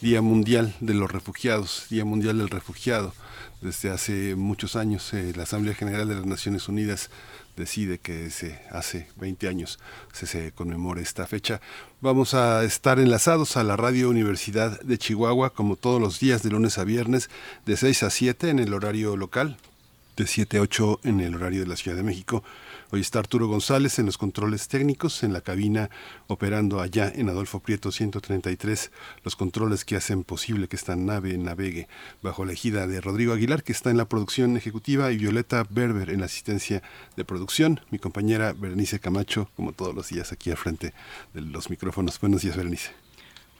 Día Mundial de los Refugiados, Día Mundial del Refugiado. Desde hace muchos años eh, la Asamblea General de las Naciones Unidas decide que se hace 20 años se, se conmemore esta fecha. Vamos a estar enlazados a la Radio Universidad de Chihuahua como todos los días de lunes a viernes de 6 a 7 en el horario local, de 7 a 8 en el horario de la Ciudad de México Hoy está Arturo González en los controles técnicos, en la cabina operando allá en Adolfo Prieto 133, los controles que hacen posible que esta nave navegue bajo la ejida de Rodrigo Aguilar, que está en la producción ejecutiva, y Violeta Berber en la asistencia de producción. Mi compañera Berenice Camacho, como todos los días aquí al frente de los micrófonos. Buenos días, Berenice.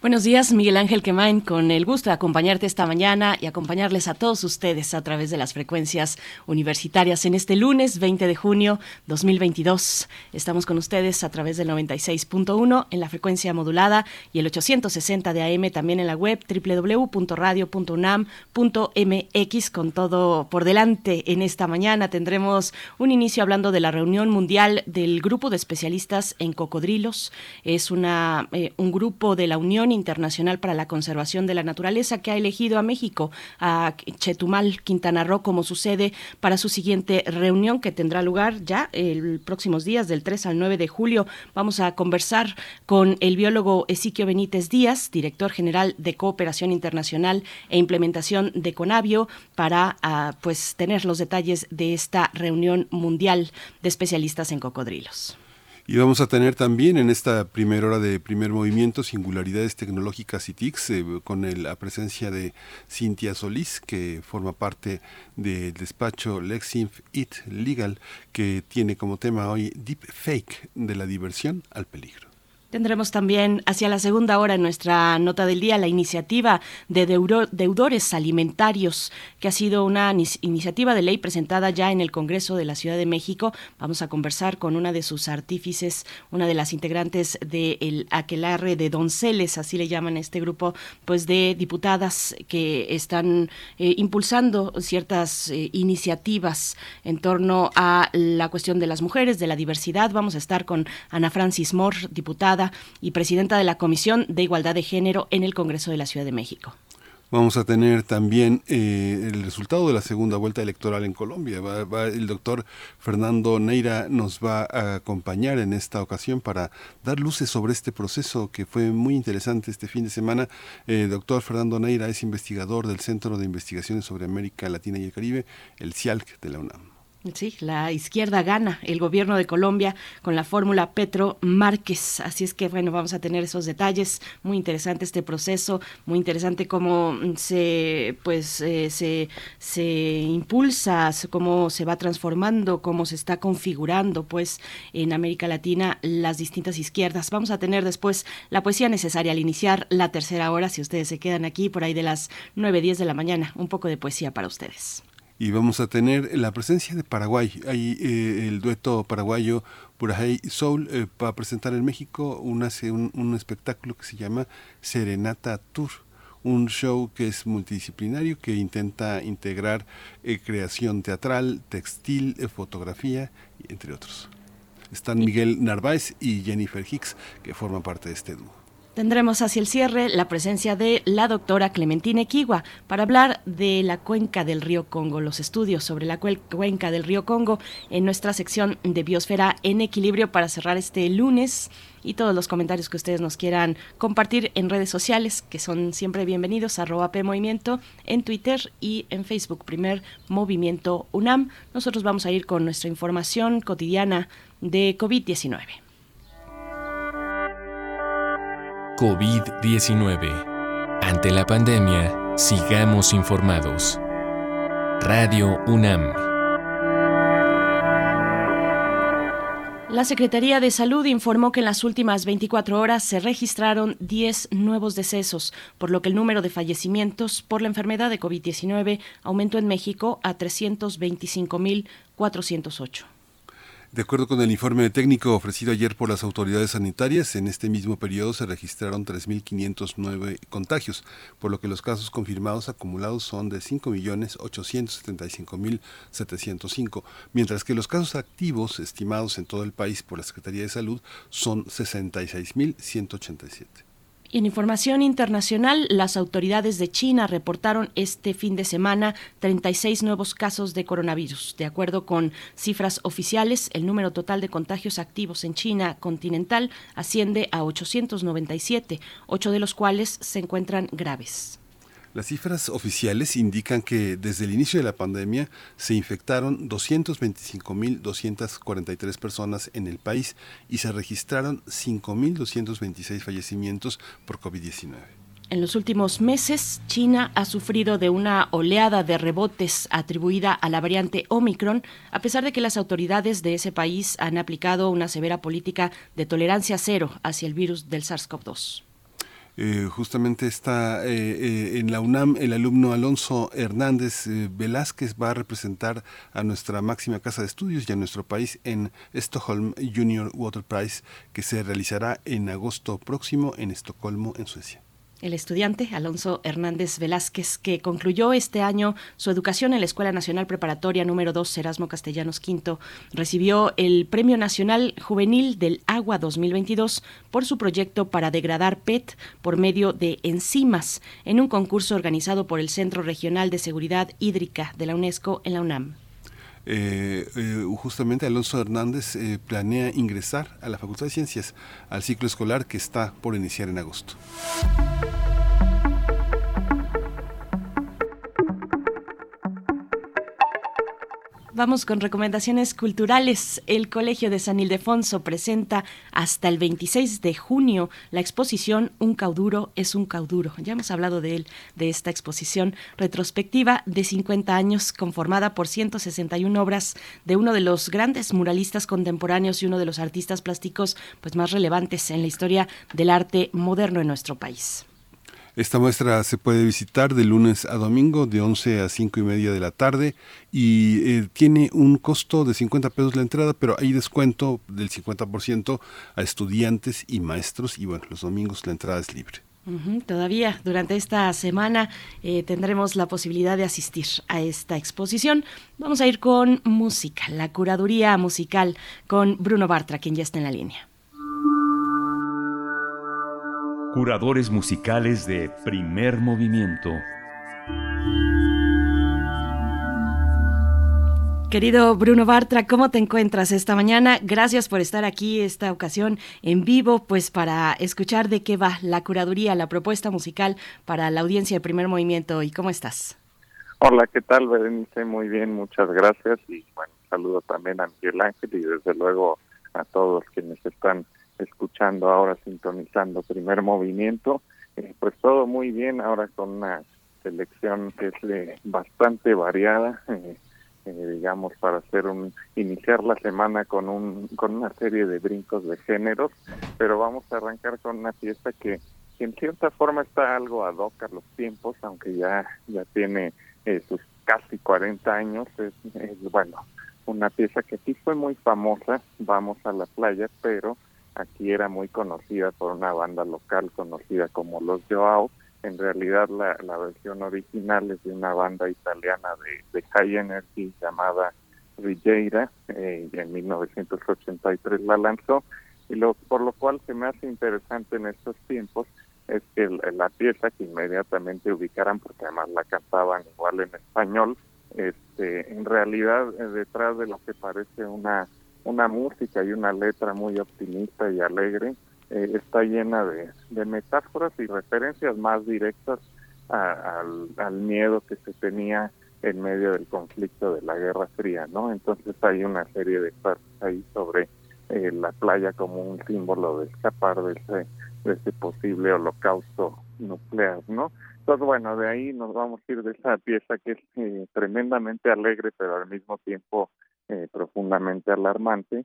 Buenos días, Miguel Ángel Quemain, con el gusto de acompañarte esta mañana y acompañarles a todos ustedes a través de las frecuencias universitarias en este lunes 20 de junio 2022. Estamos con ustedes a través del 96.1 en la frecuencia modulada y el 860 de AM también en la web www.radio.unam.mx con todo por delante en esta mañana. Tendremos un inicio hablando de la reunión mundial del grupo de especialistas en cocodrilos. Es una, eh, un grupo de la Unión Internacional para la Conservación de la Naturaleza, que ha elegido a México, a Chetumal, Quintana Roo, como sucede para su siguiente reunión que tendrá lugar ya el próximos días, del 3 al 9 de julio. Vamos a conversar con el biólogo Ezequiel Benítez Díaz, director general de Cooperación Internacional e Implementación de Conavio, para ah, pues tener los detalles de esta reunión mundial de especialistas en cocodrilos. Y vamos a tener también en esta primera hora de primer movimiento singularidades tecnológicas y TICs eh, con la presencia de Cintia Solís, que forma parte del despacho Lexinf It Legal, que tiene como tema hoy Deep Fake de la diversión al peligro. Tendremos también hacia la segunda hora en nuestra nota del día la iniciativa de deudores alimentarios, que ha sido una iniciativa de ley presentada ya en el Congreso de la Ciudad de México. Vamos a conversar con una de sus artífices, una de las integrantes del aquelarre de Donceles, así le llaman este grupo, pues de diputadas que están eh, impulsando ciertas eh, iniciativas en torno a la cuestión de las mujeres, de la diversidad. Vamos a estar con Ana Francis Moore, diputada y presidenta de la Comisión de Igualdad de Género en el Congreso de la Ciudad de México. Vamos a tener también eh, el resultado de la segunda vuelta electoral en Colombia. el doctor Fernando Neira nos va a acompañar en esta ocasión para dar luces sobre este proceso que fue muy interesante este fin de semana. Eh, doctor Fernando Neira es investigador del Centro de Investigaciones sobre América Latina y el Caribe, el CIALC de la UNAM. Sí, la izquierda gana el gobierno de Colombia con la fórmula Petro Márquez. Así es que, bueno, vamos a tener esos detalles. Muy interesante este proceso, muy interesante cómo se, pues, eh, se, se impulsa, cómo se va transformando, cómo se está configurando, pues, en América Latina las distintas izquierdas. Vamos a tener después la poesía necesaria al iniciar la tercera hora, si ustedes se quedan aquí por ahí de las 9, 10 de la mañana. Un poco de poesía para ustedes y vamos a tener la presencia de Paraguay. Hay eh, el dueto paraguayo Purajay Soul eh, va a presentar en México un, un, espectáculo que se llama Serenata Tour un show que es multidisciplinario, que intenta integrar eh, creación teatral, textil, fotografía, entre otros. Están Miguel Narváez y Jennifer Hicks, que forman parte de este dúo. Tendremos hacia el cierre la presencia de la doctora Clementina Equigua para hablar de la cuenca del río Congo, los estudios sobre la cuenca del río Congo en nuestra sección de Biosfera en Equilibrio para cerrar este lunes y todos los comentarios que ustedes nos quieran compartir en redes sociales, que son siempre bienvenidos, arroba PMovimiento en Twitter y en Facebook, primer Movimiento UNAM. Nosotros vamos a ir con nuestra información cotidiana de COVID-19. COVID-19. Ante la pandemia, sigamos informados. Radio UNAM. La Secretaría de Salud informó que en las últimas 24 horas se registraron 10 nuevos decesos, por lo que el número de fallecimientos por la enfermedad de COVID-19 aumentó en México a 325.408. De acuerdo con el informe técnico ofrecido ayer por las autoridades sanitarias, en este mismo periodo se registraron 3.509 contagios, por lo que los casos confirmados acumulados son de 5.875.705, mientras que los casos activos estimados en todo el país por la Secretaría de Salud son 66.187. En información internacional, las autoridades de China reportaron este fin de semana 36 nuevos casos de coronavirus. De acuerdo con cifras oficiales, el número total de contagios activos en China continental asciende a 897, ocho de los cuales se encuentran graves. Las cifras oficiales indican que desde el inicio de la pandemia se infectaron 225.243 personas en el país y se registraron 5.226 fallecimientos por COVID-19. En los últimos meses, China ha sufrido de una oleada de rebotes atribuida a la variante Omicron, a pesar de que las autoridades de ese país han aplicado una severa política de tolerancia cero hacia el virus del SARS-CoV-2. Eh, justamente está eh, eh, en la UNAM el alumno Alonso Hernández Velázquez va a representar a nuestra máxima casa de estudios y a nuestro país en Stockholm Junior Water Prize que se realizará en agosto próximo en Estocolmo, en Suecia el estudiante Alonso Hernández Velázquez, que concluyó este año su educación en la Escuela Nacional Preparatoria número 2 Erasmo Castellanos V, recibió el Premio Nacional Juvenil del Agua 2022 por su proyecto para degradar PET por medio de enzimas en un concurso organizado por el Centro Regional de Seguridad Hídrica de la UNESCO en la UNAM. Eh, eh, justamente Alonso Hernández eh, planea ingresar a la Facultad de Ciencias al ciclo escolar que está por iniciar en agosto. Vamos con recomendaciones culturales. El Colegio de San Ildefonso presenta hasta el 26 de junio la exposición Un cauduro es un cauduro. Ya hemos hablado de él, de esta exposición retrospectiva de 50 años conformada por 161 obras de uno de los grandes muralistas contemporáneos y uno de los artistas plásticos pues más relevantes en la historia del arte moderno en nuestro país. Esta muestra se puede visitar de lunes a domingo de 11 a 5 y media de la tarde y eh, tiene un costo de 50 pesos la entrada, pero hay descuento del 50% a estudiantes y maestros y bueno, los domingos la entrada es libre. todavía durante esta semana eh, tendremos la posibilidad de asistir a esta exposición. Vamos a ir con música, la curaduría musical con Bruno Bartra, quien ya está en la línea. Curadores musicales de primer movimiento. Querido Bruno Bartra, ¿cómo te encuentras esta mañana? Gracias por estar aquí esta ocasión en vivo, pues para escuchar de qué va la curaduría, la propuesta musical para la audiencia de primer movimiento. ¿Y cómo estás? Hola, ¿qué tal, Berenice? Muy bien, muchas gracias. Y bueno, saludo también a Miguel Ángel y desde luego a todos quienes están escuchando ahora, sintonizando primer movimiento. Eh, pues todo muy bien, ahora con una selección que es bastante variada, eh, eh, digamos, para hacer un iniciar la semana con un con una serie de brincos de géneros, pero vamos a arrancar con una fiesta que, en cierta forma está algo ad hoc a los tiempos, aunque ya ya tiene sus casi 40 años, es, es bueno, una pieza que sí fue muy famosa, vamos a la playa, pero aquí era muy conocida por una banda local conocida como Los Joao. En realidad la, la versión original es de una banda italiana de, de high energy llamada Rigeira, eh, y en 1983 la lanzó, y lo, por lo cual se me hace interesante en estos tiempos es que la pieza que inmediatamente ubicaran, porque además la cantaban igual en español, este, en realidad eh, detrás de lo que parece una una música y una letra muy optimista y alegre, eh, está llena de, de, metáforas y referencias más directas al, al, miedo que se tenía en medio del conflicto de la Guerra Fría, ¿no? Entonces hay una serie de partes ahí sobre eh, la playa como un símbolo de escapar de ese, de ese posible holocausto nuclear, ¿no? Entonces, bueno, de ahí nos vamos a ir de esa pieza que es eh, tremendamente alegre, pero al mismo tiempo eh, profundamente alarmante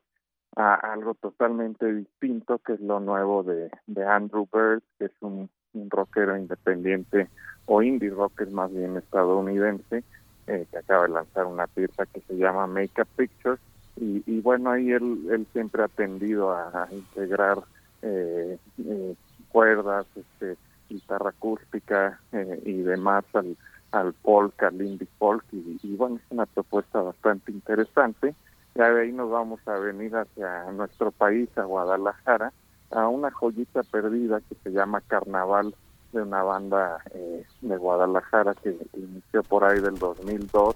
a algo totalmente distinto, que es lo nuevo de, de Andrew Bird, que es un, rockero independiente o indie rocker más bien estadounidense, eh, que acaba de lanzar una pieza que se llama Make a Picture. Y, y bueno, ahí él, él siempre ha tendido a, integrar eh, eh, cuerdas, este, guitarra acústica eh, y demás al, al folk, al indie folk. Y, bueno, es una propuesta bastante interesante ya de ahí nos vamos a venir hacia nuestro país, a Guadalajara, a una joyita perdida que se llama Carnaval de una banda eh, de Guadalajara que inició por ahí del 2002,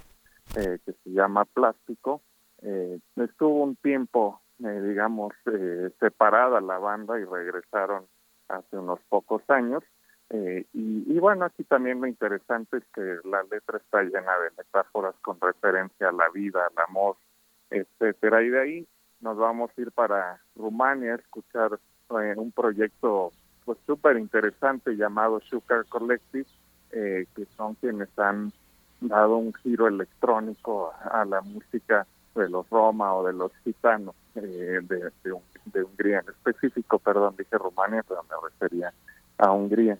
eh, que se llama Plástico. Eh, estuvo un tiempo, eh, digamos, separada la banda y regresaron hace unos pocos años. Eh, y, bueno, aquí también lo interesante es que la letra está llena de metáforas con referencia a la vida, al amor, etcétera. Y de ahí nos vamos a ir para Rumania a escuchar eh, un proyecto pues súper interesante llamado Sugar Collective, eh, que son quienes han dado un giro electrónico a, la música de los Roma o de los gitanos eh, de, de, Hungría en específico, perdón, dije Rumania, pero me refería a Hungría.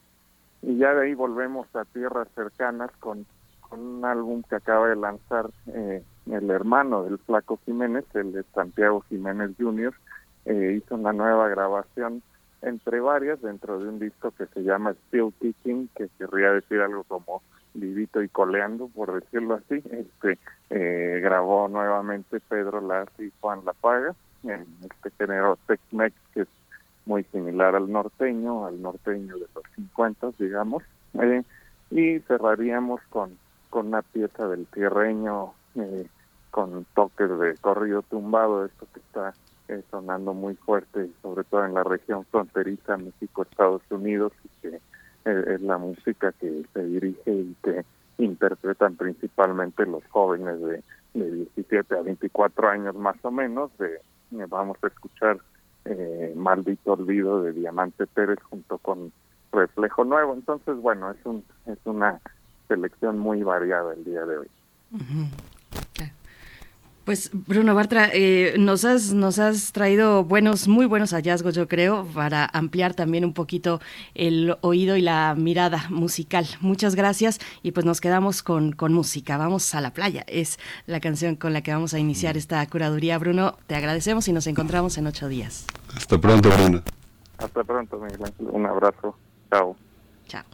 Y ya de ahí volvemos a tierras cercanas con, con un álbum que acaba de lanzar eh, el hermano del Flaco Jiménez, el de Santiago Jiménez Jr., eh, hizo una nueva grabación entre varias dentro de un disco que se llama Still Kicking, que querría decir algo como vivito y coleando, por decirlo así. Este eh, grabó nuevamente Pedro Lazi y Juan La Paga en este género Tex-Mex que es muy similar al norteño, al norteño de los 50, digamos. Eh, y cerraríamos con, con una pieza del tierreño eh, con toques de corrido tumbado, esto que está eh, sonando muy fuerte, sobre todo en la región fronteriza México-Estados Unidos, y que eh, es la música que se dirige y que interpretan principalmente los jóvenes de, de 17 a 24 años más o menos. De, eh, vamos a escuchar Maldito Olvido de Diamante Pérez junto con Reflejo Nuevo. Entonces, bueno, es, un, es una selección muy variada el día de hoy. Pues Bruno Bartra, eh, nos, has, nos has traído buenos, muy buenos hallazgos, yo creo, para ampliar también un poquito el oído y la mirada musical. Muchas gracias y pues nos quedamos con, con música. Vamos a la playa, es la canción con la que vamos a iniciar esta curaduría. Bruno, te agradecemos y nos encontramos en ocho días. Hasta pronto, Bruno. Hasta pronto, Miguel. Un abrazo. Chao. Chao.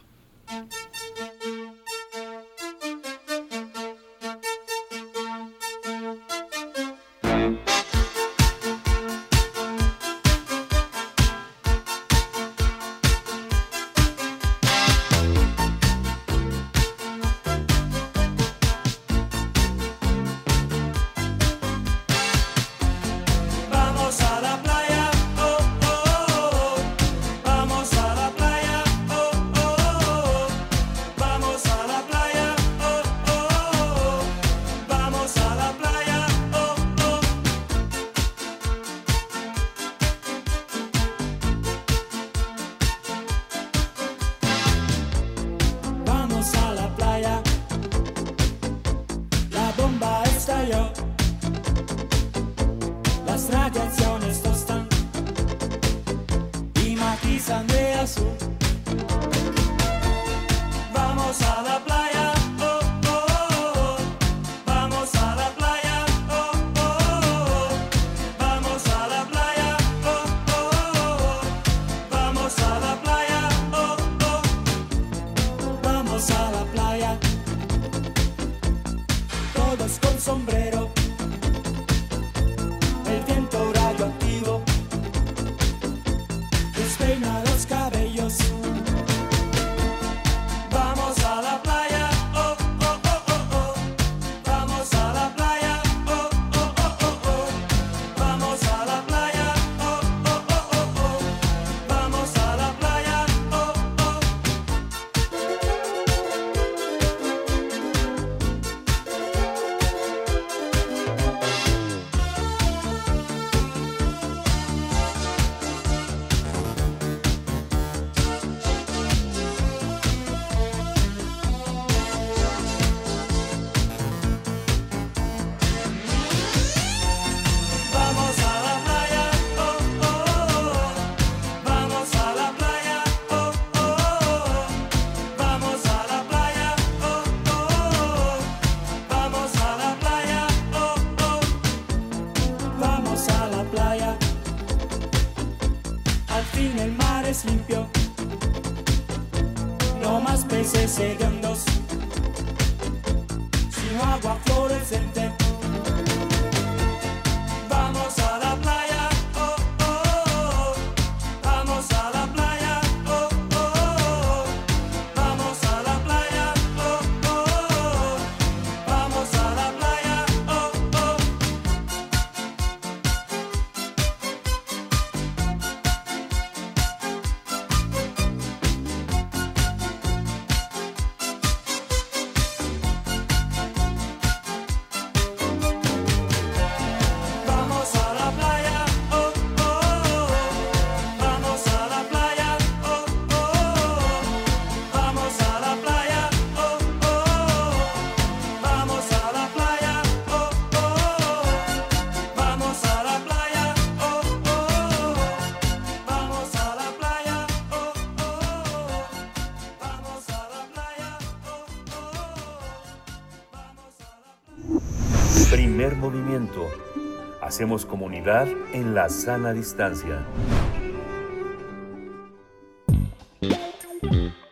Hacemos comunidad en la sana distancia.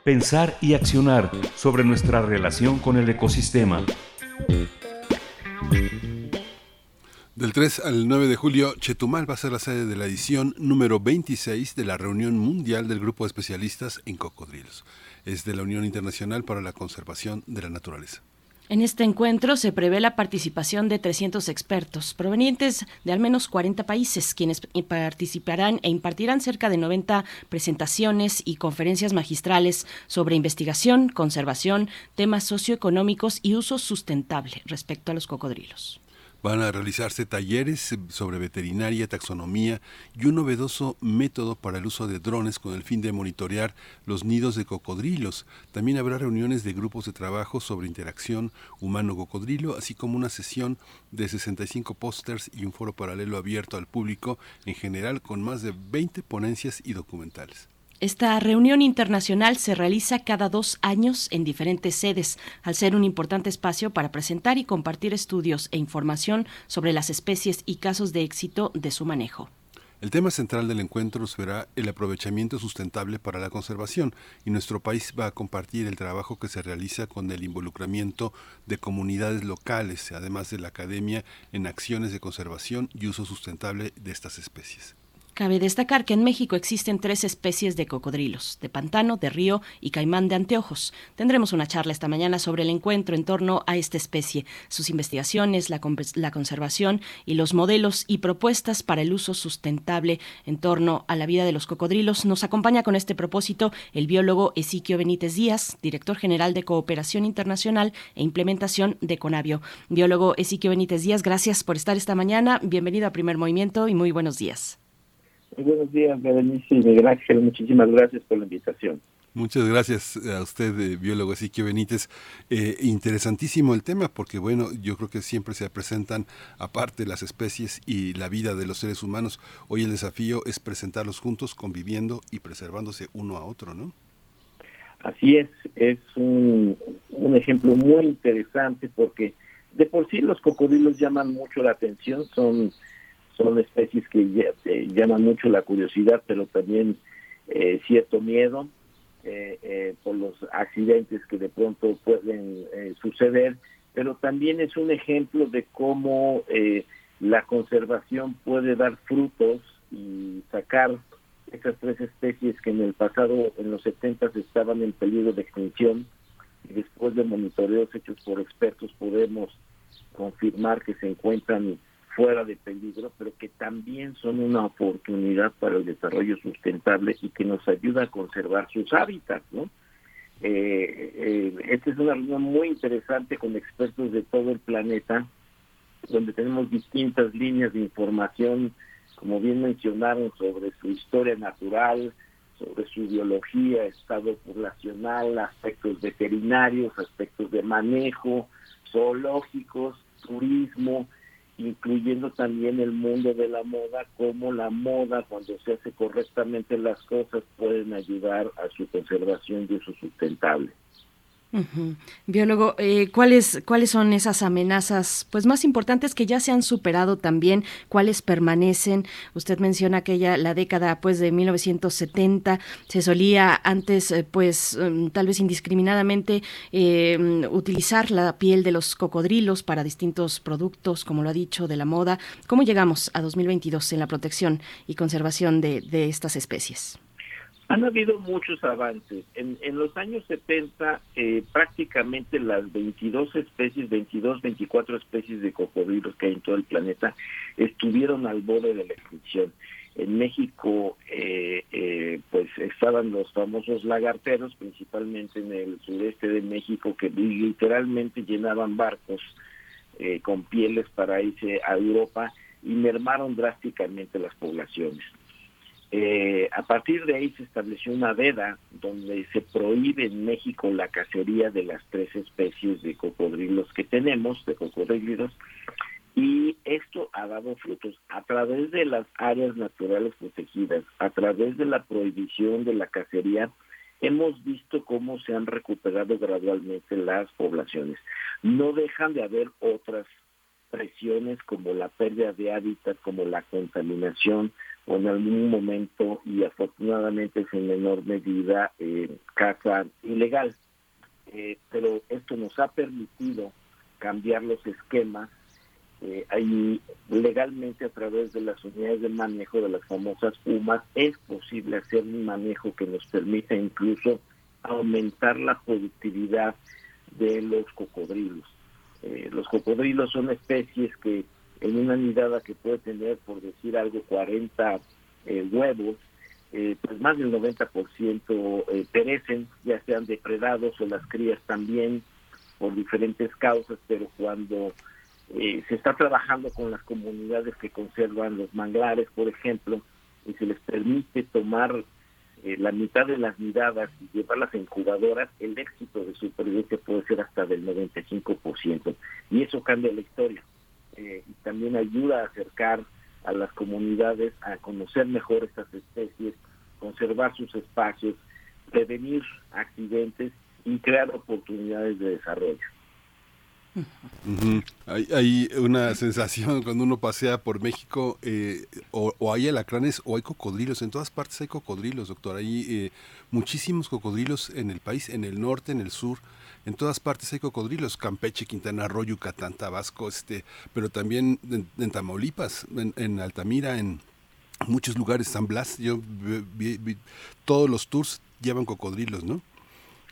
Pensar y accionar sobre nuestra relación con el ecosistema. Del 3 al 9 de julio, Chetumal va a ser la sede de la edición número 26 de la reunión mundial del Grupo de Especialistas en Cocodrilos. Es de la Unión Internacional para la Conservación de la Naturaleza. En este encuentro se prevé la participación de 300 expertos provenientes de al menos 40 países, quienes participarán e impartirán cerca de 90 presentaciones y conferencias magistrales sobre investigación, conservación, temas socioeconómicos y uso sustentable respecto a los cocodrilos. Van a realizarse talleres sobre veterinaria, taxonomía y un novedoso método para el uso de drones con el fin de monitorear los nidos de cocodrilos. También habrá reuniones de grupos de trabajo sobre interacción humano-cocodrilo, así como una sesión de 65 pósters y un foro paralelo abierto al público en general con más de 20 ponencias y documentales. Esta reunión internacional se realiza cada dos años en diferentes sedes, al ser un importante espacio para presentar y compartir estudios e información sobre las especies y casos de éxito de su manejo. El tema central del encuentro será el aprovechamiento sustentable para la conservación y nuestro país va a compartir el trabajo que se realiza con el involucramiento de comunidades locales, además de la academia, en acciones de conservación y uso sustentable de estas especies. Cabe destacar que en México existen tres especies de cocodrilos, de pantano, de río y caimán de anteojos. Tendremos una charla esta mañana sobre el encuentro en torno a esta especie, sus investigaciones, la, conservación y los modelos y propuestas para el uso sustentable en torno a la vida de los cocodrilos. Nos acompaña con este propósito el biólogo Ezequiel Benítez Díaz, director general de Cooperación Internacional e Implementación de Conavio. Biólogo Ezequiel Benítez Díaz, gracias por estar esta mañana. Bienvenido a Primer Movimiento y muy buenos días buenos días, Berenice y Miguel Ángel. Muchísimas gracias por la invitación. Muchas gracias a usted, eh, biólogo Ezequiel Benítez. Eh, interesantísimo el tema porque, bueno, yo creo que siempre se presentan aparte las especies y la vida de los seres humanos. Hoy el desafío es presentarlos juntos, conviviendo y preservándose uno a otro, ¿no? Así es, es un, un ejemplo muy interesante porque de por sí los cocodrilos llaman mucho la atención, son son especies que eh, llaman mucho la curiosidad, pero también eh, cierto miedo eh, por los accidentes que de pronto pueden suceder, pero también es un ejemplo de cómo la conservación puede dar frutos y sacar esas tres especies que en el pasado, en los 70 estaban en peligro de extinción, y después de monitoreos hechos por expertos podemos confirmar que se encuentran fuera de peligro, pero que también son una oportunidad para el desarrollo sustentable y que nos ayuda a conservar sus hábitats, ¿no? Eh, eh, esta es una reunión muy interesante con expertos de todo el planeta, donde tenemos distintas líneas de información, como bien mencionaron, sobre su historia natural, sobre su biología, estado poblacional, aspectos veterinarios, aspectos de manejo, zoológicos, turismo, incluyendo también el mundo de la moda, como la moda, cuando se hace correctamente las cosas, pueden ayudar a su conservación y uso sustentable. Biólogo, eh, ¿cuáles, ¿cuáles son esas amenazas pues más importantes que ya se han superado también? ¿Cuáles permanecen? Usted menciona aquella, la década pues de 1970, se solía antes eh, pues mm, tal vez indiscriminadamente eh, utilizar la piel de los cocodrilos para distintos productos, como lo ha dicho, de la moda. ¿Cómo llegamos a 2022 en la protección y conservación de estas especies? Han habido muchos avances. En, en los años 70, eh, prácticamente las 22 especies, 22, 24 especies de cocodrilos que hay en todo el planeta estuvieron al borde de la extinción. En México, eh, eh, pues estaban los famosos lagarteros, principalmente en el sureste de México, que literalmente llenaban barcos con pieles para irse a Europa y mermaron drásticamente las poblaciones. Eh, a partir de ahí se estableció una veda donde se prohíbe en México la cacería de las tres especies de cocodrilos que tenemos, de cocodrilos, y esto ha dado frutos a través de las áreas naturales protegidas, a través de la prohibición de la cacería, hemos visto cómo se han recuperado gradualmente las poblaciones. No dejan de haber otras presiones como la pérdida de hábitat, como la contaminación, o en algún momento y afortunadamente es en menor medida eh, caza ilegal. Eh, pero esto nos ha permitido cambiar los esquemas eh, legalmente a través de las unidades de manejo de las famosas UMAS es posible hacer un manejo que nos permita incluso aumentar la productividad de los cocodrilos. Eh, los cocodrilos son especies que en una nidada que puede tener, por decir algo, 40 eh, huevos, eh, pues más del 90% eh, perecen, ya sean depredados o las crías también, por diferentes causas, pero cuando eh, se está trabajando con las comunidades que conservan los manglares, por ejemplo, y se les permite tomar la mitad de las nidadas y llevarlas a incubadoras, el éxito de supervivencia puede ser hasta del 95%. Y eso cambia la historia. Eh, y también ayuda a acercar a las comunidades a conocer mejor estas especies, conservar sus espacios, prevenir accidentes y crear oportunidades de desarrollo. hay, una sensación cuando uno pasea por México, eh, o, hay alacranes o hay cocodrilos, en todas partes hay cocodrilos, doctor, hay eh, muchísimos cocodrilos en el país, en el norte, en el sur, en todas partes hay cocodrilos, Campeche, Quintana Roo, Yucatán, Tabasco, este, pero también en, Tamaulipas, en, Altamira, en muchos lugares, San Blas, yo vi, todos los tours llevan cocodrilos, ¿no?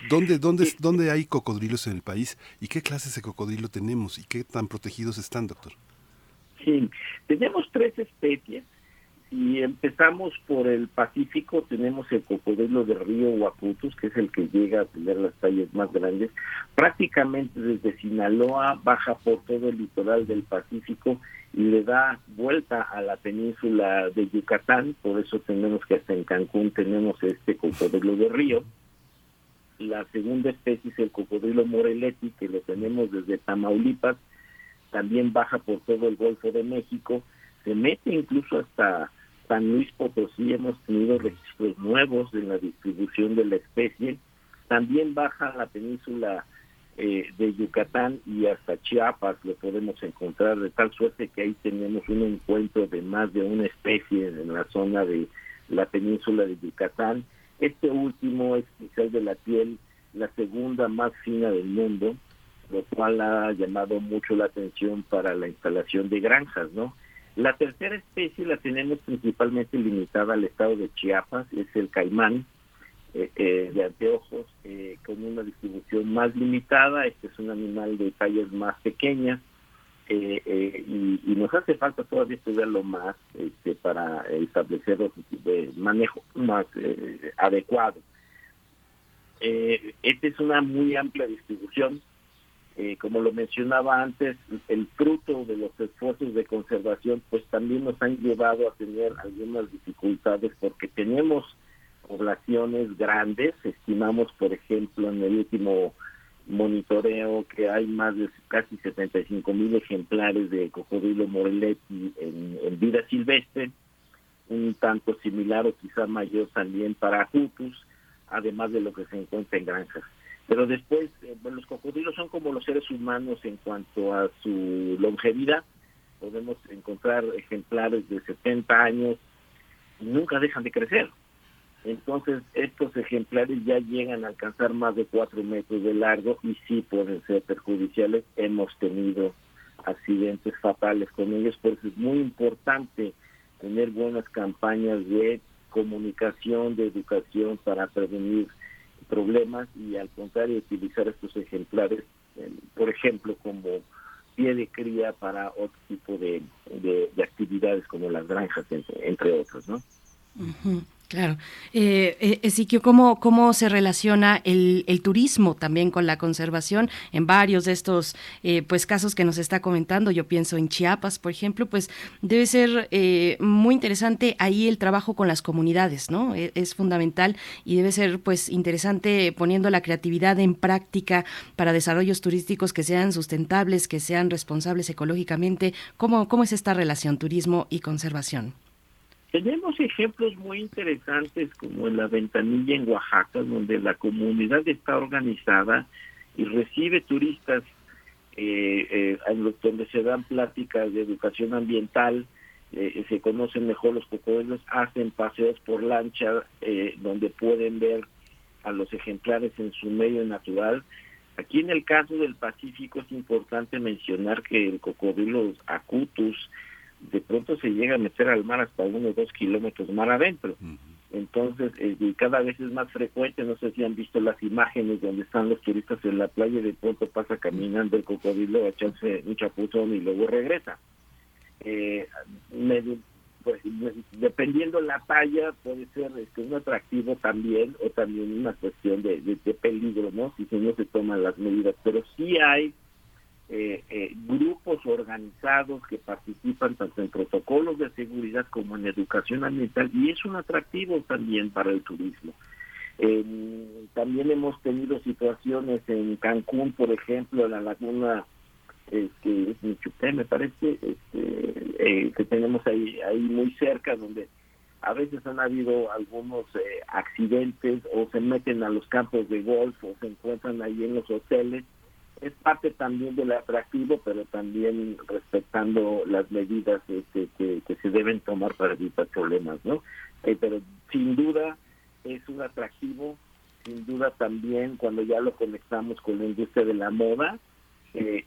¿Dónde, dónde, ¿Dónde hay cocodrilos en el país y qué clases de cocodrilo tenemos y qué tan protegidos están, doctor? Sí, tenemos tres especies y empezamos por el Pacífico, tenemos el cocodrilo de río Huacutus, que es el que llega a tener las tallas más grandes. Prácticamente desde Sinaloa baja por todo el litoral del Pacífico y le da vuelta a la península de Yucatán, por eso tenemos que hasta en Cancún tenemos este cocodrilo de río. La segunda especie es el cocodrilo moreletti, que lo tenemos desde Tamaulipas, también baja por todo el Golfo de México, se mete incluso hasta San Luis Potosí hemos tenido registros nuevos en la distribución de la especie. También baja la península eh, de Yucatán y hasta Chiapas lo podemos encontrar, de tal suerte que ahí tenemos un encuentro de más de una especie en la zona de la península de Yucatán. Este último es quizás de la piel la segunda más fina del mundo, lo cual ha llamado mucho la atención para la instalación de granjas, ¿no? La tercera especie la tenemos principalmente limitada al estado de Chiapas, es el caimán eh, eh, de anteojos, eh, con una distribución más limitada. Este es un animal de tallas más pequeñas y, nos hace falta todavía estudiarlo más este, para establecer de manejo más adecuado. esta es una muy amplia distribución eh, como lo mencionaba antes, el fruto de los esfuerzos de conservación, pues también nos han llevado a tener algunas dificultades porque tenemos poblaciones grandes, estimamos, por ejemplo, en el último monitoreo que hay más de casi 75 mil ejemplares de cocodrilo moreletti en, en, vida silvestre, un tanto similar o quizá mayor también para Jutus, además de lo que se encuentra en granjas. Pero después, eh, bueno, los cocodrilos son como los seres humanos en cuanto a su longevidad. Podemos encontrar ejemplares de 70 años nunca dejan de crecer. Entonces, estos ejemplares ya llegan a alcanzar más de 4 metros de largo y sí pueden ser perjudiciales. Hemos tenido accidentes fatales con ellos, por eso es muy importante tener buenas campañas de comunicación, de educación para prevenir problemas y al contrario utilizar estos ejemplares, por ejemplo, como pie de cría para otro tipo de, de, actividades como las granjas, entre, entre otros, ¿no? Claro. Eh, eh ¿cómo, ¿cómo se relaciona el, el, turismo también con la conservación? En varios de estos eh, pues casos que nos está comentando, yo pienso en Chiapas, por ejemplo, pues debe ser eh, muy interesante ahí el trabajo con las comunidades, ¿no? Es, es, fundamental y debe ser pues interesante poniendo la creatividad en práctica para desarrollos turísticos que sean sustentables, que sean responsables ecológicamente. ¿Cómo, cómo es esta relación turismo y conservación? Tenemos ejemplos muy interesantes como en la ventanilla en Oaxaca, donde la comunidad está organizada y recibe turistas eh, eh, donde se dan pláticas de educación ambiental, eh, se conocen mejor los cocodrilos, hacen paseos por lancha eh, donde pueden ver a los ejemplares en su medio natural. Aquí en el caso del Pacífico es importante mencionar que el cocodrilo acutus de pronto se llega a meter al mar hasta uno o dos kilómetros mar adentro. Entonces, eh, cada vez es más frecuente, no sé si han visto las imágenes donde están los turistas en la playa y de pronto pasa caminando el cocodrilo a echarse un chapuzón y luego regresa. Eh, pues, dependiendo la talla, puede ser este, un atractivo también o también una cuestión de, de, de peligro, ¿no? Si no se toman las medidas. Pero sí hay eh, eh, grupos organizados que participan tanto en protocolos de seguridad como en educación ambiental y es un atractivo también para el turismo. también hemos tenido situaciones en Cancún, por ejemplo, en la laguna este, es Michupé, me parece, este, eh, que tenemos ahí, ahí muy cerca, donde a veces han habido algunos eh, accidentes o se meten a los campos de golf o se encuentran ahí en los hoteles es parte también del atractivo, pero también respetando las medidas este, que, se deben tomar para evitar problemas, ¿no? Eh, pero sin duda es un atractivo, sin duda también cuando ya lo conectamos con la industria de la moda, eh,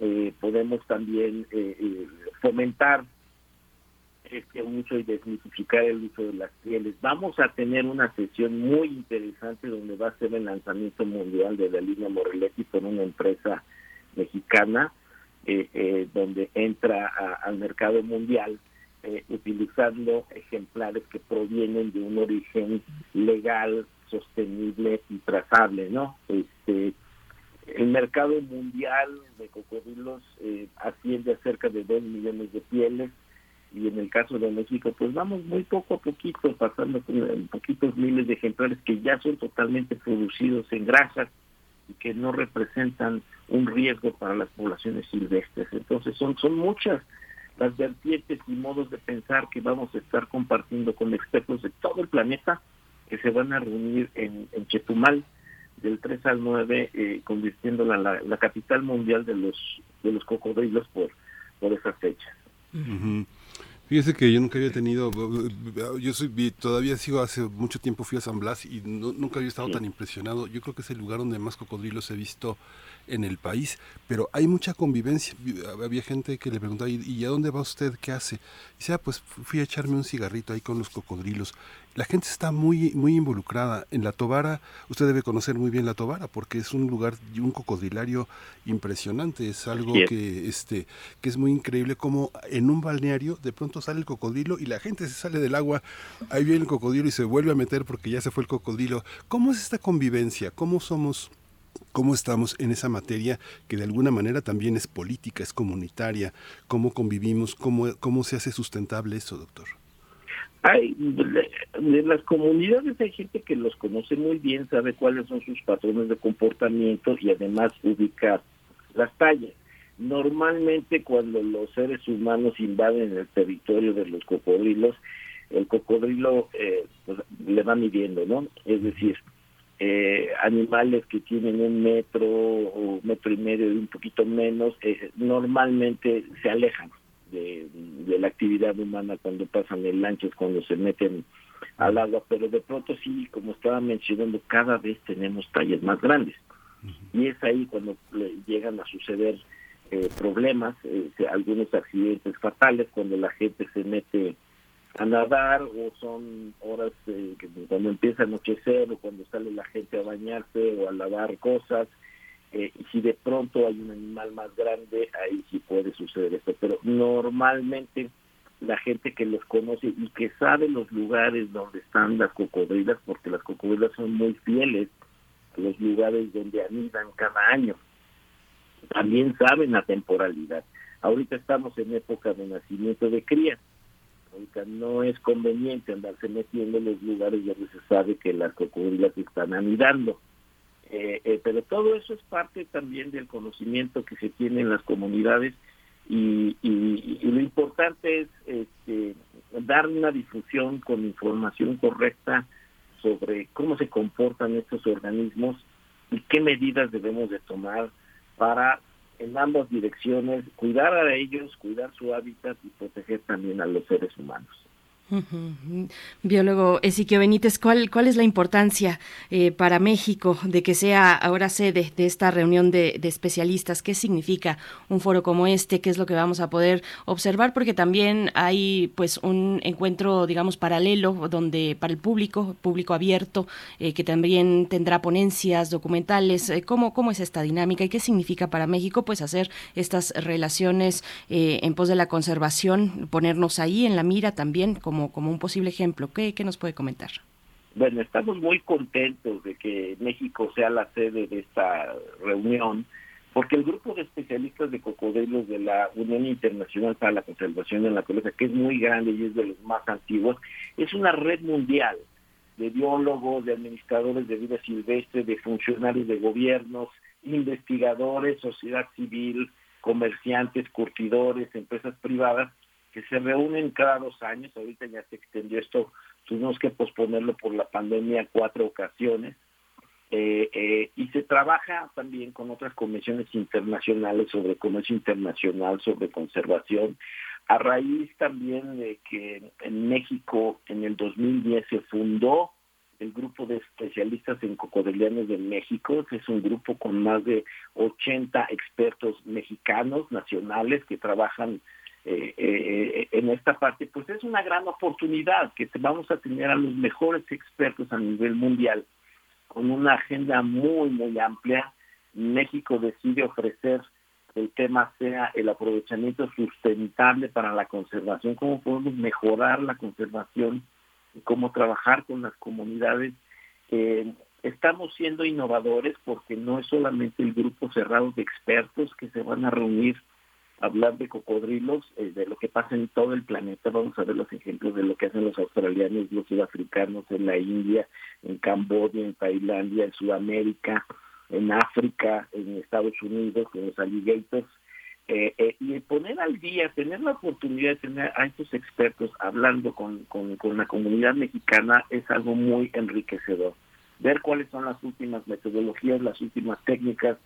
eh, podemos también fomentar este uso y desmitificar el uso de las pieles. Vamos a tener una sesión muy interesante donde va a ser el lanzamiento mundial de la línea Morelletti por una empresa mexicana eh, eh, donde entra al mercado mundial eh, utilizando ejemplares que provienen de un origen legal, sostenible y trazable, ¿no? Este el mercado mundial de cocodrilos asciende a cerca de 2 millones de pieles, y en el caso de México, pues vamos muy poco a poquito, pasando en poquitos miles de ejemplares que ya son totalmente producidos en grasas y que no representan un riesgo para las poblaciones silvestres. Entonces son, son muchas las vertientes y modos de pensar que vamos a estar compartiendo con expertos de todo el planeta que se van a reunir en, Chetumal del 3 al 9, eh, convirtiéndola la, la, capital mundial de los de los cocodrilos por, por esas fechas. Fíjese que yo nunca había tenido, yo soy, todavía sigo, hace mucho tiempo fui a San Blas y nunca había estado tan impresionado. Yo creo que es el lugar donde más cocodrilos he visto en el país, pero hay mucha convivencia. Había gente que le preguntaba, ¿y, a dónde va usted? ¿Qué hace? Y dice, ah, pues fui a echarme un cigarrito ahí con los cocodrilos la gente está muy, muy involucrada. En La Tobara, usted debe conocer muy bien La Tobara, porque es un lugar y un cocodrilario impresionante. Es algo que, este, que es muy increíble como en un balneario de pronto sale el cocodrilo y la gente se sale del agua, ahí viene el cocodrilo y se vuelve a meter porque ya se fue el cocodrilo. ¿Cómo es esta convivencia? ¿Cómo somos? Cómo estamos en esa materia que de alguna manera también es política, es comunitaria, cómo convivimos, cómo, cómo se hace sustentable eso, doctor hay de, las comunidades hay gente que los conoce muy bien, sabe cuáles son sus patrones de comportamiento y además ubica las tallas. Normalmente cuando los seres humanos invaden el territorio de los cocodrilos, el cocodrilo eh, pues, le va midiendo, ¿no? Es decir, eh, animales que tienen un metro o metro y medio y un poquito menos, eh, normalmente se alejan de, la actividad humana cuando pasan en lanchas, cuando se meten al agua, pero de pronto sí, como estaba mencionando, cada vez tenemos tallas más grandes. Y es ahí cuando llegan a suceder eh, problemas, algunos accidentes fatales, cuando la gente se mete a nadar o son horas eh, cuando empieza a anochecer o cuando sale la gente a bañarse o a lavar cosas. Eh, y si de pronto hay un animal más grande, ahí sí puede suceder esto. Pero normalmente la gente que los conoce y que sabe los lugares donde están las cocodrilas, porque las cocodrilas son muy fieles a los lugares donde anidan cada año, también saben la temporalidad. Ahorita estamos en época de nacimiento de crías no es conveniente andarse metiendo en los lugares donde se sabe que las cocodrilas están anidando. Eh, eh, pero todo eso es parte también del conocimiento que se tiene en las comunidades y, lo importante es este, dar una difusión con información correcta sobre cómo se comportan estos organismos y qué medidas debemos de tomar para en ambas direcciones, cuidar a ellos, cuidar su hábitat y proteger también a los seres humanos. Biólogo Ezequiel Benítez, ¿cuál, ¿cuál es la importancia eh, para México de que sea ahora sede de esta reunión de, especialistas? ¿Qué significa un foro como este? ¿Qué es lo que vamos a poder observar? Porque también hay pues un encuentro, digamos, paralelo donde para el público, público abierto, eh, que también tendrá ponencias documentales. Eh, ¿cómo, ¿Cómo es esta dinámica y qué significa para México pues hacer estas relaciones en pos de la conservación, ponernos ahí en la mira también como como, un posible ejemplo. ¿Qué, ¿Qué nos puede comentar? Bueno, estamos muy contentos de que México sea la sede de esta reunión, porque el grupo de especialistas de cocodrilos de la Unión Internacional para la Conservación de la Naturaleza, que es muy grande y es de los más antiguos, es una red mundial de biólogos, de administradores de vida silvestre, de funcionarios de gobiernos, investigadores, sociedad civil, comerciantes, curtidores, empresas privadas, se reúnen cada dos años, ahorita ya se extendió esto, tuvimos que posponerlo por la pandemia cuatro ocasiones, eh, eh, y se trabaja también con otras comisiones internacionales sobre comercio internacional, sobre conservación, a raíz también de que en México en el 2010 se fundó el grupo de especialistas en cocodrilianos de México, que es un grupo con más de 80 expertos mexicanos nacionales que trabajan eh, eh, en esta parte, pues es una gran oportunidad que vamos a tener a los mejores expertos a nivel mundial con una agenda muy, muy amplia. México decide ofrecer el tema sea el aprovechamiento sustentable para la conservación, cómo podemos mejorar la conservación, cómo trabajar con las comunidades. Eh, estamos siendo innovadores porque no es solamente el grupo cerrado de expertos que se van a reunir hablar de cocodrilos, eh, de lo que pasa en todo el planeta. Vamos a ver los ejemplos de lo que hacen los australianos, los sudafricanos en la India, en Camboya, en Tailandia, en Sudamérica, en África, en Estados Unidos, con los alligators. Eh, eh, y poner al día, tener la oportunidad de tener a estos expertos hablando con, con, con la comunidad mexicana es algo muy enriquecedor. Ver cuáles son las últimas metodologías, las últimas técnicas,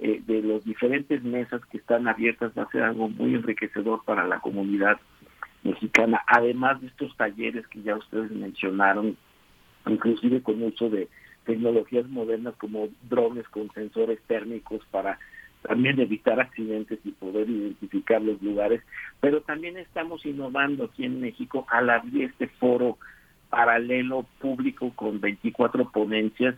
eh, de los diferentes mesas que están abiertas va a ser algo muy enriquecedor para la comunidad mexicana, además de estos talleres que ya ustedes mencionaron, inclusive con uso de tecnologías modernas como drones con sensores térmicos para también evitar accidentes y poder identificar los lugares, pero también estamos innovando aquí en México al abrir este foro paralelo público con 24 ponencias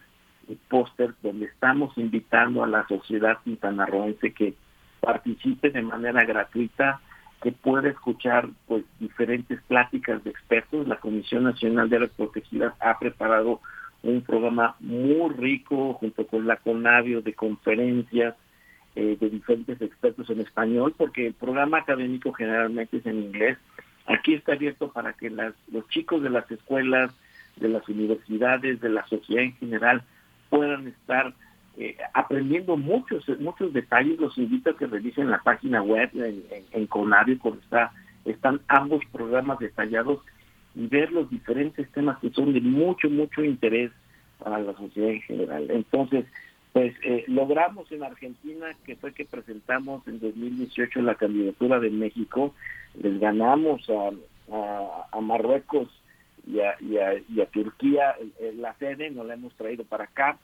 póster donde estamos invitando a la sociedad quintanarroense que participe de manera gratuita, que pueda escuchar pues diferentes pláticas de expertos. La Comisión Nacional de Áreas Protegidas ha preparado un programa muy rico junto con la CONAVIO de conferencias eh, de diferentes expertos en español, porque el programa académico generalmente es en inglés. Aquí está abierto para que las, los chicos de las escuelas, de las universidades, de la sociedad en general, puedan estar eh, aprendiendo muchos muchos detalles. Los invito a que revisen la página web en, Conario, donde está, están ambos programas detallados y ver los diferentes temas que son de mucho, mucho interés para la sociedad en general. Entonces, pues eh, logramos en Argentina, que fue que presentamos en 2018 la candidatura de México, les ganamos a, a, Marruecos y a, y a, Turquía la sede, nos la hemos traído para acá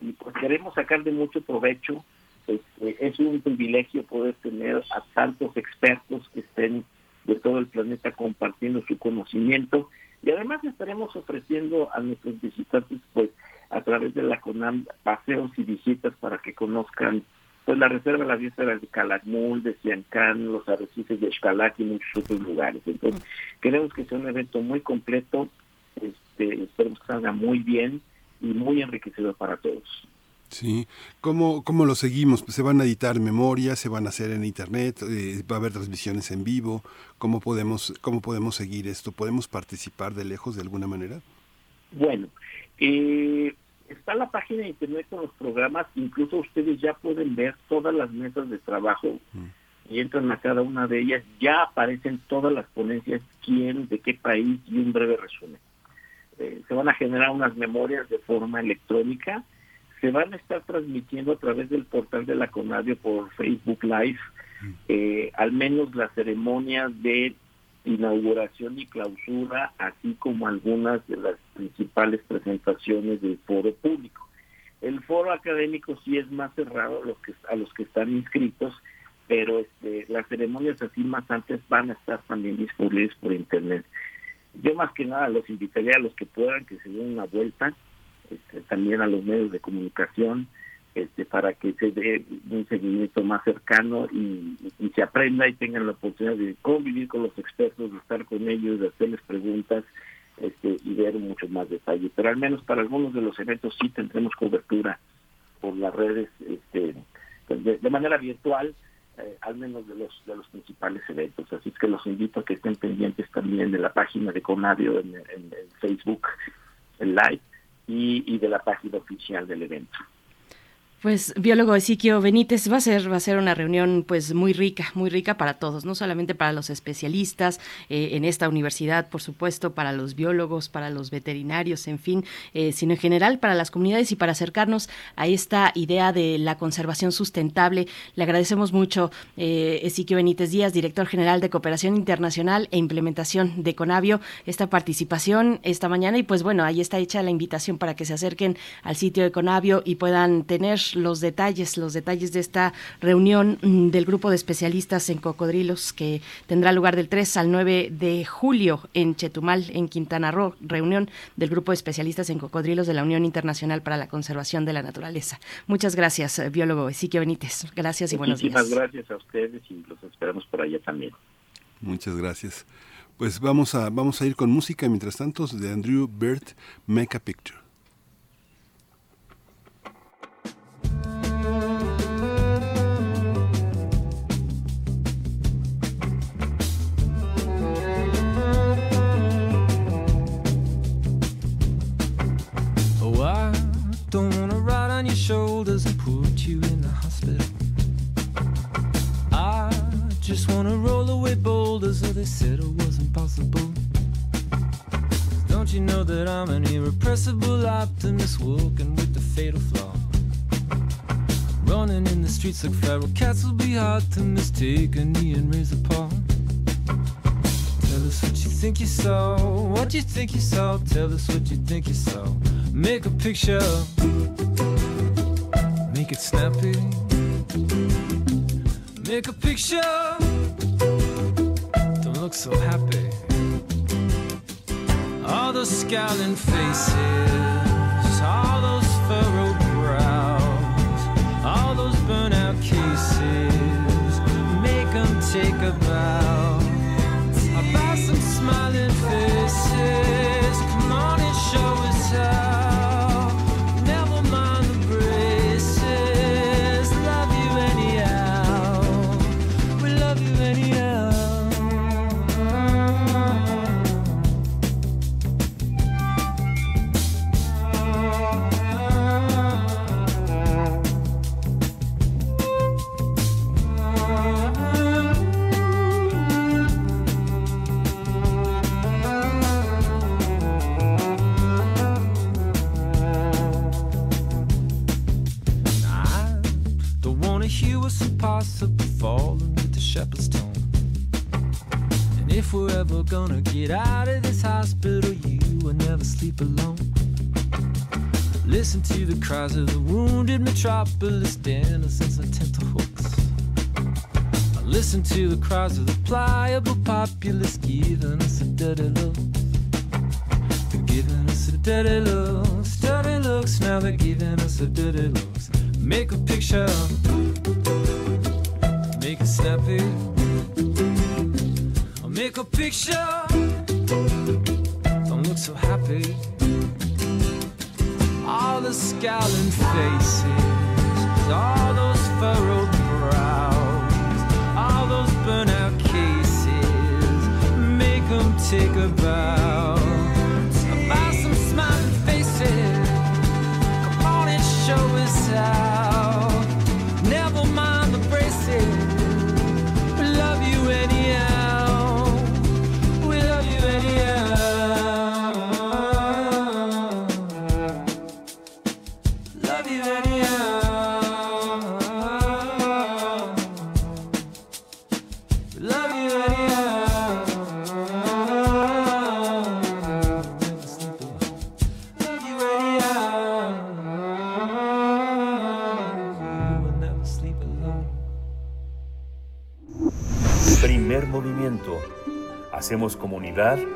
y pues queremos sacar de mucho provecho. Este, es un privilegio poder tener a tantos expertos que estén de todo el planeta compartiendo su conocimiento y además estaremos ofreciendo a nuestros visitantes pues a través de la CONAM paseos y visitas para que conozcan pues la reserva de la víspera de Calakmul, de Ciancán, los arrecifes de Xcalac y muchos otros lugares. Entonces, queremos que sea un evento muy completo, este, esperemos que salga muy bien y muy enriquecedor para todos. Sí, ¿Cómo, ¿cómo lo seguimos? Pues, ¿Se van a editar memorias? ¿Se van a hacer en internet? Eh, ¿Va a haber transmisiones en vivo? ¿Cómo podemos, ¿Cómo podemos seguir esto? ¿Podemos participar de lejos de alguna manera? Bueno, eh, está la página de internet con los programas, incluso ustedes ya pueden ver todas las mesas de trabajo y entran a cada una de ellas, ya aparecen todas las ponencias, quién, de qué país y un breve resumen. Eh, se van a generar unas memorias de forma electrónica, se van a estar transmitiendo a través del portal de la Conadio por Facebook Live, mm. eh, al menos las ceremonias de inauguración y clausura, así como algunas de las principales presentaciones del foro público. El foro académico sí es más cerrado a los que, a los que están inscritos, pero este, las ceremonias así más antes van a estar también disponibles por internet. Yo más que nada los invitaría a los que puedan que se den una vuelta, este, también a los medios de comunicación, este, para que se dé un seguimiento más cercano y, se aprenda y tengan la oportunidad de convivir con los expertos, de estar con ellos, de hacerles preguntas este, y ver mucho más detalle. Pero al menos para algunos de los eventos sí tendremos cobertura por las redes este, de, manera virtual, eh, al menos de los de los principales eventos. Así que los invito a que estén pendientes también de la página de Conadio en, Facebook, en Live, y, y de la página oficial del evento. Pues biólogo Ezequiel Benítez va a ser va a ser una reunión pues muy rica, muy rica para todos, no solamente para los especialistas eh, en esta universidad, por supuesto, para los biólogos, para los veterinarios, en fin, eh, sino en general para las comunidades y para acercarnos a esta idea de la conservación sustentable. Le agradecemos mucho eh, Ezequiel Benítez Díaz, director general de Cooperación Internacional e Implementación de Conavio, esta participación esta mañana y pues bueno, ahí está hecha la invitación para que se acerquen al sitio de Conavio y puedan tener los detalles, los detalles de esta reunión mm, del grupo de especialistas en cocodrilos que tendrá lugar del 3 al 9 de julio en Chetumal, en Quintana Roo, reunión del grupo de especialistas en cocodrilos de la Unión Internacional para la Conservación de la Naturaleza. Muchas gracias, eh, biólogo Ezequiel Benítez. Gracias y buenos días. Muchísimas gracias a ustedes y los esperamos por allá también. Muchas gracias. Pues vamos a, vamos a ir con música mientras tanto de Andrew Bird, Make a Picture. Oh, don't want to ride on your shoulders and put you in the hospital. I just want to roll away boulders, though they said it wasn't possible. Don't you know that I'm an irrepressible optimist walking with the fatal flaw? Running in the streets like feral cats will be hard to mistake a knee and raise a paw. Tell us what you think you saw, what you think you saw. Tell us what you think you saw. Make a picture, make it snappy. Make a picture, don't look so happy. All those scowling faces, take a bow. About some smiling faces, we're gonna get out of this hospital, you will never sleep alone. Listen to the cries of the wounded metropolis dancers and tenterhooks. Listen to the cries of the pliable populace giving us a dirty look. They're giving us a dirty looks, dirty looks. Now they're giving us a dirty looks. Make a picture, make it snappy. Make a picture, don't look so happy. All the scowling faces, all those furrowed brows, all those burnout cases, make them take a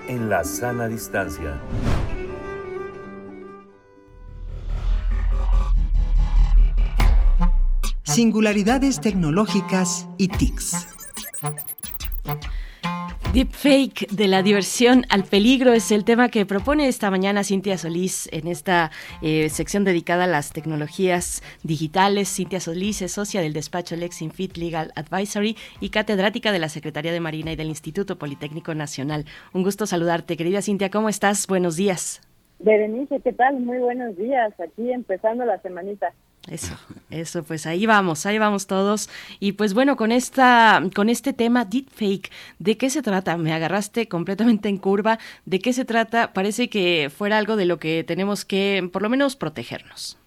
en la sana distancia. Singularidades tecnológicas y TICs. Deepfake de la diversión al peligro es el tema que propone esta mañana Cintia Solís en esta eh, sección dedicada a las tecnologías digitales. Cintia Solís es socia del despacho Lexinfit Legal Advisory y catedrática de la Secretaría de Marina y del Instituto Politécnico Nacional. Un gusto saludarte, querida Cintia. ¿Cómo estás? Buenos días. Berenice, ¿qué tal? Muy buenos días. Aquí empezando la semanita. Eso, eso, pues ahí vamos, ahí vamos todos. Y pues bueno, con esta, con este tema deepfake, ¿de qué se trata? Me agarraste completamente en curva. ¿De qué se trata? Parece que fuera algo de lo que tenemos que, por lo menos, protegernos.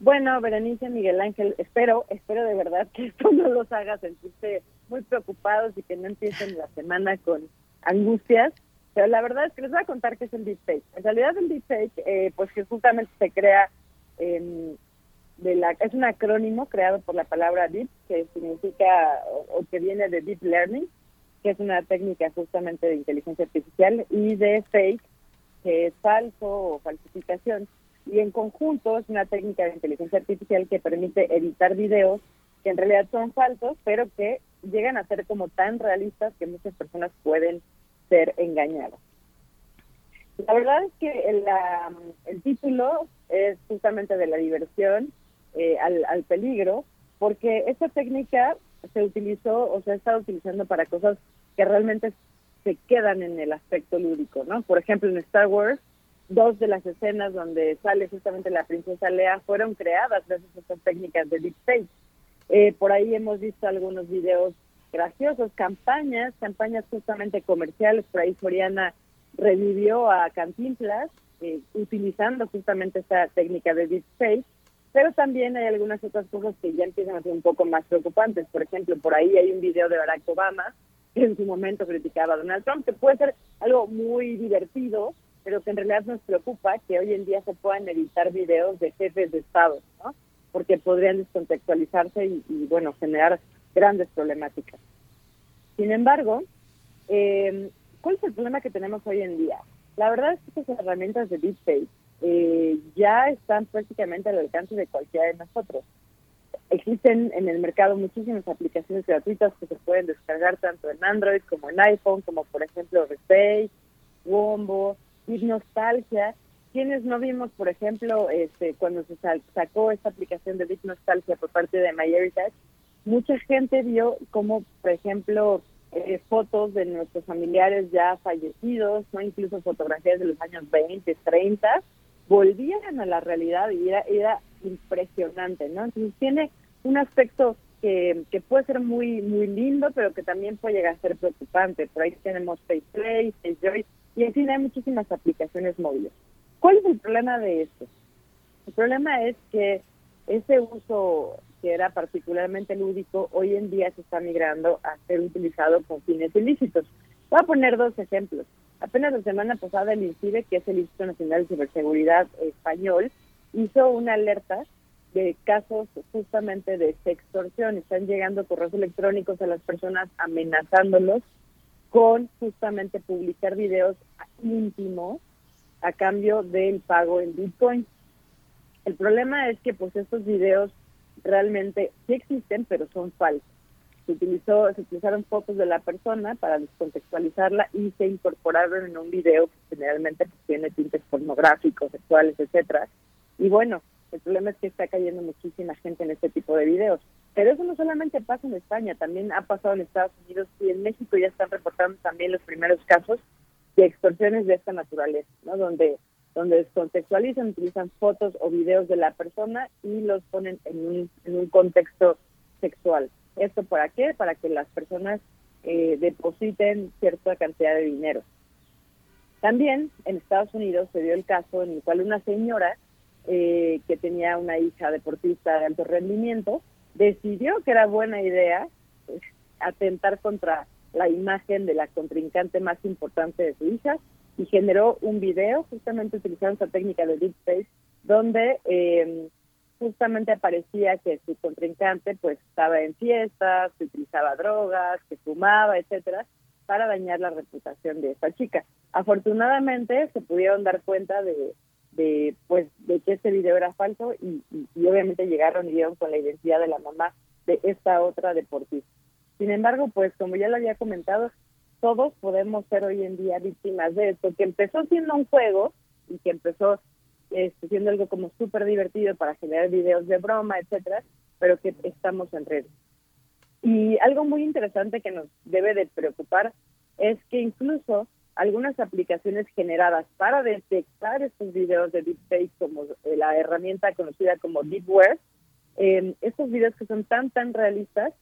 Bueno, Berenice, Miguel Ángel, espero, espero de verdad que esto no los haga sentirse muy preocupados y que no empiecen la semana con angustias. Pero la verdad es que les voy a contar qué es el deepfake. En realidad el deepfake, eh, pues que justamente se crea eh, de la, es un acrónimo creado por la palabra deep, que significa o, que viene de deep learning, que es una técnica justamente de inteligencia artificial, y de fake, que es falso o falsificación. Y en conjunto es una técnica de inteligencia artificial que permite editar videos que en realidad son falsos, pero que llegan a ser como tan realistas que muchas personas pueden ser engañadas. La verdad es que el, el título es justamente de la diversión eh, al, al, peligro, porque esta técnica se utilizó o se ha estado utilizando para cosas que realmente se quedan en el aspecto lúdico, ¿no? Por ejemplo, en Star Wars, dos de las escenas donde sale justamente la princesa Lea fueron creadas gracias a estas técnicas de deepfake. Eh, por ahí hemos visto algunos videos graciosos, campañas, campañas justamente comerciales, por ahí Soriana revivió a Cantinflas eh, utilizando justamente esta técnica de deepfake, pero también hay algunas otras cosas que ya empiezan a ser un poco más preocupantes. Por ejemplo, por ahí hay un video de Barack Obama que en su momento criticaba a Donald Trump, que puede ser algo muy divertido, pero que en realidad nos preocupa que hoy en día se puedan editar videos de jefes de Estado, ¿no? porque podrían descontextualizarse y, y bueno, generar grandes problemáticas. Sin embargo, eh, ¿cuál es el problema que tenemos hoy en día? La verdad es que estas herramientas de deepfake eh, ya están prácticamente al alcance de cualquiera de nosotros. Existen en el mercado muchísimas aplicaciones gratuitas que se pueden descargar tanto en Android como en iPhone, como por ejemplo Replay, Wombo, Nostalgia. Quienes no vimos, por ejemplo, este, cuando se sacó esta aplicación de Big Nostalgia por parte de MyHeritage, mucha gente vio como, por ejemplo, eh, fotos de nuestros familiares ya fallecidos, no incluso fotografías de los años 20, 30, volvían a la realidad y era, era impresionante, ¿no? Entonces tiene un aspecto que, que puede ser muy muy lindo, pero que también puede llegar a ser preocupante. Por ahí tenemos FacePlay, FaceJoy, y en fin hay muchísimas aplicaciones móviles. ¿Cuál es el problema de esto? El problema es que ese uso que era particularmente lúdico, hoy en día se está migrando a ser utilizado con fines ilícitos. Voy a poner dos ejemplos. Apenas la semana pasada el INCIBE, que es el Instituto Nacional de Ciberseguridad Español, hizo una alerta de casos justamente de sextorsión. Están llegando correos electrónicos a las personas amenazándolos con justamente publicar videos íntimos a cambio del pago en Bitcoin. El problema es que pues estos videos realmente sí existen, pero son falsos. Se utilizó, se utilizaron fotos de la persona para descontextualizarla y se incorporaron en un video que generalmente pues, tiene tintes pornográficos, sexuales, etcétera. Y bueno, el problema es que está cayendo muchísima gente en este tipo de videos. Pero eso no solamente pasa en España, también ha pasado en Estados Unidos y en México ya están reportando también los primeros casos de extorsiones de esta naturaleza, ¿no? Donde donde descontextualizan, utilizan fotos o videos de la persona y los ponen en un, en un contexto sexual. ¿Esto para qué? Para que las personas eh, depositen cierta cantidad de dinero. También en Estados Unidos se dio el caso en el cual una señora eh, que tenía una hija deportista de alto rendimiento decidió que era buena idea pues, atentar contra la imagen de la contrincante más importante de su hija y generó un video justamente utilizando esa técnica de deepfake donde eh, justamente aparecía que su contrincante pues estaba en fiestas, que utilizaba drogas, que fumaba, etcétera, para dañar la reputación de esta chica. Afortunadamente se pudieron dar cuenta de, de pues de que este video era falso y, y, obviamente llegaron y dieron con la identidad de la mamá de esta otra deportista. Sin embargo, pues como ya lo había comentado, todos podemos ser hoy en día víctimas de esto, que empezó siendo un juego y que empezó este, siendo algo como súper divertido para generar videos de broma, etcétera, pero que estamos en red. Y algo muy interesante que nos debe de preocupar es que incluso algunas aplicaciones generadas para detectar estos videos de deepfake, como la herramienta conocida como Deepware, eh, estos videos que son tan, tan realistas,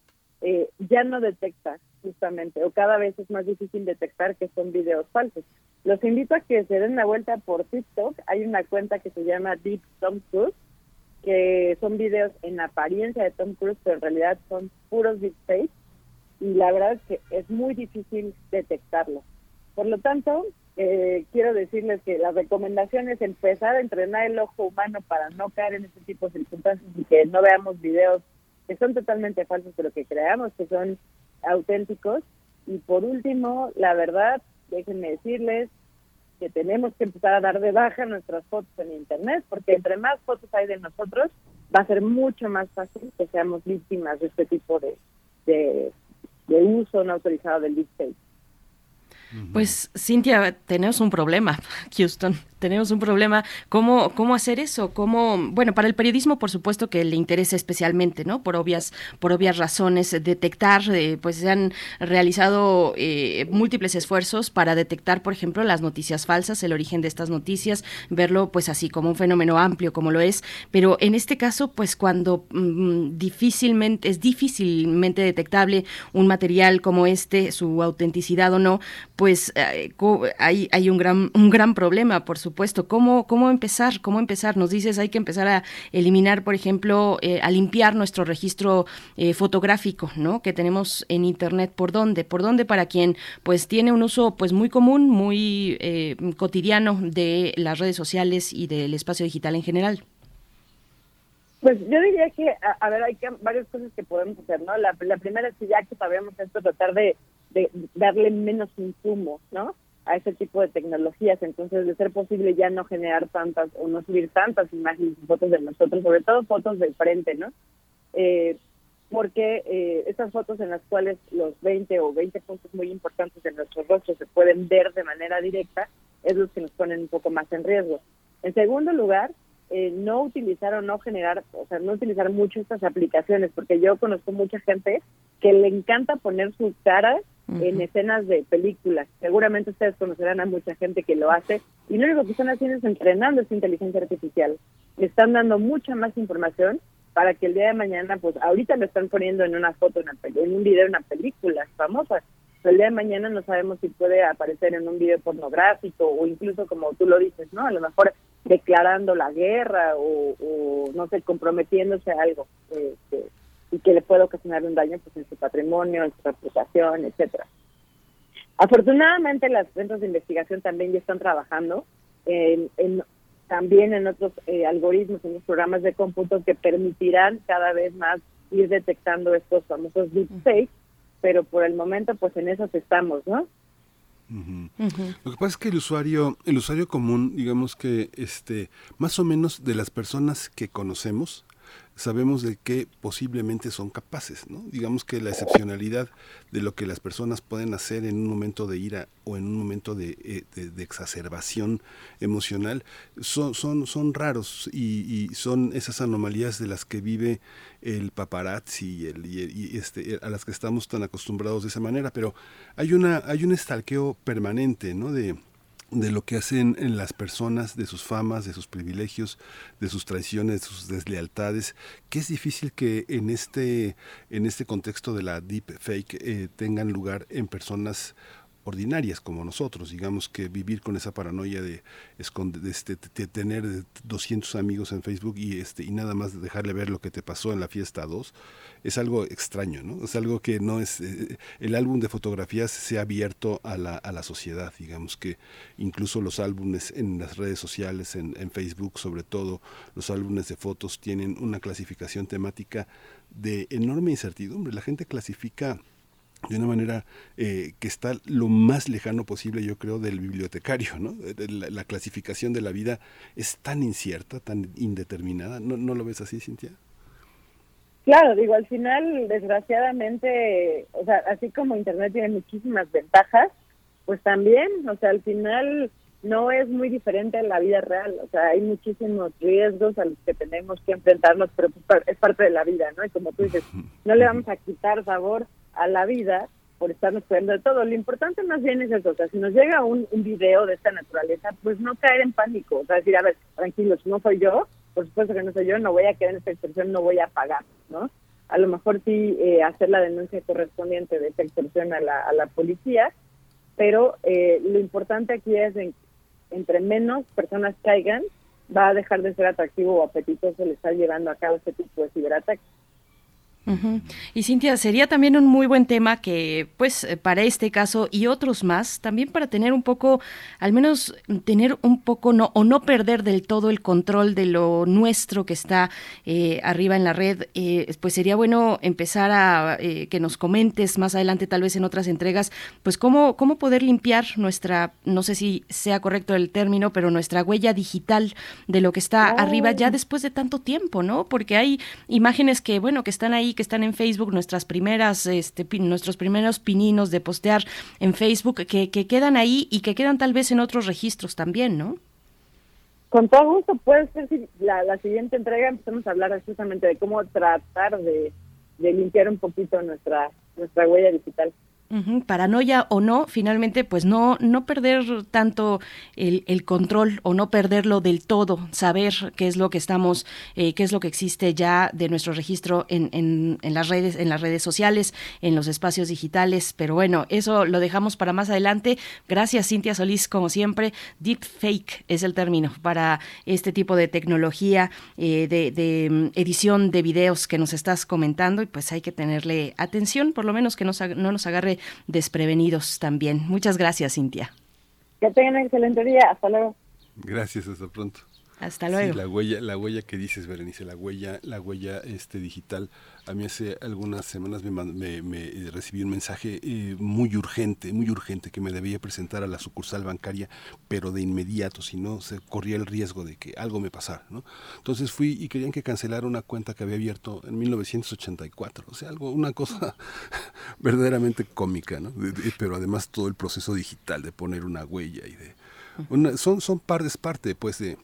eh, ya no detecta justamente, o cada vez es más difícil detectar que son videos falsos. Los invito a que se den una vuelta por TikTok. Hay una cuenta que se llama Deep Tom Cruise, que son videos en apariencia de Tom Cruise, pero en realidad son puros deepfakes. Y la verdad es que es muy difícil detectarlo. Por lo tanto, eh, quiero decirles que la recomendación es empezar a entrenar el ojo humano para no caer en este tipo de circunstancias y que no veamos videos que son totalmente falsos, pero que creamos que son auténticos. Y por último, la verdad, déjenme decirles que tenemos que empezar a dar de baja nuestras fotos en Internet, porque entre más fotos hay de nosotros, va a ser mucho más fácil que seamos víctimas de este tipo de, de, de uso no autorizado del deepfake. Pues Cintia, tenemos un problema, Houston tenemos un problema. ¿Cómo, cómo hacer eso? ¿Cómo, bueno, para el periodismo, por supuesto que le interesa especialmente, ¿no? Por obvias, por obvias razones, detectar, eh, pues se han realizado eh, múltiples esfuerzos para detectar, por ejemplo, las noticias falsas, el origen de estas noticias, verlo pues así como un fenómeno amplio como lo es. Pero en este caso, pues cuando mm, difícilmente, es difícilmente detectable un material como este, su autenticidad o no, eh, hay, hay un gran, un gran problema, por supuesto. ¿Cómo, ¿Cómo empezar? ¿Cómo empezar? Nos dices, hay que empezar a eliminar, por ejemplo, eh, a limpiar nuestro registro eh, fotográfico, ¿no? Que tenemos en Internet. ¿Por dónde? ¿Por dónde para quien, pues, tiene un uso, pues, muy común, muy eh, cotidiano de las redes sociales y del espacio digital en general? Pues yo diría que, a, ver, hay varias cosas que podemos hacer, ¿no? La, primera es que ya que sabemos esto, tratar de, de darle menos insumo, ¿no? a ese tipo de tecnologías. Entonces, de ser posible ya no generar tantas o no subir tantas imágenes y fotos de nosotros, sobre todo fotos de frente, ¿no? Eh, porque eh, estas fotos en las cuales los 20 o 20 puntos muy importantes de nuestro rostro se pueden ver de manera directa, es los que nos ponen un poco más en riesgo. En segundo lugar, eh, no utilizar o no generar, o sea, no utilizar mucho estas aplicaciones, porque yo conozco mucha gente que le encanta poner en escenas de películas. Seguramente ustedes conocerán a mucha gente que lo hace y lo único que están haciendo es entrenando esa inteligencia artificial. Le están dando mucha más información para que el día de mañana, pues ahorita lo están poniendo en una foto, en un video, en una película famosa. Pero el día de mañana no sabemos si puede aparecer en un video pornográfico o incluso como tú lo dices, ¿no? A lo mejor declarando la guerra o, o no sé, comprometiéndose a algo este, y que le puede ocasionar un daño pues en su patrimonio, en su reputación, etcétera. Afortunadamente las centros de investigación también ya están trabajando en, en- también en otros eh, algoritmos, en los programas de cómputo que permitirán cada vez más ir detectando estos famosos deepfakes, pero por el momento pues en eso estamos, ¿no? Lo que pasa es que el usuario, el usuario común, digamos que este, más o menos de las personas que conocemos, sabemos de qué posiblemente son capaces, ¿no? Digamos que la excepcionalidad de lo que las personas pueden hacer en un momento de ira o en un momento de, eh, exacerbación emocional son, son, son raros y, son esas anomalías de las que vive el paparazzi y este, a las que estamos tan acostumbrados de esa manera, pero hay una hay un estalqueo permanente, ¿no? De, de lo que hacen en las personas, de sus famas, de sus privilegios, de sus traiciones, de sus deslealtades, que es difícil que en este, en este contexto de la deep fake eh, tengan lugar en personas ordinarias como nosotros, digamos que vivir con esa paranoia de, esconde- de este, tener 200 amigos en Facebook y este y nada más dejarle ver lo que te pasó en la fiesta 2 es algo extraño, ¿no? Es algo que no es eh, el álbum de fotografías se ha abierto a la, a la sociedad, digamos que incluso los álbumes en las redes sociales, en Facebook sobre todo, los álbumes de fotos tienen una clasificación temática de enorme incertidumbre. La gente clasifica de una manera eh, que está lo más lejano posible, yo creo, del bibliotecario. ¿no? La, la clasificación de la vida es tan incierta, tan indeterminada. ¿No, no lo ves así, Cintia? Claro, digo, al final, desgraciadamente, o sea, así como Internet tiene muchísimas ventajas, pues también, o sea, al final no es muy diferente a la vida real, o sea, hay muchísimos riesgos a los que tenemos que enfrentarnos, pero pues, es parte de la vida, ¿no? Y como tú dices, no le vamos a quitar sabor a la vida por estarnos cuidando de todo. Lo importante más bien es eso, o sea, si nos llega un, un video de esta naturaleza, pues no caer en pánico, o sea, decir, a ver, tranquilos, no soy yo, por supuesto que no soy yo, no voy a quedar en esta extorsión, no voy a pagar, ¿no? A lo mejor sí eh, hacer la denuncia correspondiente de esta extorsión a la, a la policía, pero eh, lo importante aquí es en- entre menos personas caigan, va a dejar de ser atractivo o apetitoso el estar llevando a cabo este tipo de ciberataques. Ujú. Y Cintia, sería también un muy buen tema que, pues, eh, para este caso y otros más, también para tener un poco, al menos tener un poco, no, o no perder del todo el control de lo nuestro que está eh, arriba en la red, eh, pues sería bueno empezar a eh, que nos comentes más adelante, tal vez en otras entregas, pues cómo, cómo poder limpiar nuestra, no sé si sea correcto el término, pero nuestra huella digital de lo que está Oh. arriba ya después de tanto tiempo, ¿no? Porque hay imágenes que, bueno, que están ahí, que están en Facebook, nuestras primeras, este, nuestros primeros pininos de postear en Facebook, que, que quedan ahí y que quedan tal vez en otros registros también, ¿no? Con todo gusto, puede ser si la, la siguiente entrega empezamos a hablar justamente de cómo tratar de, de limpiar un poquito nuestra nuestra huella digital. Ujú, Paranoia o no, finalmente, pues no, no perder tanto el, control o no perderlo del todo, saber qué es lo que estamos, eh, qué es lo que existe ya de nuestro registro en, en, en las redes, en las redes sociales, en los espacios digitales. Pero bueno, eso lo dejamos para más adelante. Gracias, Cintia Solís, como siempre. Deepfake es el término para este tipo de tecnología eh, de, de, mm, edición de videos que nos estás comentando y pues hay que tenerle atención, por lo menos que ag- no nos agarre desprevenidos también. Muchas gracias, Cintia. Que tengan un excelente día. Hasta luego. Gracias, hasta pronto. Hasta Sí, luego. la huella, la huella que dices, Berenice, la huella, la huella este digital. A mí hace algunas semanas me, me- me, eh, recibí un mensaje eh, muy urgente, muy urgente, que me debía presentar a la sucursal bancaria, pero de inmediato, si no, se corría el riesgo de que algo me pasara, ¿no? Entonces fui y querían que cancelara una cuenta que había abierto en 1984, o sea, algo, una cosa verdaderamente cómica, ¿no? Pero además todo el proceso digital de poner una huella y de... una- son, son par, es parte, pues, de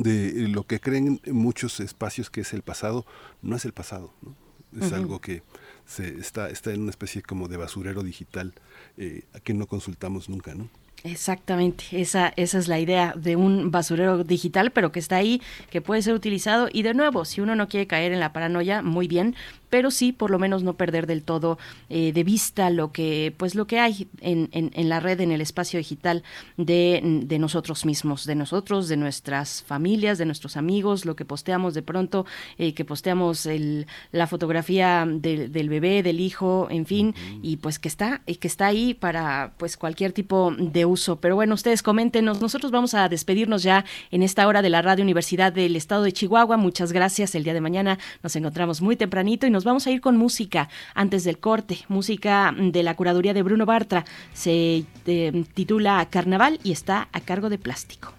de lo que creen en muchos espacios que es el pasado, no es el pasado, ¿no? Es algo que se está, está en una especie como de basurero digital eh, que no consultamos nunca, ¿no? Exactamente, esa, esa es la idea de un basurero digital, pero que está ahí, que puede ser utilizado. Y de nuevo, si uno no quiere caer en la paranoia, muy bien, pero sí por lo menos no perder del todo eh, de vista lo que pues lo que hay en, en, en la red en el espacio digital de, de, nosotros mismos de nosotros de nuestras familias de nuestros amigos lo que posteamos de pronto eh, que posteamos el, la fotografía de, del bebé del hijo en fin uh -huh. y pues que está que está ahí para pues cualquier tipo de uso. Pero bueno ustedes coméntenos nosotros vamos a despedirnos ya en esta hora de la radio Universidad del Estado de Chihuahua. Muchas gracias. El día de mañana nos encontramos muy tempranito y nos vamos a ir con música antes del corte, música de la curaduría de Bruno Bartra. Se eh, titula Carnaval y está a cargo de Plástico.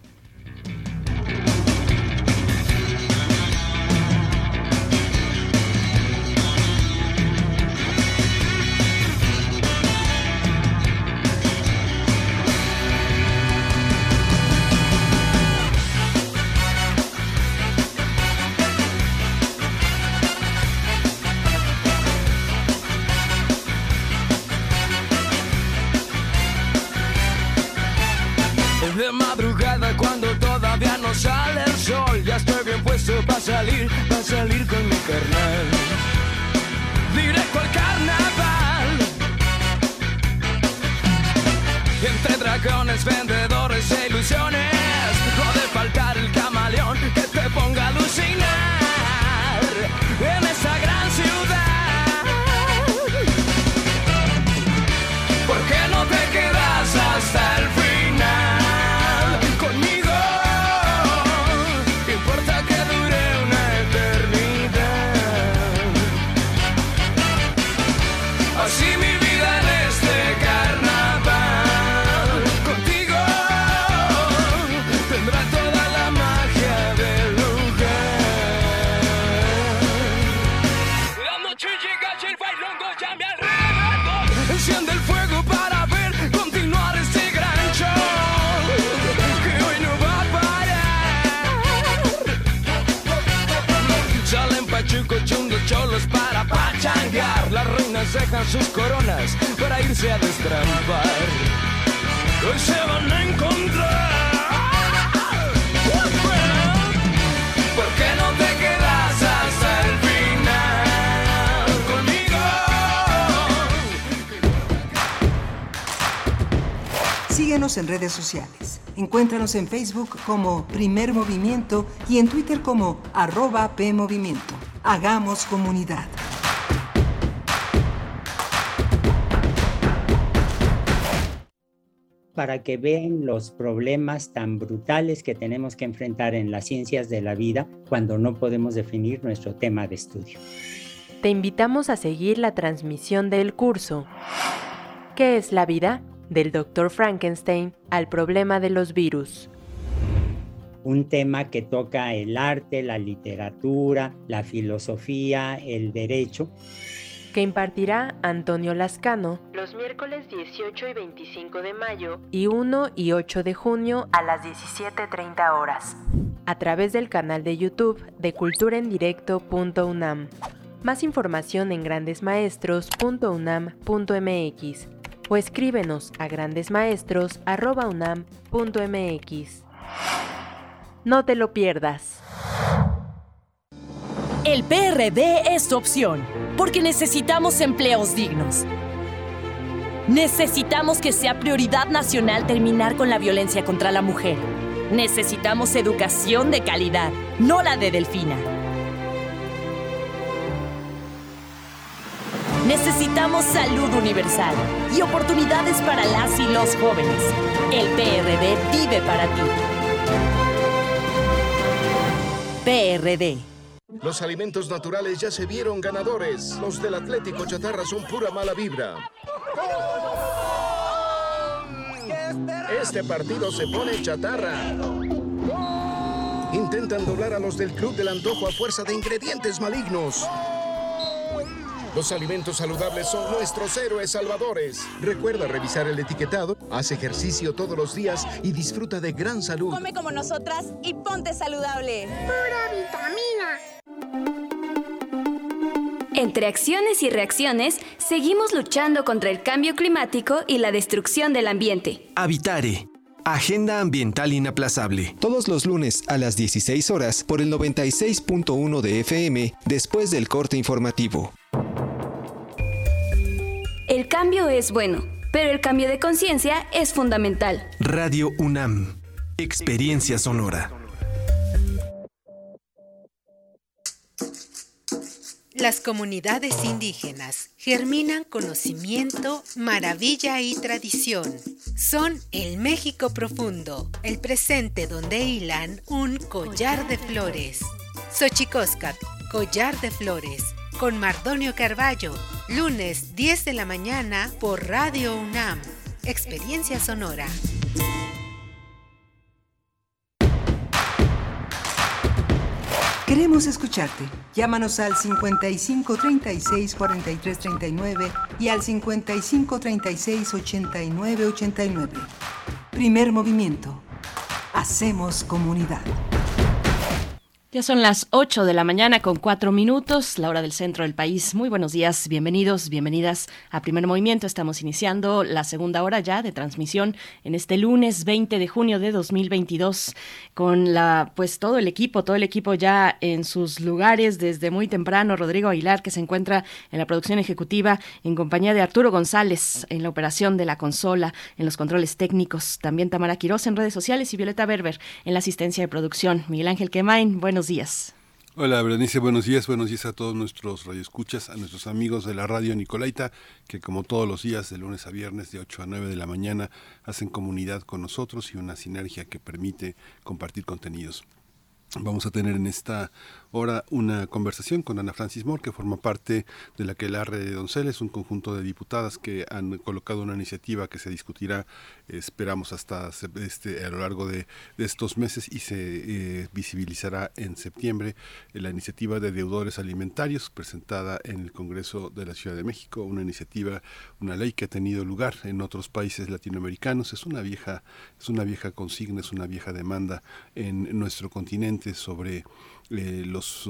En redes sociales. Encuéntranos en Facebook como Primer Movimiento y en Twitter como arroba PMovimiento. Hagamos comunidad. para que vean los problemas tan brutales que tenemos que enfrentar en las ciencias de la vida cuando no podemos definir nuestro tema de estudio. Te invitamos a seguir la transmisión del curso ¿Qué es la vida? Del Dr. Frankenstein al problema de los virus un tema que toca el arte, la literatura, la filosofía, el derecho. Que impartirá Antonio Lascano los miércoles 18 y 25 de mayo y 1 y 8 de junio a las 17.30 horas a través del canal de YouTube de culturaendirecto.unam. Más información en grandesmaestros.unam.mx o escríbenos a grandesmaestros.unam.mx. No te lo pierdas. El PRD es opción, porque necesitamos empleos dignos. Necesitamos que sea prioridad nacional terminar con la violencia contra la mujer. Necesitamos educación de calidad, no la de Delfina. Necesitamos salud universal y oportunidades para las y los jóvenes. El PRD vive para ti. PRD. Los alimentos naturales ya se vieron ganadores. Los del Atlético Chatarra son pura mala vibra. Este partido se pone chatarra. Intentan doblar a los del Club del Antojo a fuerza de ingredientes malignos. Los alimentos saludables son nuestros héroes salvadores. Recuerda revisar el etiquetado, haz ejercicio todos los días y disfruta de gran salud. Come como nosotras y ponte saludable. Pura vitamina. Entre acciones y reacciones, seguimos luchando contra el cambio climático y la destrucción del ambiente. Habitare. Agenda Ambiental Inaplazable. Todos los lunes a las 16 horas por el 96.1 de FM después del corte informativo. El cambio es bueno, pero el cambio de conciencia es fundamental. Radio UNAM. Experiencia sonora. Las comunidades indígenas germinan conocimiento, maravilla y tradición. Son el México profundo, el presente donde hilan un collar de flores. Xochicóscat, collar de flores, con Mardonio Carballo, lunes 10 de la mañana por Radio UNAM. Experiencia sonora. Queremos escucharte. Llámanos al 55 36 43 39 y al 55 36 89 89. Primer movimiento. Hacemos comunidad. Ya son las 8 de la mañana con 4 minutos, la hora del centro del país. Muy buenos días, bienvenidos, bienvenidas a Primer Movimiento. Estamos iniciando la segunda hora ya de transmisión en este lunes 20 de junio de 2022 con la pues todo el equipo, todo el equipo ya en sus lugares desde muy temprano. Rodrigo Aguilar que se encuentra en la producción ejecutiva en compañía de Arturo González en la operación de la consola, en los controles técnicos, también Tamara Quiroz en redes sociales y Violeta Berber en la asistencia de producción. Miguel Ángel Quemain, buenos días. Hola, Berenice, buenos días, buenos días a todos nuestros radioescuchas, a nuestros amigos de la radio Nicolaita, que como todos los días, de lunes a viernes, de 8 a 9 de la mañana, hacen comunidad con nosotros y una sinergia que permite compartir contenidos. Vamos a tener en esta hora una conversación con Ana Francis Moore, que forma parte de la Quelarre de Donceles, un conjunto de diputadas que han colocado una iniciativa que se discutirá, esperamos, hasta este, a lo largo de, estos meses y se eh, visibilizará en septiembre la iniciativa de deudores alimentarios presentada en el Congreso de la Ciudad de México, una iniciativa, una ley que ha tenido lugar en otros países latinoamericanos. Es una vieja, es una vieja consigna, es una vieja demanda en nuestro continente sobre eh, los,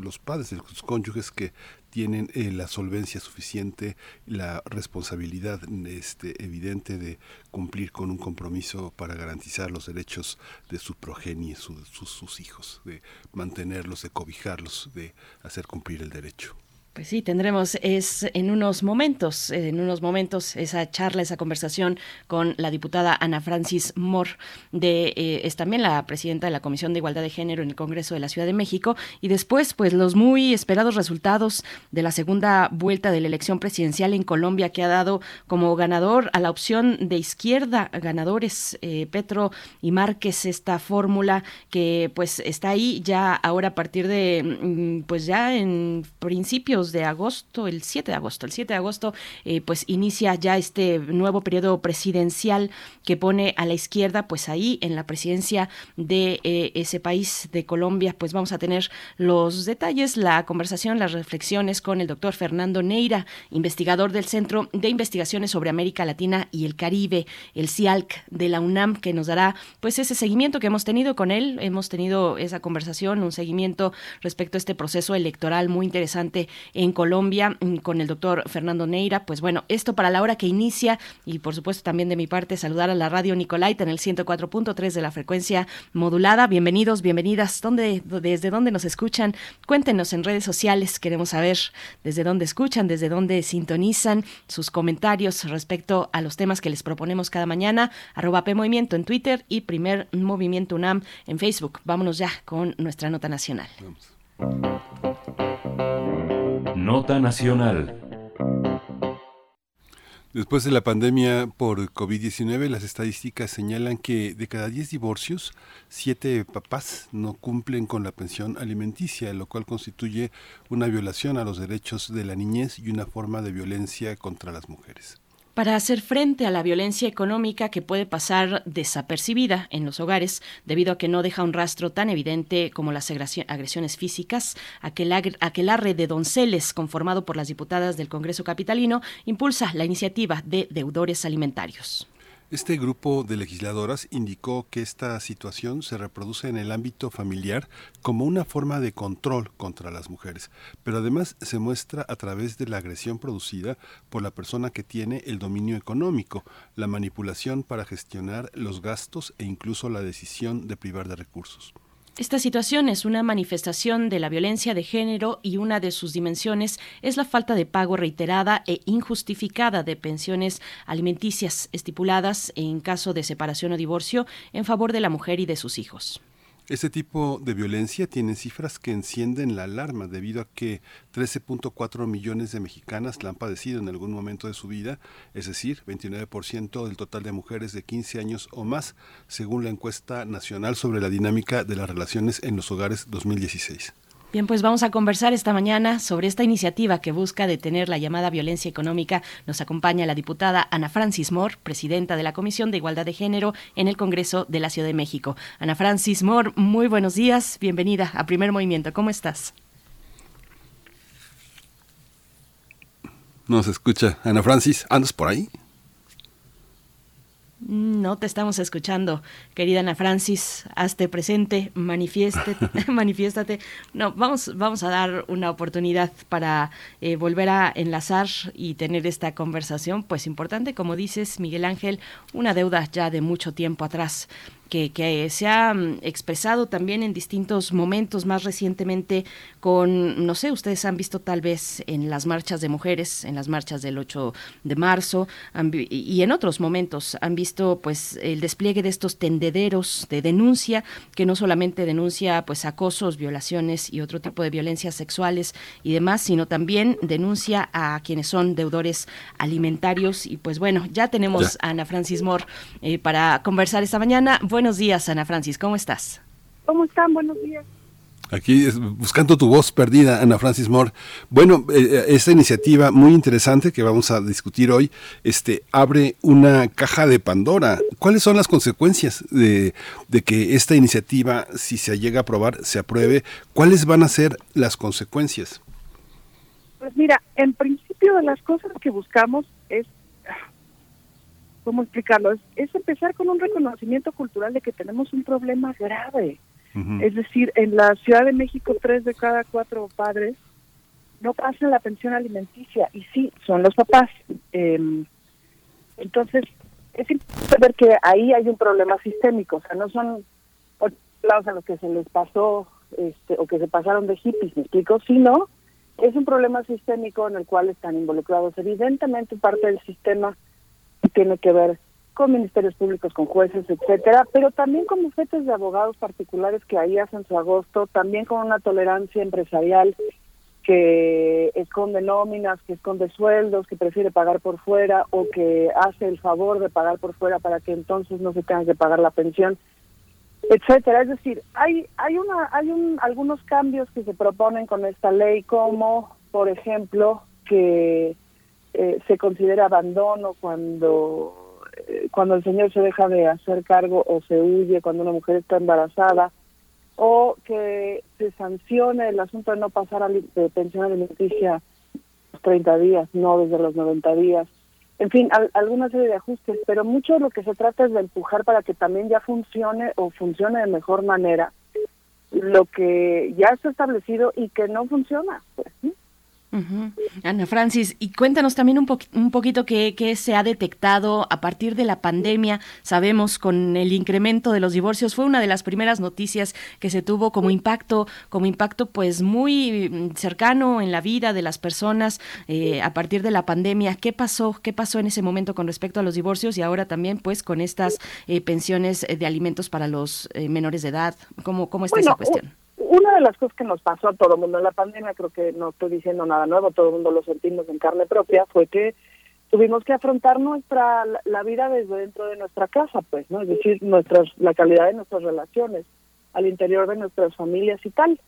los padres, los cónyuges que tienen eh, la solvencia suficiente, la responsabilidad este, evidente de cumplir con un compromiso para garantizar los derechos de su progenie, sus, sus hijos, de mantenerlos, de cobijarlos, de hacer cumplir el derecho. Pues sí, tendremos es en unos momentos, en unos momentos esa charla, esa conversación con la diputada Ana Francis Moore, de eh, es también la presidenta de la Comisión de Igualdad de Género en el Congreso de la Ciudad de México y después pues los muy esperados resultados de la segunda vuelta de la elección presidencial en Colombia que ha dado como ganador a la opción de izquierda ganadores eh, Petro y Márquez esta fórmula que pues está ahí ya ahora a partir de mm, pues ya en principios de agosto, el 7 de agosto, el 7 de agosto, eh, pues inicia ya este nuevo periodo presidencial que pone a la izquierda, pues ahí en la presidencia de eh, ese país de Colombia, pues vamos a tener los detalles, la conversación, las reflexiones con el doctor Fernando Neira, investigador del Centro de Investigaciones sobre América Latina y el Caribe, el CIALC de la UNAM, que nos dará pues ese seguimiento que hemos tenido con él, hemos tenido esa conversación, un seguimiento respecto a este proceso electoral muy interesante en Colombia mm, con el doctor Fernando Neira. Pues bueno, esto para la hora que inicia y por supuesto también de mi parte saludar a la radio Nicolaita en el 104.3 de la frecuencia modulada. Bienvenidos, bienvenidas. ¿Dónde, ¿Desde dónde nos escuchan? Cuéntenos en redes sociales. Queremos saber desde dónde escuchan, desde dónde sintonizan sus comentarios respecto a los temas que les proponemos cada mañana. Arroba P en Twitter y Primer Movimiento UNAM en Facebook. Vámonos ya con nuestra nota nacional. Nota Nacional. Después de la pandemia por COVID-19, las estadísticas señalan que de cada 10 divorcios, 7 papás no cumplen con la pensión alimenticia, lo cual constituye una violación a los derechos de la niñez y una forma de violencia contra las mujeres para hacer frente a la violencia económica que puede pasar desapercibida en los hogares debido a que no deja un rastro tan evidente como las agresiones físicas, aquel red de donceles conformado por las diputadas del Congreso Capitalino impulsa la iniciativa de deudores alimentarios. Este grupo de legisladoras indicó que esta situación se reproduce en el ámbito familiar como una forma de control contra las mujeres, pero además se muestra a través de la agresión producida por la persona que tiene el dominio económico, la manipulación para gestionar los gastos e incluso la decisión de privar de recursos. Esta situación es una manifestación de la violencia de género y una de sus dimensiones es la falta de pago reiterada e injustificada de pensiones alimenticias estipuladas en caso de separación o divorcio en favor de la mujer y de sus hijos. Este tipo de violencia tiene cifras que encienden la alarma debido a que 13.4 millones de mexicanas la han padecido en algún momento de su vida, es decir, 29% del total de mujeres de 15 años o más, según la encuesta nacional sobre la dinámica de las relaciones en los hogares 2016. Bien, pues vamos a conversar esta mañana sobre esta iniciativa que busca detener la llamada violencia económica. Nos acompaña la diputada Ana Francis Moore, presidenta de la Comisión de Igualdad de Género en el Congreso de la Ciudad de México. Ana Francis Moore, muy buenos días, bienvenida a Primer Movimiento. ¿Cómo estás? No se escucha. Ana Francis, ¿andas por ahí? No te estamos escuchando, querida Ana Francis. Hazte presente, manifiéstate. No, vamos, vamos a dar una oportunidad para eh, volver a enlazar y tener esta conversación, pues importante, como dices, Miguel Ángel, una deuda ya de mucho tiempo atrás que, que, se ha mm, expresado también en distintos momentos, más recientemente con, no sé, ustedes han visto tal vez en las marchas de mujeres, en las marchas del 8 de marzo y en otros momentos han visto pues el despliegue de estos tendederos de denuncia, que no solamente denuncia pues acosos, violaciones y otro tipo de violencias sexuales y demás, sino también denuncia a quienes son deudores alimentarios y pues bueno, ya tenemos a Ana Francis Moore eh, para conversar esta mañana. Buenos días, Ana Francis, ¿cómo estás? ¿Cómo están? Buenos días. Aquí buscando tu voz perdida, Ana Francis Moore. Bueno, eh, esta iniciativa muy interesante que vamos a discutir hoy, este, abre una caja de Pandora. ¿Cuáles son las consecuencias de, de que esta iniciativa, si se llega a aprobar, se apruebe? ¿Cuáles van a ser las consecuencias? Pues mira, en principio de las cosas que buscamos es ¿cómo explicarlo? Es, empezar con un reconocimiento cultural de que tenemos un problema grave. Es decir, en la Ciudad de México, tres de cada cuatro padres no pasan la pensión alimenticia y sí, son los papás. Em, entonces, es importante ver que ahí hay un problema sistémico, o sea, no son lados a los que se les pasó este, o que se pasaron de hippies, me explico, sino es un problema sistémico en el cual están involucrados evidentemente parte del sistema tiene que ver con ministerios públicos, con jueces, etcétera, pero también con bufetes de abogados particulares que ahí hacen su agosto, también con una tolerancia empresarial que esconde nóminas, que esconde sueldos, que prefiere pagar por fuera o que hace el favor de pagar por fuera para que entonces no se tenga que pagar la pensión, etcétera. Es decir, hay hay una hay un, algunos cambios que se proponen con esta ley, como por ejemplo que eh, se considera abandono cuando eh, cuando el señor se deja de hacer cargo o se huye cuando una mujer está embarazada o que se sancione el asunto de no pasar a de pensión alimenticia los 30 días, no desde los 90 días. En fin, alguna serie de ajustes, pero mucho de lo que se trata es de empujar para que también ya funcione o funcione de mejor manera lo que ya está establecido y que no funciona. Pues, Ana Francis, y cuéntanos también un, un poquito qué, se ha detectado a partir de la pandemia. Sabemos con el incremento de los divorcios fue una de las primeras noticias que se tuvo como impacto, como impacto pues muy cercano en la vida de las personas eh, a partir de la pandemia. ¿Qué pasó? ¿Qué pasó en ese momento con respecto a los divorcios y ahora también pues con estas eh, pensiones de alimentos para los eh, menores de edad? ¿Cómo, cómo está esa cuestión? Una de las cosas que nos pasó a todo el mundo en la pandemia, creo que no estoy diciendo nada nuevo, todo el mundo lo sentimos en carne propia, fue que tuvimos que afrontar nuestra la vida desde dentro de nuestra casa, pues, ¿no? Es decir, nuestras la calidad de nuestras relaciones al interior de nuestras familias y tal,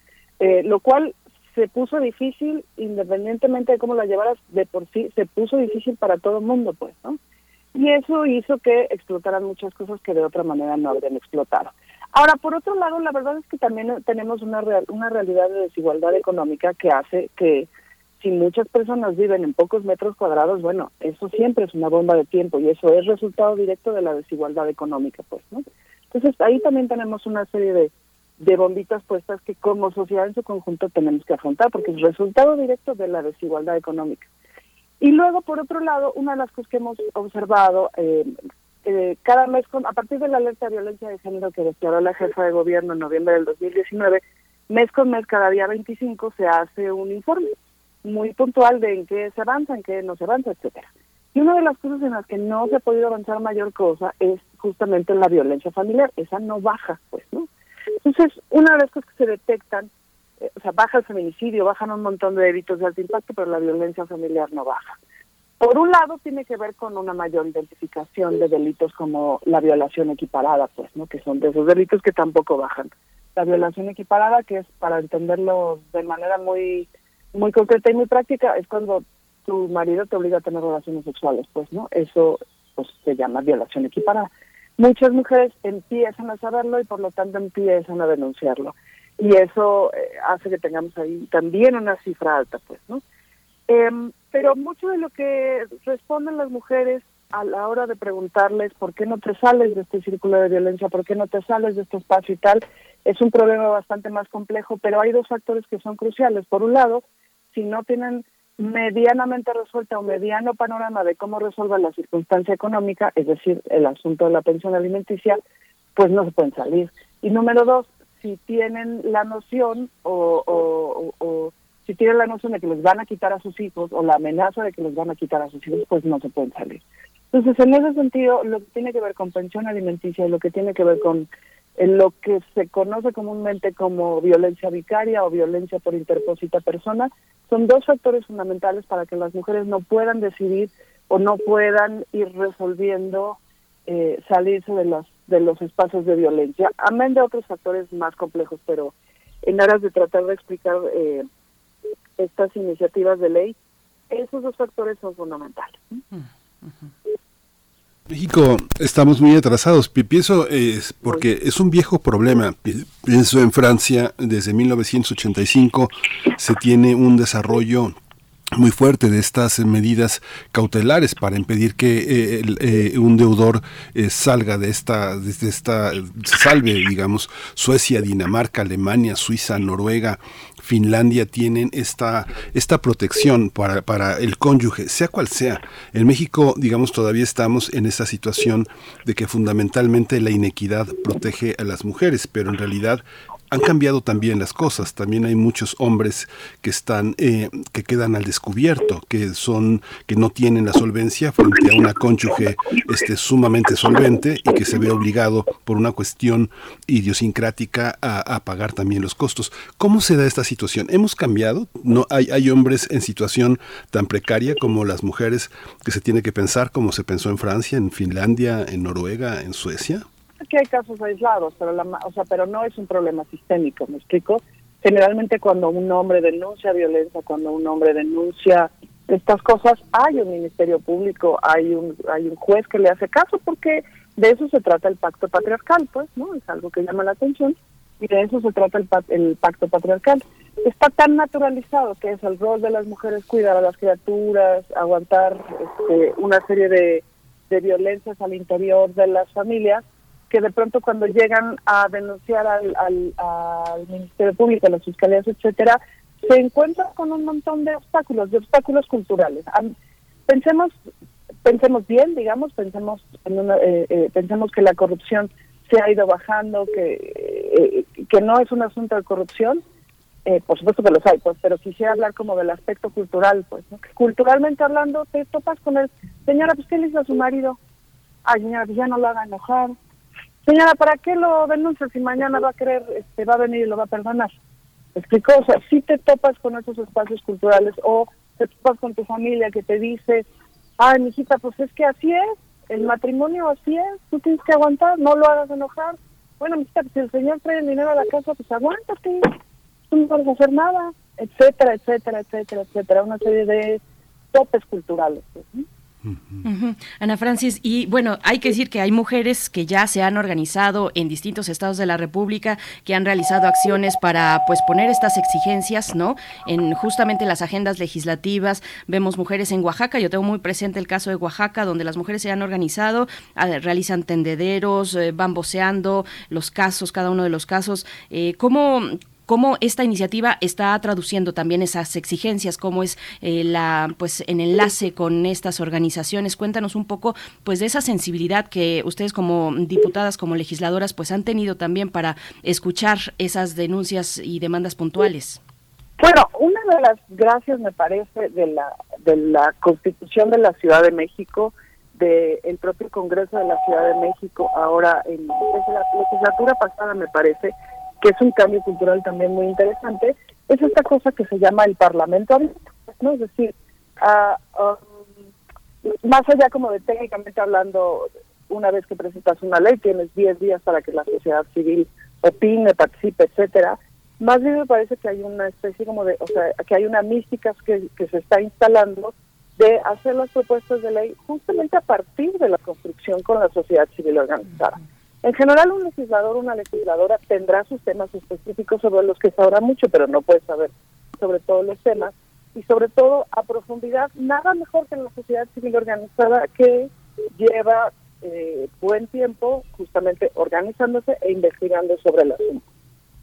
eh, lo cual se puso difícil, independientemente de cómo la llevaras de por sí, se puso difícil para todo el mundo, pues, ¿no? Y eso hizo que explotaran muchas cosas que de otra manera no habrían explotado. Ahora, por otro lado, la verdad es que también tenemos una, una realidad de desigualdad económica que hace que si muchas personas viven en pocos metros cuadrados, bueno, eso siempre es una bomba de tiempo y eso es resultado directo de la desigualdad económica, pues, ¿no? Entonces ahí también tenemos una serie de, de bombitas puestas que como sociedad en su conjunto tenemos que afrontar porque es resultado directo de la desigualdad económica. Y luego, por otro lado, una de las cosas que hemos observado, eh, eh, cada mes, con, a partir de la alerta de violencia de género que declaró la jefa de gobierno en noviembre del 2019, mes con mes, cada día 25, se hace un informe muy puntual de en qué se avanza, en qué no se avanza, etcétera. Y una de las cosas en las que no se ha podido avanzar mayor cosa es justamente la violencia familiar. Esa no baja, pues, ¿no? Entonces, una de las cosas que se detectan, eh, o sea, baja el feminicidio, bajan un montón de delitos de alto impacto, pero la violencia familiar no baja. Por un lado, tiene que ver con una mayor identificación de delitos como la violación equiparada, pues, ¿no? Que son de esos delitos que tampoco bajan. La violación equiparada, que es para entenderlo de manera muy muy concreta y muy práctica, es cuando tu marido te obliga a tener relaciones sexuales, pues, ¿no? Eso pues se llama violación equiparada. Muchas mujeres empiezan a saberlo y por lo tanto empiezan a denunciarlo. Y eso eh, hace que tengamos ahí también una cifra alta, pues, ¿no? Em, pero mucho de lo que responden las mujeres a la hora de preguntarles por qué no te sales de este círculo de violencia, por qué no te sales de este espacio y tal, es un problema bastante más complejo, pero hay dos factores que son cruciales. Por un lado, si no tienen medianamente resuelta o mediano panorama de cómo resolver la circunstancia económica, es decir, el asunto de la pensión alimenticia, pues no se pueden salir. Y número dos, si tienen la noción o, o, o, si la noción de que les van a quitar a sus hijos o la amenaza de que les van a quitar a sus hijos, pues no se pueden salir. Entonces, en ese sentido, lo que tiene que ver con pensión alimenticia y lo que tiene que ver con en lo que se conoce comúnmente como violencia vicaria o violencia por interpósita persona, son dos factores fundamentales para que las mujeres no puedan decidir o no puedan ir resolviendo eh, salirse de los de los espacios de violencia, amén de otros factores más complejos, pero en aras de tratar de explicar eh, estas iniciativas de ley, esos dos factores son fundamentales. México estamos muy atrasados. Pienso es porque es un viejo problema. Pienso en Francia desde 1985 se tiene un desarrollo muy fuerte de estas medidas cautelares para impedir que eh, eh, un deudor eh, salga de esta, de esta, salve, digamos, Suecia, Dinamarca, Alemania, Suiza, Noruega, Finlandia tienen esta, esta protección para, para el cónyuge, sea cual sea. En México, digamos, todavía estamos en esa situación de que fundamentalmente la inequidad protege a las mujeres, pero en realidad han cambiado también las cosas. También hay muchos hombres que están, eh, que quedan al descubierto, que son, que no tienen la solvencia frente a una cónyuge este, sumamente solvente y que se ve obligado por una cuestión idiosincrática a, pagar también los costos. ¿Cómo se da esta situación? ¿Hemos cambiado? ¿No hay, hay hombres en situación tan precaria como las mujeres que se tiene que pensar como se pensó en Francia, en Finlandia, en Noruega, en Suecia? Que hay casos aislados, pero la, o sea, pero no es un problema sistémico, ¿me explico? Generalmente cuando un hombre denuncia violencia, cuando un hombre denuncia estas cosas, hay un ministerio público, hay un hay un juez que le hace caso porque de eso se trata el pacto patriarcal, pues, ¿no? Es algo que llama la atención y de eso se trata el, el pacto patriarcal. Está tan naturalizado que es el rol de las mujeres cuidar a las criaturas, aguantar este, una serie de, de violencias al interior de las familias, que de pronto cuando llegan a denunciar al, al, al, Ministerio Público, a las fiscalías, etcétera, se encuentran con un montón de obstáculos, de obstáculos culturales. Pensemos, pensemos bien, digamos, pensemos, en una, eh, eh, pensemos que la corrupción se ha ido bajando, que, eh, que no es un asunto de corrupción, eh, por supuesto que los hay, pues, pero quisiera hablar como del aspecto cultural, pues, ¿no? culturalmente hablando, te topas con el, señora, pues, ¿qué le hizo a su marido? Ay, señora, pues ya no lo haga enojar, Señora, ¿para qué lo denuncia si mañana va a querer, este, va a venir y lo va a perdonar? explicó? O sea, si te topas con esos espacios culturales o te topas con tu familia que te dice, ay, mijita, pues es que así es, el matrimonio así es, tú tienes que aguantar, no lo hagas enojar. Bueno, mijita, pues si el señor trae el dinero a la casa, pues aguántate, tú no puedes hacer nada, etcétera, etcétera, etcétera, etcétera. Una serie de topes culturales. Ana Francis, y bueno, hay que decir que hay mujeres que ya se han organizado en distintos estados de la República, que han realizado acciones para pues poner estas exigencias, ¿no? En justamente las agendas legislativas. Vemos mujeres en Oaxaca, yo tengo muy presente el caso de Oaxaca, donde las mujeres se han organizado, ah, realizan tendederos, eh, van voceando los casos, cada uno de los casos. Eh, ¿Cómo cómo esta iniciativa está traduciendo también esas exigencias, cómo es eh, la pues en enlace con estas organizaciones. Cuéntanos un poco pues de esa sensibilidad que ustedes como diputadas, como legisladoras, pues han tenido también para escuchar esas denuncias y demandas puntuales. Bueno, una de las gracias me parece de la de la Constitución de la Ciudad de México, del propio Congreso de la Ciudad de México, ahora en la legislatura pasada me parece que es un cambio cultural también muy interesante, es esta cosa que se llama el Parlamento ¿no? Es decir, ah, um, más allá como de técnicamente hablando, una vez que presentas una ley, tienes 10 días para que la sociedad civil opine, participe, etcétera. Más bien me parece que hay una especie como de, o sea, que hay una mística que se está instalando de hacer las propuestas de ley justamente a partir de la construcción con la sociedad civil organizada. En general, un legislador o una legisladora tendrá sus temas específicos sobre los que sabrá mucho, pero no puede saber sobre todos los temas y sobre todo a profundidad, nada mejor que la sociedad civil organizada que lleva eh, buen tiempo justamente organizándose e investigando sobre el asunto.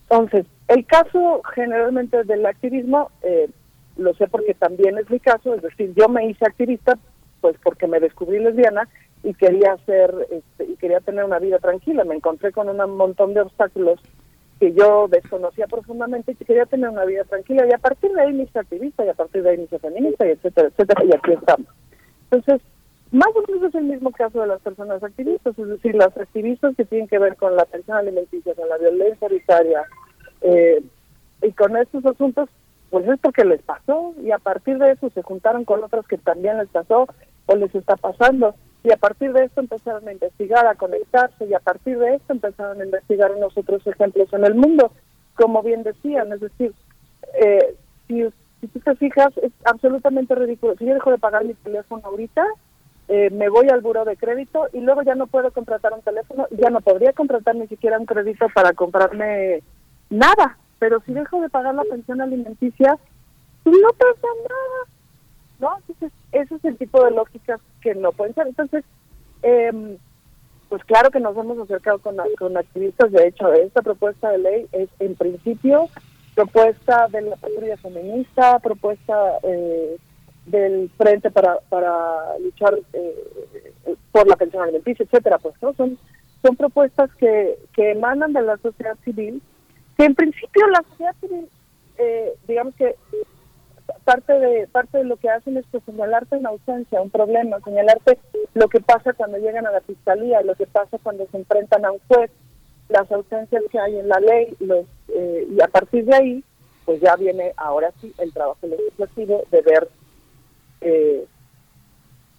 Entonces, el caso generalmente del activismo, eh, lo sé porque también es mi caso, es decir, yo me hice activista pues porque me descubrí lesbiana y quería hacer este, y quería tener una vida tranquila. Me encontré con un montón de obstáculos que yo desconocía profundamente y que quería tener una vida tranquila y a partir de ahí me hice activista y a partir de ahí me hice feminista y etcétera, etcétera y aquí estamos. Entonces, más o menos es el mismo caso de las personas activistas, es decir, las activistas que tienen que ver con la pensión alimenticia, con la violencia hereditaria eh, y con estos asuntos, pues es porque les pasó y a partir de eso se juntaron con otras que también les pasó o les está pasando y a partir de esto empezaron a investigar, a conectarse y a partir de esto empezaron a investigar unos otros ejemplos en el mundo, como bien decían, es decir, eh, si, si tú te fijas, es absolutamente ridículo. Si yo dejo de pagar mi teléfono ahorita, eh, me voy al buro de crédito y luego ya no puedo contratar un teléfono, ya no podría contratar ni siquiera un crédito para comprarme nada, pero si dejo de pagar la pensión alimenticia, pues no pasa nada ¿no? Entonces, ese es el tipo de lógicas que no pueden ser. Entonces, eh, pues claro que nos hemos acercado con, con activistas. De hecho, esta propuesta de ley es, en principio, propuesta de la patrulla feminista, propuesta eh, del Frente para, para luchar eh, por la pensión alimenticia, etcétera. Pues no son son propuestas que, que emanan de la sociedad civil, que en principio la sociedad civil, eh, digamos que parte de parte de lo que hacen es pues, señalarte una ausencia, un problema, señalarte lo que pasa cuando llegan a la fiscalía, lo que pasa cuando se enfrentan a un juez, las ausencias que hay en la ley, los eh, y a partir de ahí, pues ya viene ahora sí el trabajo legislativo de ver eh,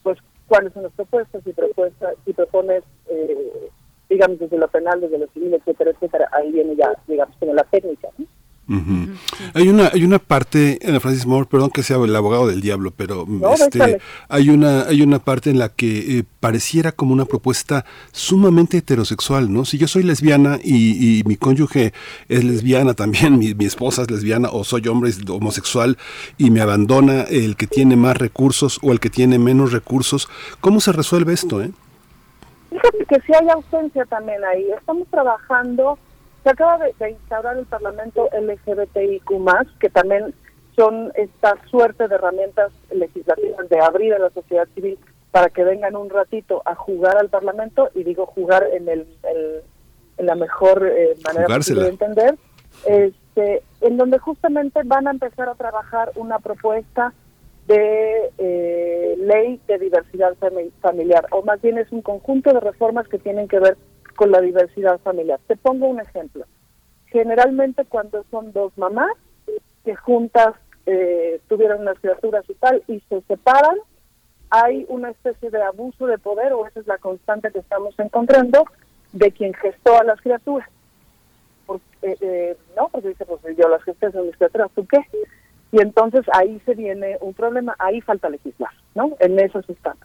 pues cuáles son las propuestas y propuestas y propones eh, digamos desde lo penal, desde lo civil, etcétera, etcétera, ahí viene ya digamos como la técnica, ¿no? Ujú. Hay una hay una parte Ana Francis Moore, perdón que sea el abogado del diablo, pero No, este, déjale. hay una hay una parte en la que eh, pareciera como una propuesta sumamente heterosexual, ¿no? Si yo soy lesbiana y, y mi cónyuge es lesbiana también, mi, mi esposa es lesbiana o soy hombre homosexual y me abandona el que tiene más recursos o el que tiene menos recursos, ¿cómo se resuelve esto, eh? Fíjate que sí hay ausencia también ahí. Estamos trabajando, se acaba de, de instaurar el Parlamento LGBTIQ+, que también son esta suerte de herramientas legislativas de abrir a la sociedad civil para que vengan un ratito a jugar al Parlamento, y digo jugar en, el, el- en la mejor eh, manera de entender, este, en donde justamente van a empezar a trabajar una propuesta de eh, ley de diversidad fami- familiar, o más bien es un conjunto de reformas que tienen que ver con la diversidad familiar. Te pongo un ejemplo. Generalmente cuando son dos mamás que juntas eh, tuvieron unas criaturas y tal y se separan, hay una especie de abuso de poder, o esa es la constante que estamos encontrando, de quien gestó a las criaturas. Porque, eh, eh, no, porque dice, pues yo las gesté, son mis criaturas, ¿tú qué? Y entonces ahí se viene un problema, ahí falta legislar, ¿no? En eso se está.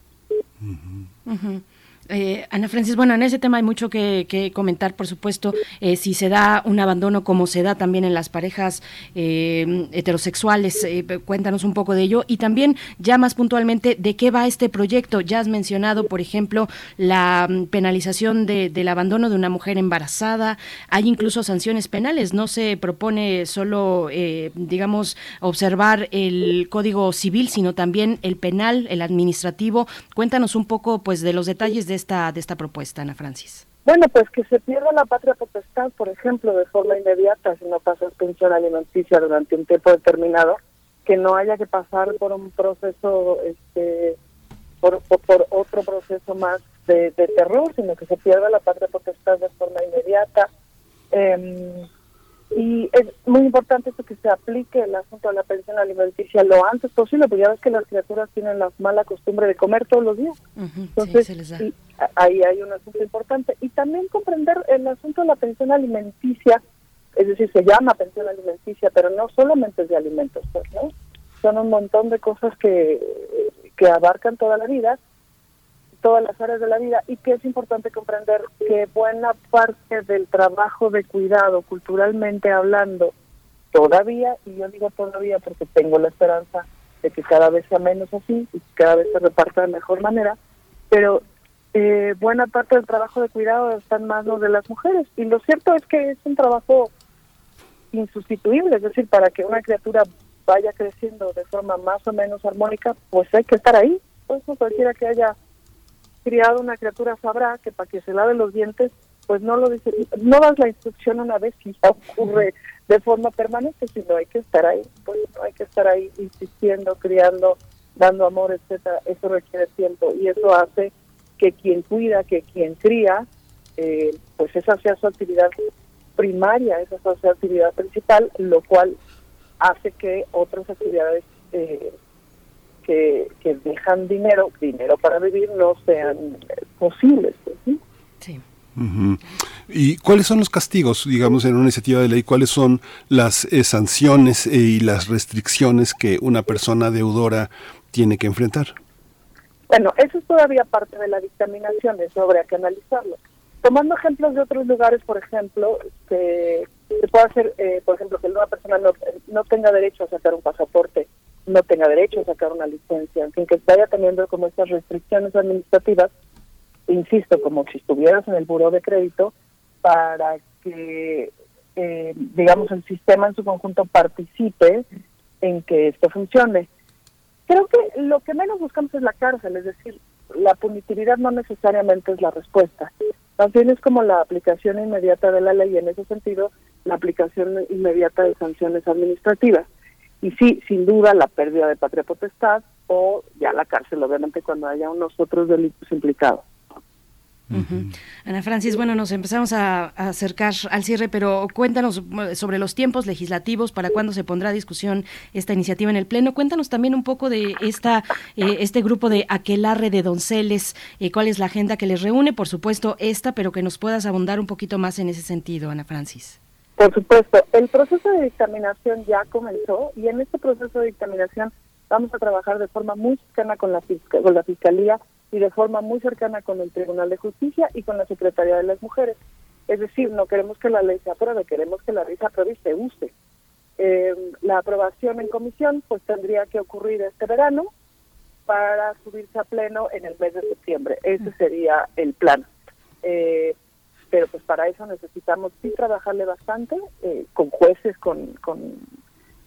Ujú. Eh, Ana Francis, bueno, en ese tema hay mucho que, que comentar, por supuesto, eh, si se da un abandono como se da también en las parejas eh, heterosexuales, eh, cuéntanos un poco de ello y también ya más puntualmente de qué va este proyecto. Ya has mencionado, por ejemplo, la mm, penalización de- del abandono de una mujer embarazada, hay incluso sanciones penales, no se propone solo, digamos, observar el Código Civil, sino también el penal, el administrativo. Cuéntanos un poco, pues, de los detalles de esta de esta propuesta, Ana Francis. Bueno, pues que se pierda la patria potestad, por ejemplo, de forma inmediata, si no pasas pensión alimenticia durante un tiempo determinado, que no haya que pasar por un proceso, este, por, por, otro proceso más de, terror, sino que se pierda la patria potestad de forma inmediata. Em, y es muy importante esto que se aplique el asunto de la pensión alimenticia lo antes posible, porque ya ves que las criaturas tienen la mala costumbre de comer todos los días. Entonces, y a- ahí hay un asunto importante. Y también comprender el asunto de la pensión alimenticia, es decir, se llama pensión alimenticia, pero no solamente es de alimentos, pues, ¿no? Son un montón de cosas que, que abarcan toda la vida, todas las áreas de la vida, y que es importante comprender que buena parte del trabajo de cuidado, culturalmente hablando, todavía, y yo digo todavía porque tengo la esperanza de que cada vez sea menos así y que cada vez se reparta de mejor manera, pero eh, buena parte del trabajo de cuidado está en manos de las mujeres. Y lo cierto es que es un trabajo insustituible, es decir, para que una criatura vaya creciendo de forma más o menos armónica, pues hay que estar ahí. Pues no cualquiera que haya criado una criatura sabrá que para que se lave los dientes, pues no lo dice, no das la instrucción una vez y ya ocurre de forma permanente, sino hay que estar ahí, pues hay que estar ahí insistiendo, criando, dando amor, etcétera. Eso requiere tiempo y eso hace que quien cuida, que quien cría, eh, pues esa sea su actividad primaria, esa sea su actividad principal, lo cual hace que otras actividades eh, que, que dejan dinero, dinero para vivir, no sean posibles. pues, ¿sí? ¿Y cuáles son los castigos, digamos, en una iniciativa de ley? ¿Cuáles son las eh, sanciones eh, y las restricciones que una persona deudora tiene que enfrentar? Bueno, eso es todavía parte de la dictaminación, eso habría que analizarlo. Tomando ejemplos de otros lugares, por ejemplo, que se puede hacer, eh, por ejemplo, que una persona no, no tenga derecho a sacar un pasaporte, no tenga derecho a sacar una licencia, en fin, que vaya teniendo como estas restricciones administrativas, insisto, como si estuvieras en el buró de crédito, para que, eh, digamos, el sistema en su conjunto participe en que esto funcione. Creo que lo que menos buscamos es la cárcel, es decir, la punitividad no necesariamente es la respuesta. Más bien es como la aplicación inmediata de la ley, en ese sentido, la aplicación inmediata de sanciones administrativas. Y sí, sin duda, la pérdida de patria potestad o ya la cárcel, obviamente, cuando haya unos otros delitos implicados. Ana Francis, bueno, nos empezamos a, acercar al cierre, pero cuéntanos eh, sobre los tiempos legislativos, para cuándo se pondrá a discusión esta iniciativa en el Pleno. Cuéntanos también un poco de esta eh, este grupo de aquelarre de donceles, eh, cuál es la agenda que les reúne, por supuesto esta, pero que nos puedas abundar un poquito más en ese sentido, Ana Francis. Por supuesto, el proceso de dictaminación ya comenzó y en este proceso de dictaminación vamos a trabajar de forma muy cercana con la, fisca- con la Fiscalía y de forma muy cercana con el Tribunal de Justicia y con la Secretaría de las Mujeres. Es decir, no queremos que la ley se apruebe, queremos que la ley se apruebe y se use. Eh, la aprobación en comisión pues tendría que ocurrir este verano para subirse a pleno en el mes de septiembre. Ese sería el plan. Eh, pero pues para eso necesitamos trabajarle bastante eh, con jueces, con, con,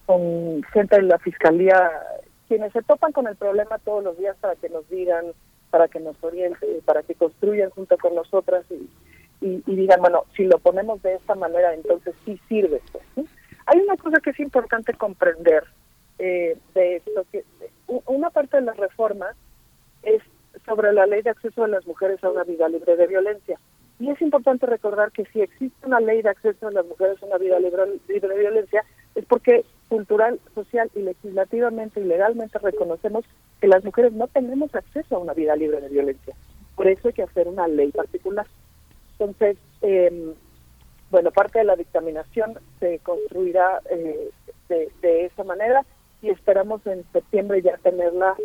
con gente de la fiscalía, quienes se topan con el problema todos los días para que nos digan, para que nos orienten, para que construyan junto con nosotras y, digan, bueno, si lo ponemos de esta manera, entonces sí sirve. pues. Hay una cosa que es importante comprender eh, de esto, que una parte de las reformas es sobre la ley de acceso de las mujeres a una vida libre de violencia. Y es importante recordar que si existe una ley de acceso de las mujeres a una vida libre, libre de violencia, es porque cultural, social y legislativamente y legalmente reconocemos que las mujeres no tenemos acceso a una vida libre de violencia. Por eso hay que hacer una ley particular. Entonces, eh, bueno, parte de la dictaminación se construirá eh, de, de esa manera y esperamos en septiembre ya tenerla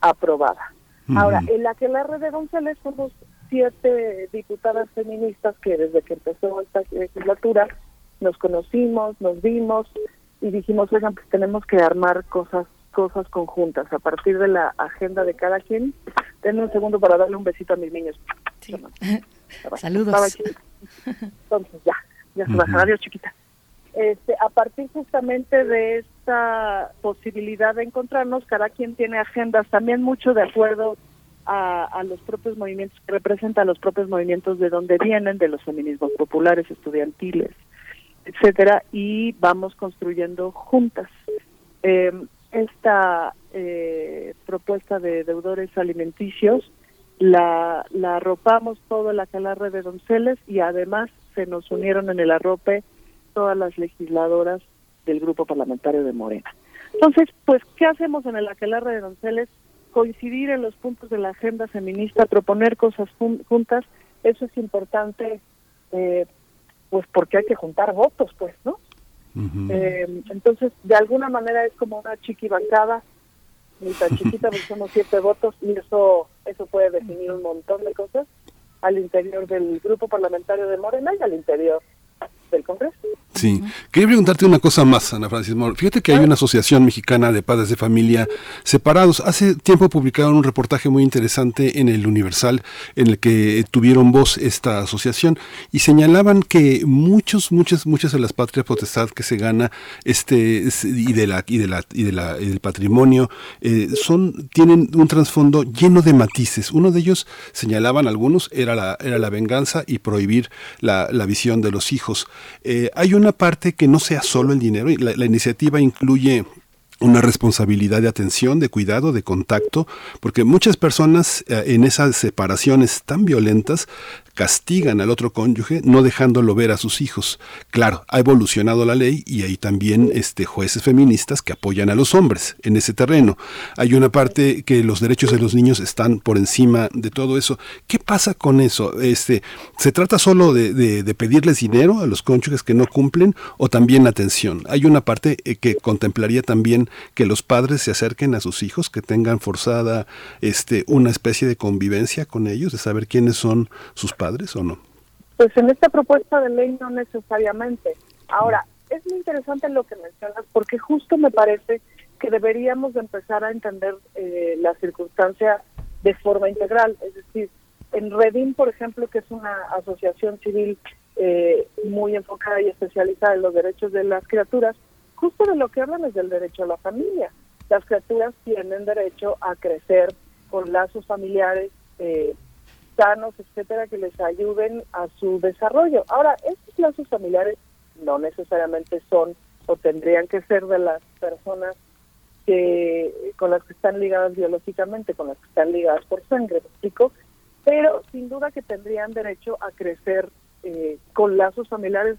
aprobada. Ahora, en la que la red de González somos siete diputadas feministas que desde que empezó esta legislatura nos conocimos, nos vimos y dijimos, oigan, pues tenemos que armar cosas cosas conjuntas a partir de la agenda de cada quien. Denme un segundo para darle un besito a mis niños. Saludos. Entonces ya, ya se bajará, adiós chiquita. Este, a partir justamente de esta posibilidad de encontrarnos, cada quien tiene agendas también mucho de acuerdo a, a los propios movimientos que representan los propios movimientos de donde vienen, de los feminismos populares, estudiantiles, etcétera, y vamos construyendo juntas. Eh, esta eh, propuesta de deudores alimenticios la, la arropamos toda la calarre de Donceles y además se nos unieron en el arrope todas las legisladoras del grupo parlamentario de Morena. Entonces, pues, ¿qué hacemos en el aquelarre de Donceles? Coincidir en los puntos de la agenda feminista, proponer cosas juntas, eso es importante, eh, pues porque hay que juntar votos, pues, ¿no? Eh, entonces, de alguna manera es como una chiquibancada, ni tan chiquita, porque somos siete votos y eso, eso puede definir un montón de cosas al interior del grupo parlamentario de Morena y al interior del Congreso. Sí. Quería preguntarte una cosa más, Ana Francis Mor. Fíjate que hay una asociación mexicana de padres de familia separados. Hace tiempo publicaron un reportaje muy interesante en el Universal en el que tuvieron voz esta asociación y señalaban que muchos, muchas, muchas de las patrias potestad que se gana este y de la y de la y de la y del patrimonio eh, son tienen un trasfondo lleno de matices. Uno de ellos señalaban algunos era la era la venganza y prohibir la, la visión de los hijos. Eh, hay una parte que no sea solo el dinero, la, la iniciativa incluye una responsabilidad de atención, de cuidado, de contacto, porque muchas personas eh, en esas separaciones tan violentas castigan al otro cónyuge no dejándolo ver a sus hijos. Claro, ha evolucionado la ley y hay también este, jueces feministas que apoyan a los hombres en ese terreno. Hay una parte que los derechos de los niños están por encima de todo eso. ¿Qué pasa con eso? Este, ¿Se trata solo de, pedirles dinero a los cónyuges que no cumplen o también atención? Hay una parte eh, que contemplaría también que los padres se acerquen a sus hijos, que tengan forzada este, una especie de convivencia con ellos, de saber quiénes son sus padres o no? Pues en esta propuesta de ley no necesariamente. Ahora, es muy interesante lo que mencionas porque justo me parece que deberíamos de empezar a entender eh, la circunstancia de forma integral. Es decir, en Redim, por ejemplo, que es una asociación civil eh, muy enfocada y especializada en los derechos de las criaturas, justo de lo que hablan es del derecho a la familia. Las criaturas tienen derecho a crecer con lazos familiares eh, sanos, etcétera, que les ayuden a su desarrollo. Ahora, estos lazos familiares no necesariamente son o tendrían que ser de las personas que con las que están ligadas biológicamente, con las que están ligadas por sangre, ¿me explico? Pero sin duda que tendrían derecho a crecer eh, con lazos familiares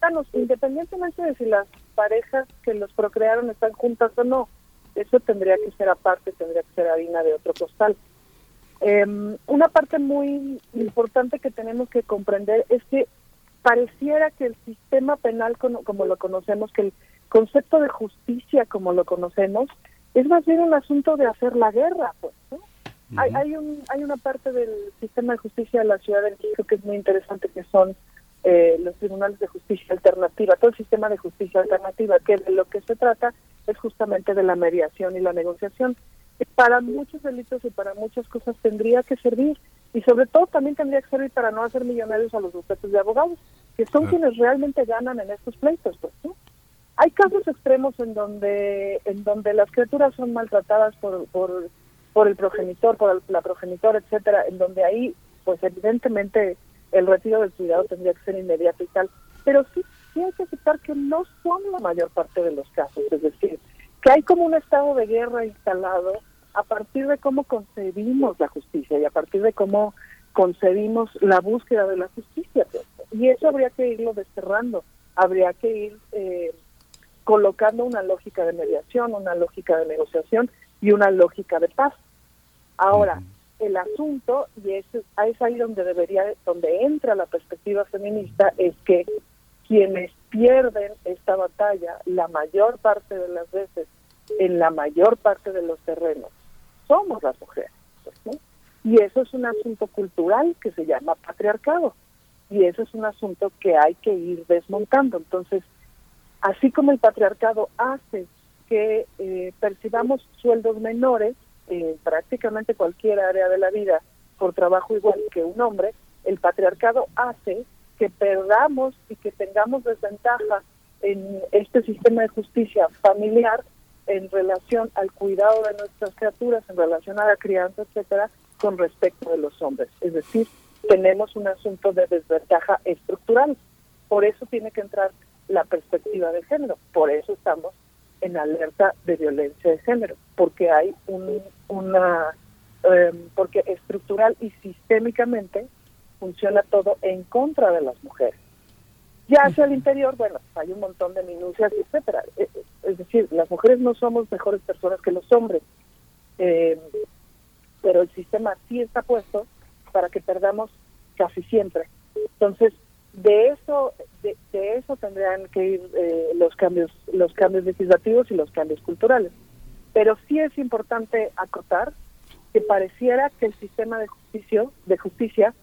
sanos, independientemente de si las parejas que los procrearon están juntas o no. Eso tendría que ser aparte, tendría que ser harina de otro costal. Eh, una parte muy importante que tenemos que comprender es que pareciera que el sistema penal como, como lo conocemos, que el concepto de justicia como lo conocemos, es más bien un asunto de hacer la guerra, pues, ¿no? hay, hay, un, hay una parte del sistema de justicia de la Ciudad de México que es muy interesante, que son eh, los tribunales de justicia alternativa, todo el sistema de justicia alternativa, que de lo que se trata es justamente de la mediación y la negociación. Para muchos delitos y para muchas cosas tendría que servir y sobre todo también tendría que servir para no hacer millonarios a los bufetes de abogados, que son quienes realmente ganan en estos pleitos. Pues, ¿no? Hay casos extremos en donde en donde las criaturas son maltratadas por, por, por el progenitor, por la progenitora, etcétera, en donde ahí, pues evidentemente el retiro del cuidado tendría que ser inmediato y tal, pero sí, sí hay que aceptar que no son la mayor parte de los casos, es decir, que hay como un estado de guerra instalado a partir de cómo concebimos la justicia y a partir de cómo concebimos la búsqueda de la justicia. Pues. Y eso habría que irlo desterrando, habría que ir eh, colocando una lógica de mediación, una lógica de negociación y una lógica de paz. Ahora, el asunto, y es, es ahí donde debería, donde entra la perspectiva feminista, es que quienes pierden esta batalla la mayor parte de las veces, en la mayor parte de los terrenos, somos las mujeres. pues. Y eso es un asunto cultural que se llama patriarcado. Y eso es un asunto que hay que ir desmontando. Entonces, así como el patriarcado hace que eh, percibamos sueldos menores en prácticamente cualquier área de la vida por trabajo igual que un hombre, el patriarcado hace que perdamos y que tengamos desventaja en este sistema de justicia familiar en relación al cuidado de nuestras criaturas, en relación a la crianza, etcétera, con respecto de los hombres. Es decir, tenemos un asunto de desventaja estructural. Por eso tiene que entrar la perspectiva de género. Por eso estamos en alerta de violencia de género, porque hay un, una, eh, porque estructural y sistémicamente funciona todo en contra de las mujeres. Ya hacia el interior, bueno, hay un montón de minucias, etcétera. Eh, eh, Es decir, las mujeres no somos mejores personas que los hombres, eh, pero el sistema sí está puesto para que perdamos casi siempre. Entonces, de eso, de, de eso tendrían que ir eh, los cambios, los cambios legislativos y los cambios culturales. Pero sí es importante acotar que pareciera que el sistema de justicia, de justicia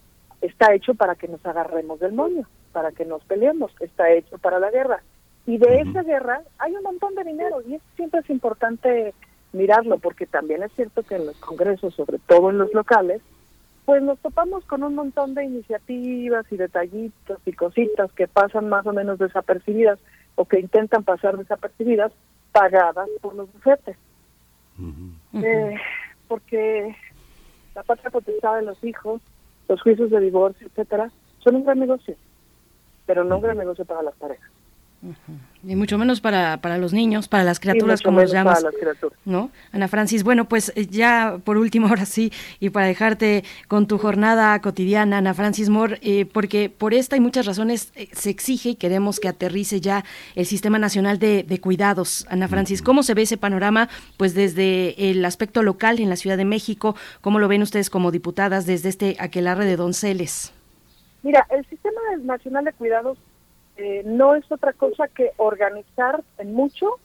está hecho para que nos agarremos del moño, para que nos peleemos, está hecho para la guerra. Y de esa guerra hay un montón de dinero y eso siempre es importante mirarlo porque también es cierto que en los congresos, sobre todo en los locales, pues nos topamos con un montón de iniciativas y detallitos y cositas que pasan más o menos desapercibidas o que intentan pasar desapercibidas pagadas por los bufetes. Eh, porque la patria potestad de los hijos, los juicios de divorcio, etcétera, son un gran negocio, pero no un gran negocio para las parejas. Y mucho menos para, para los niños, para las criaturas, como les llamas. para las criaturas. ¿No? Ana Francis, bueno, pues eh, ya por último, ahora sí, y para dejarte con tu jornada cotidiana, Ana Francis Moore, eh, porque por esta y muchas razones eh, se exige y queremos que aterrice ya el Sistema Nacional de, de Cuidados. Ana Francis, ¿cómo se ve ese panorama? Pues desde el aspecto local en la Ciudad de México, ¿cómo lo ven ustedes como diputadas desde este aquelarre de Donceles? Mira, el Sistema Nacional de Cuidados eh, no es otra cosa que organizar en mucho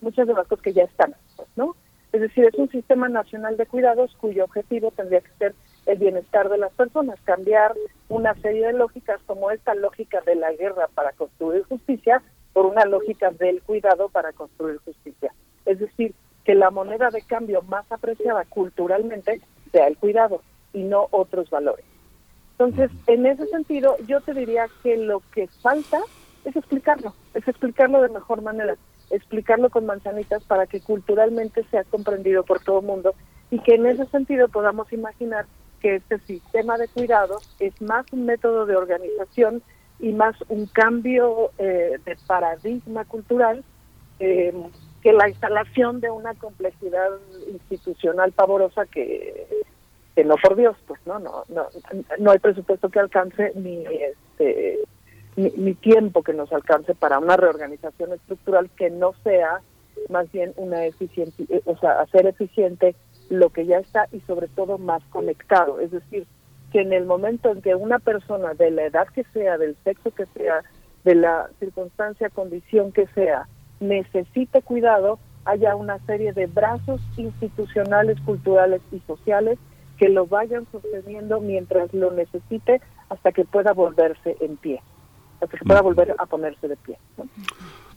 muchas de las cosas que ya están, ¿no? Es decir, es un sistema nacional de cuidados cuyo objetivo tendría que ser el bienestar de las personas, cambiar una serie de lógicas como esta lógica de la guerra para construir justicia por una lógica del cuidado para construir justicia. Es decir, que la moneda de cambio más apreciada culturalmente sea el cuidado y no otros valores. Entonces, en ese sentido, yo te diría que lo que falta es explicarlo, es explicarlo de mejor manera, explicarlo con manzanitas para que culturalmente sea comprendido por todo el mundo y que en ese sentido podamos imaginar que este sistema de cuidados es más un método de organización y más un cambio eh, de paradigma cultural eh, que la instalación de una complejidad institucional pavorosa que que no por Dios, pues no, no, no, no hay presupuesto que alcance ni este ni, ni tiempo que nos alcance para una reorganización estructural que no sea más bien una eficiente, eh, o sea, hacer eficiente lo que ya está y sobre todo más conectado, es decir, que en el momento en que una persona de la edad que sea, del sexo que sea, de la circunstancia, condición que sea, necesite cuidado, haya una serie de brazos institucionales, culturales y sociales que lo vayan sosteniendo mientras lo necesite hasta que pueda volverse en pie, hasta que pueda volver a ponerse de pie. ¿no?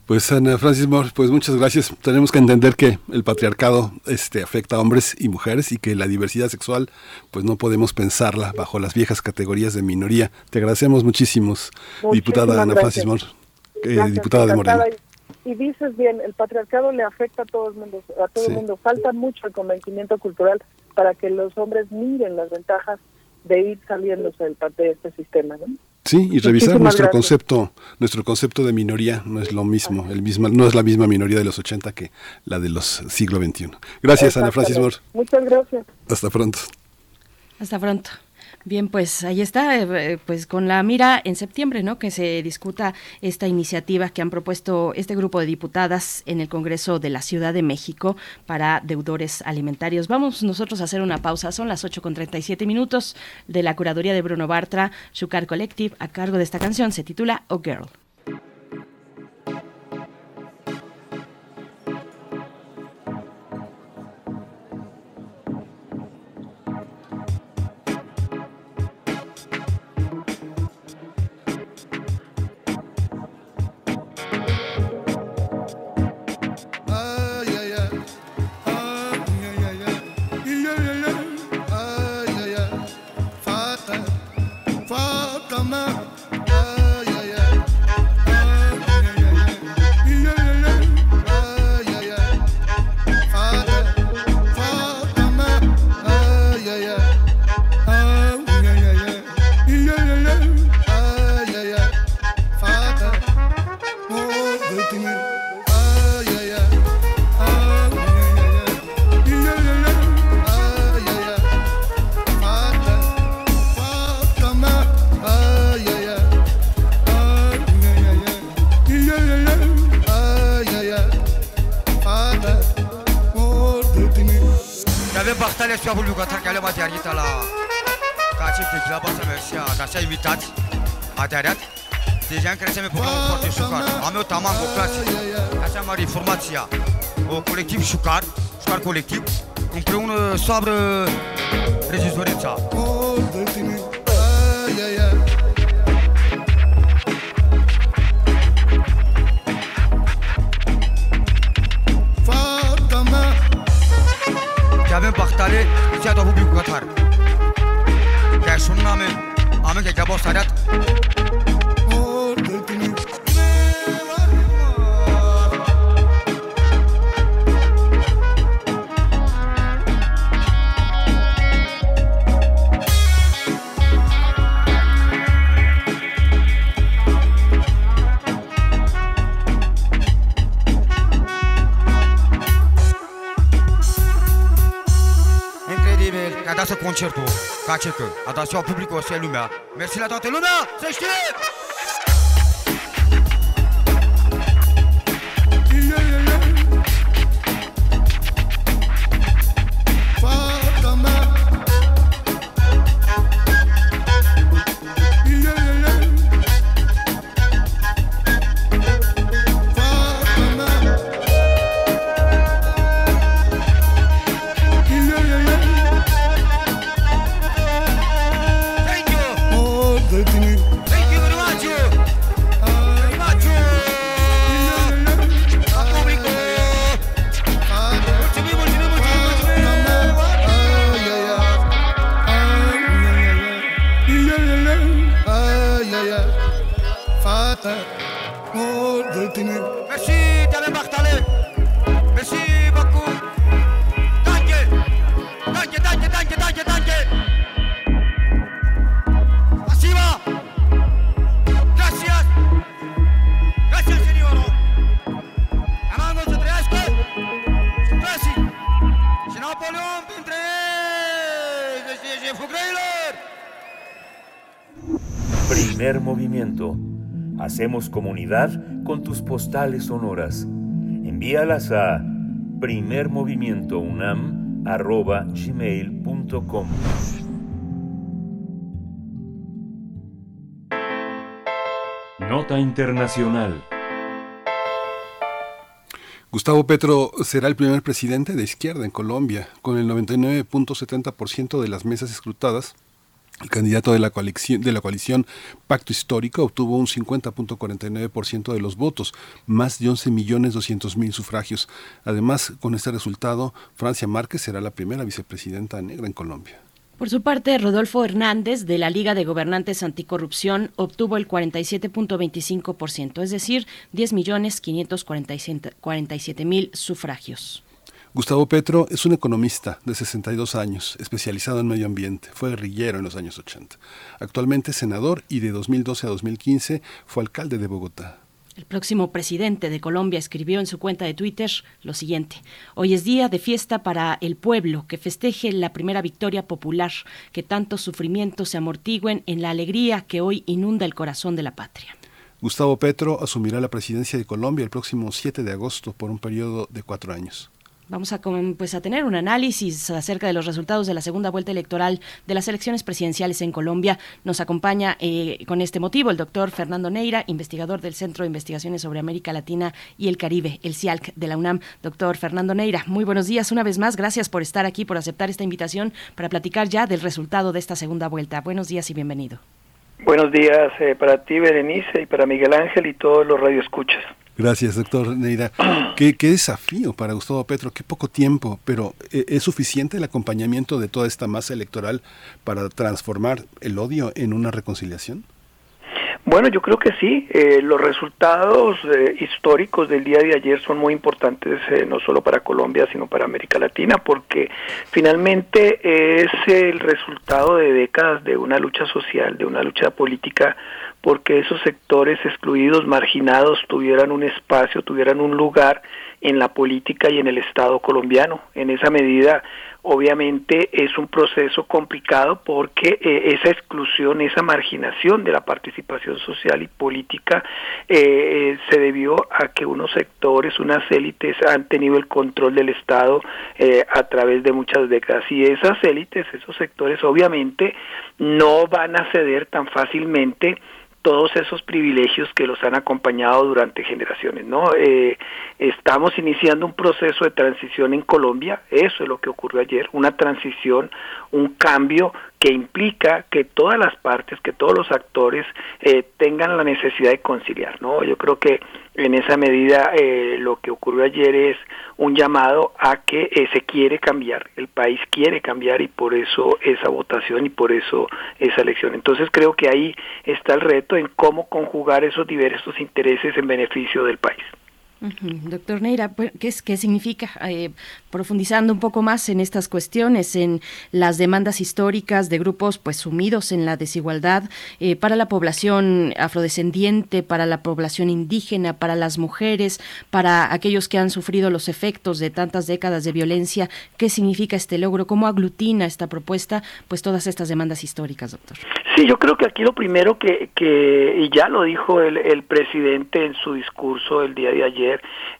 Pues Ana Francis Moore, pues muchas gracias. Tenemos que entender que el patriarcado este, afecta a hombres y mujeres y que la diversidad sexual pues no podemos pensarla bajo las viejas categorías de minoría. Te agradecemos muchísimos, diputada Ana gracias. Francis Moore, eh, diputada de Morena. Y, y dices bien, el patriarcado le afecta a todo el mundo, a todo Sí. el mundo. Falta mucho el convencimiento cultural para que los hombres miren las ventajas de ir saliéndose del parte de este sistema, ¿no? Sí, y revisar Muchísimas nuestro gracias. concepto, nuestro concepto de minoría no es lo mismo, el mismo, no es la misma minoría de los 80 que la de los siglo XXI. Gracias, Ana Francis Moore. Muchas gracias. Hasta pronto. Hasta pronto. Bien, pues ahí está, eh, pues con la mira en septiembre, ¿no? Que se discuta esta iniciativa que han propuesto este grupo de diputadas en el Congreso de la Ciudad de México para deudores alimentarios. Vamos nosotros a hacer una pausa, son las 8 con 37 minutos de la curaduría de Bruno Bartra, Shukar Collective, a cargo de esta canción, se titula Oh Girl. Mare informația. O colectiv șucar, șucar colectiv, împreună soabră regizorința. Cacetă, a dat seama public o să lumea. Mersi la toată lumea, să știți! Hacemos comunidad con tus postales sonoras. Envíalas a primermovimientounam.gmail.com Nota Internacional. Gustavo Petro será el primer presidente de izquierda en Colombia, con el 99.70% de las mesas escrutadas. El candidato de la, coalición, Pacto Histórico obtuvo un 50.49% de los votos, más de 11.200.000 sufragios. Además, con este resultado, Francia Márquez será la primera vicepresidenta negra en Colombia. Por su parte, Rodolfo Hernández, de la Liga de Gobernantes Anticorrupción, obtuvo el 47.25%, es decir, 10.547.000 sufragios. Gustavo Petro es un economista de 62 años, especializado en medio ambiente. Fue guerrillero en los años 80. Actualmente es senador y de 2012 a 2015 fue alcalde de Bogotá. El próximo presidente de Colombia escribió en su cuenta de Twitter lo siguiente. Hoy es día de fiesta para el pueblo, que festeje la primera victoria popular, que tantos sufrimientos se amortigüen en la alegría que hoy inunda el corazón de la patria. Gustavo Petro asumirá la presidencia de Colombia el próximo 7 de agosto por un periodo de cuatro años. Vamos a, pues, a tener un análisis acerca de los resultados de la segunda vuelta electoral de las elecciones presidenciales en Colombia. Nos acompaña eh, con este motivo el doctor Fernando Neira, investigador del Centro de Investigaciones sobre América Latina y el Caribe, el CIALC de la UNAM. Doctor Fernando Neira, muy buenos días una vez más. Gracias por estar aquí, por aceptar esta invitación para platicar ya del resultado de esta segunda vuelta. Buenos días y bienvenido. Buenos días eh, para ti, Berenice, y para Miguel Ángel y todos los radioescuchas. Gracias, doctor Neira. ¿Qué, qué desafío para Gustavo Petro, qué poco tiempo, pero ¿es suficiente el acompañamiento de toda esta masa electoral para transformar el odio en una reconciliación? Bueno, yo creo que sí. Eh, los resultados eh, históricos del día de ayer son muy importantes, eh, no solo para Colombia, sino para América Latina, porque finalmente es el resultado de décadas de una lucha social, de una lucha política, porque esos sectores excluidos, marginados, tuvieran un espacio, tuvieran un lugar en la política y en el Estado colombiano. En esa medida, obviamente es un proceso complicado porque eh, esa exclusión, esa marginación de la participación social y política eh, eh, se debió a que unos sectores, unas élites han tenido el control del Estado a través de muchas décadas. Y esas élites, esos sectores obviamente no van a ceder tan fácilmente todos esos privilegios que los han acompañado durante generaciones, ¿no? Eh, estamos iniciando un proceso de transición en Colombia, eso es lo que ocurrió ayer, una transición, un cambio que implica que todas las partes, que todos los actores eh, tengan la necesidad de conciliar, ¿no? Yo creo que en esa medida eh, lo que ocurrió ayer es un llamado a que eh, se quiere cambiar, el país quiere cambiar y por eso esa votación y por eso esa elección. Entonces creo que ahí está el reto en cómo conjugar esos diversos intereses en beneficio del país. Doctor Neira, pues, ¿qué, qué significa? Eh, profundizando un poco más en estas cuestiones, en las demandas históricas de grupos pues sumidos en la desigualdad eh, para la población afrodescendiente, para la población indígena, para las mujeres, para aquellos que han sufrido los efectos de tantas décadas de violencia. ¿Qué significa este logro? ¿Cómo aglutina esta propuesta pues todas estas demandas históricas, doctor? Sí, yo creo que aquí lo primero que, que y ya lo dijo el, el presidente en su discurso el día de ayer,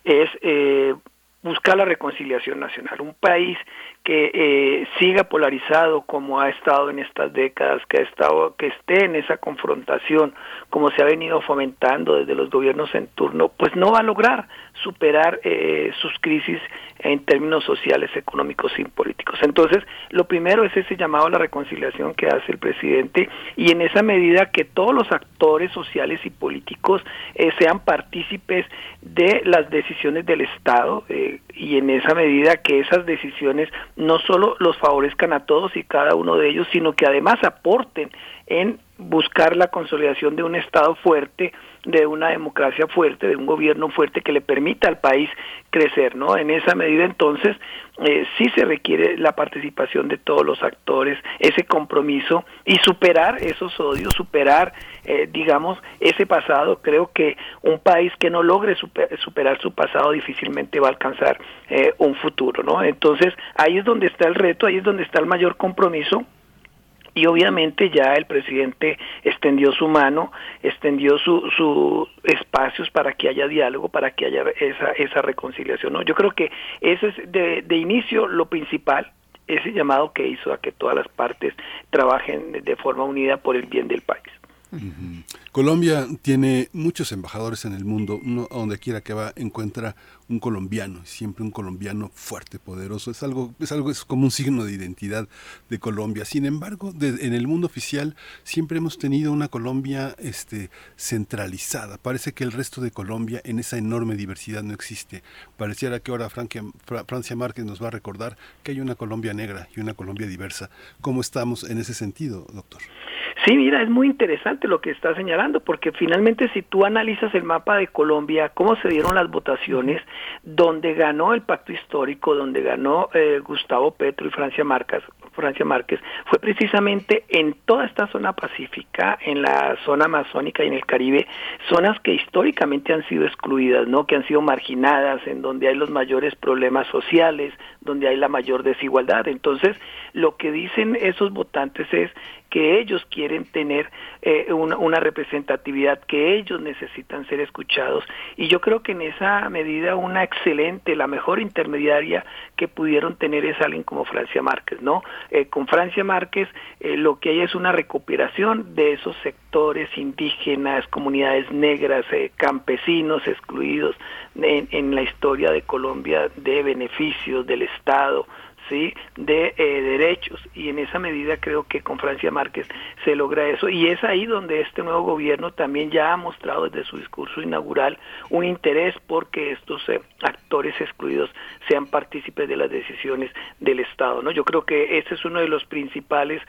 es eh, buscar la reconciliación nacional. Un país que eh, siga polarizado como ha estado en estas décadas, que ha estado, que esté en esa confrontación, como se ha venido fomentando desde los gobiernos en turno, pues no va a lograr superar eh, sus crisis en términos sociales, económicos y políticos. Entonces, lo primero es ese llamado a la reconciliación que hace el presidente y en esa medida que todos los actores sociales y políticos eh, sean partícipes de las decisiones del Estado eh, y en esa medida que esas decisiones no solo los favorezcan a todos y cada uno de ellos, sino que además aporten en buscar la consolidación de un Estado fuerte, de una democracia fuerte, de un gobierno fuerte que le permita al país crecer, ¿no? En esa medida, entonces, eh, sí se requiere la participación de todos los actores, ese compromiso y superar esos odios, superar, eh, digamos, ese pasado. Creo que un país que no logre superar su pasado difícilmente va a alcanzar eh, un futuro, ¿no? Entonces, ahí es donde está el reto, ahí es donde está el mayor compromiso y obviamente ya el presidente extendió su mano, extendió sus su espacios para que haya diálogo, para que haya esa, esa reconciliación. ¿no? Yo creo que ese es de, de inicio lo principal, ese llamado que hizo a que todas las partes trabajen de forma unida por el bien del país. Colombia tiene muchos embajadores en el mundo, uno a donde quiera que va encuentra un colombiano, siempre un colombiano fuerte, poderoso, es algo, es algo, es como un signo de identidad de Colombia. Sin embargo, en el mundo oficial siempre hemos tenido una Colombia este, centralizada. Parece que el resto de Colombia en esa enorme diversidad no existe. Pareciera que ahora Francia, Francia Márquez nos va a recordar que hay una Colombia negra y una Colombia diversa. ¿Cómo estamos en ese sentido, doctor? Sí, mira, es muy interesante lo que está señalando, porque finalmente si tú analizas el mapa de Colombia, cómo se dieron las votaciones, donde ganó el pacto histórico, donde ganó eh, Gustavo Petro y Francia Márquez, Francia Márquez, fue precisamente en toda esta zona pacífica, en la zona amazónica y en el Caribe, zonas que históricamente han sido excluidas, ¿no? que han sido marginadas, en donde hay los mayores problemas sociales, donde hay la mayor desigualdad. Entonces, lo que dicen esos votantes es que ellos quieren tener eh, una, una, representatividad, que ellos necesitan ser escuchados. Y yo creo que en esa medida una excelente, la mejor intermediaria que pudieron tener es alguien como Francia Márquez, ¿no? Eh, con Francia Márquez eh, lo que hay es una recuperación de esos sectores indígenas, comunidades negras, campesinos excluidos en la historia de Colombia de beneficios del Estado, ¿sí? de eh, derechos. Y en esa medida creo que con Francia Márquez se logra eso. Y es ahí donde este nuevo gobierno también ya ha mostrado desde su discurso inaugural un interés porque estos eh, actores excluidos sean partícipes de las decisiones del Estado no yo creo que ese es uno de los principales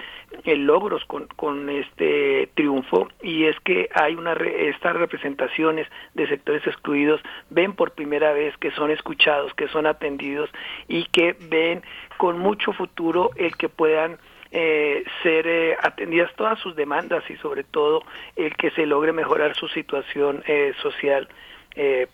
eh, logros con, con este triunfo. Y es que hay una estas representaciones de sectores excluidos ven por primera vez que son escuchados que son atendidos y que ven con mucho futuro el que puedan eh, ser eh, atendidas todas sus demandas y sobre todo el que se logre mejorar su situación eh, social,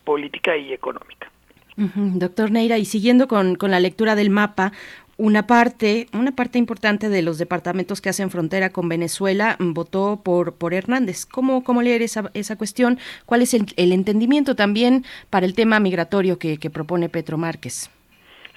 política y económica. Doctor Neira, y siguiendo con, con la lectura del mapa, una parte, una parte importante de los departamentos que hacen frontera con Venezuela votó por, por Hernández. ¿Cómo, cómo leer esa, esa cuestión? ¿Cuál es el, el entendimiento también para el tema migratorio que, que propone Petro Márquez?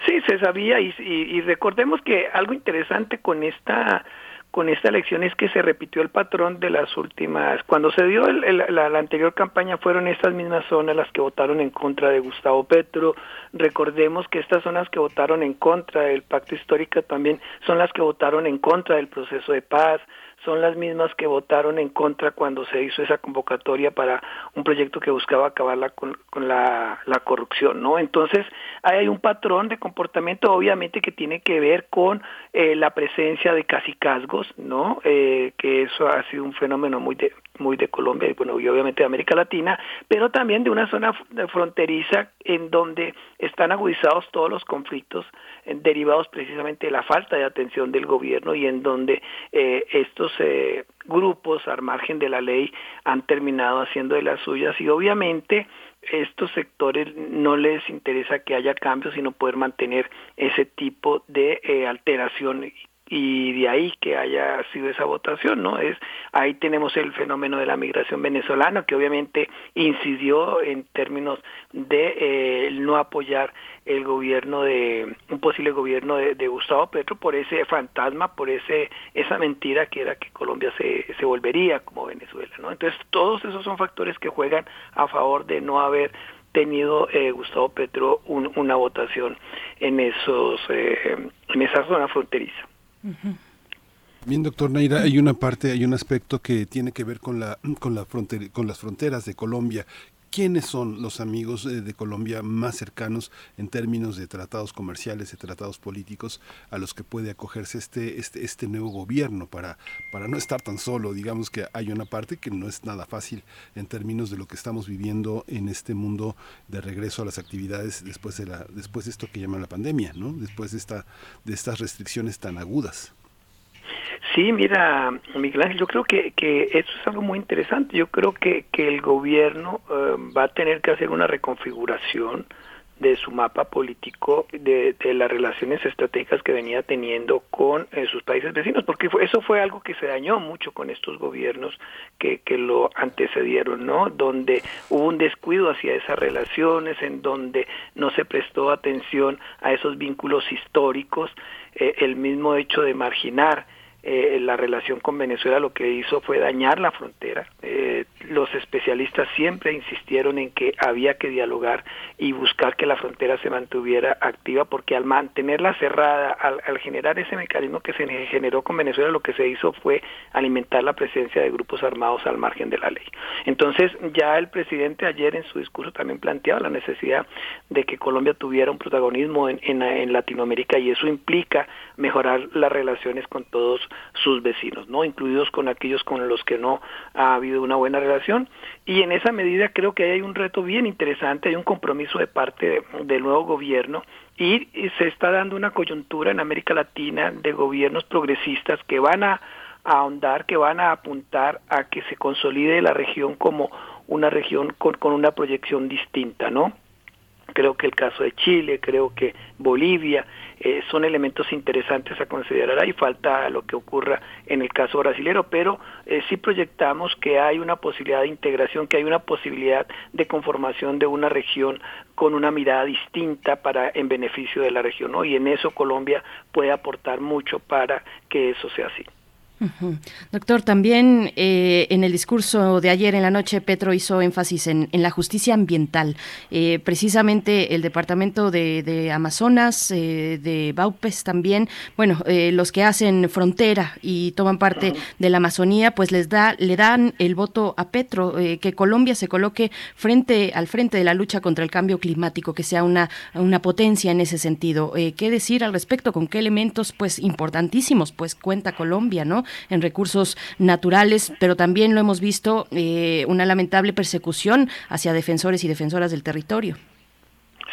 Sí, se sabía y, y- recordemos que algo interesante con esta con esta elección es que se repitió el patrón de las últimas. Cuando se dio el- el- la anterior campaña fueron estas mismas zonas las que votaron en contra de Gustavo Petro. Recordemos que estas zonas que votaron en contra del pacto histórico también son las que votaron en contra del proceso de paz son las mismas que votaron en contra cuando se hizo esa convocatoria para un proyecto que buscaba acabar la- con, la, la corrupción, ¿no? Entonces, hay un patrón de comportamiento, obviamente, que tiene que ver con eh, la presencia de casicazgos, ¿no? Eh, que eso ha sido un fenómeno muy de, muy de Colombia y, bueno, y obviamente de América Latina, pero también de una zona fronteriza en donde están agudizados todos los conflictos eh, derivados precisamente de la falta de atención del gobierno y en donde eh, estos eh, grupos al margen de la ley han terminado haciendo de las suyas y obviamente estos sectores no les interesa que haya cambios sino poder mantener ese tipo de eh, alteración y de ahí que haya sido esa votación, ¿no? Es ahí tenemos el fenómeno de la migración venezolana que obviamente incidió en términos de eh, no apoyar el gobierno de un posible gobierno de, de Gustavo Petro por ese fantasma, por ese esa mentira que era que Colombia se, se volvería como Venezuela, ¿no? Entonces todos esos son factores que juegan a favor de no haber tenido eh, Gustavo Petro un- una votación en esos eh, en esa zona fronteriza. Bien, doctor Neira, hay una parte, hay un aspecto que tiene que ver con la con la frontera, con las fronteras de Colombia. ¿Quiénes son los amigos eh, de Colombia más cercanos en términos de tratados comerciales, de tratados políticos, a los que puede acogerse este este este nuevo gobierno para para no estar tan solo? Digamos que hay una parte que no es nada fácil en términos de lo que estamos viviendo en este mundo de regreso a las actividades después de la después de esto que llaman la pandemia, ¿no? Después de esta de estas restricciones tan agudas. Sí, mira, Miguel Ángel, yo creo que, que eso es algo muy interesante. Yo creo que, que el gobierno eh, va a tener que hacer una reconfiguración de su mapa político, de, de las relaciones estratégicas que venía teniendo con eh, sus países vecinos, porque fue- eso fue algo que se dañó mucho con estos gobiernos que, que lo antecedieron, ¿no? Donde hubo un descuido hacia esas relaciones, en donde no se prestó atención a esos vínculos históricos, eh, el mismo hecho de marginar eh, la relación con Venezuela lo que hizo fue dañar la frontera. Eh, los especialistas siempre insistieron en que había que dialogar y buscar que la frontera se mantuviera activa porque al mantenerla cerrada, al, al generar ese mecanismo que se generó con Venezuela, lo que se hizo fue alimentar la presencia de grupos armados al margen de la ley. Entonces ya el presidente ayer en su discurso también planteaba la necesidad de que Colombia tuviera un protagonismo en, en, en Latinoamérica y eso implica mejorar las relaciones con todos sus vecinos, no incluidos con aquellos con los que no ha habido una buena relación y en esa medida creo que hay un reto bien interesante, hay un compromiso de parte de- del nuevo gobierno y, y se está dando una coyuntura en América Latina de gobiernos progresistas que van a, a ahondar, que van a apuntar a que se consolide la región como una región con, con una proyección distinta, ¿no? Creo que el caso de Chile, creo que Bolivia, eh, son elementos interesantes a considerar. Ahí falta lo que ocurra en el caso brasilero, pero eh, sí proyectamos que hay una posibilidad de integración, que hay una posibilidad de conformación de una región con una mirada distinta para en beneficio de la región, ¿no? Y en eso Colombia puede aportar mucho para que eso sea así. Doctor, también eh, en el discurso de ayer en la noche, Petro hizo énfasis en, en la justicia ambiental. Eh, precisamente el departamento de, de Amazonas, eh, de Baupes también, bueno, eh, los que hacen frontera y toman parte de la Amazonía, pues les da, le dan el voto a Petro, eh, que Colombia se coloque frente al frente de la lucha contra el cambio climático, que sea una, una potencia en ese sentido. Eh, ¿Qué decir al respecto? ¿Con qué elementos, pues, importantísimos, pues, cuenta Colombia, ¿no? En recursos naturales, pero también lo hemos visto, eh, una lamentable persecución hacia defensores y defensoras del territorio.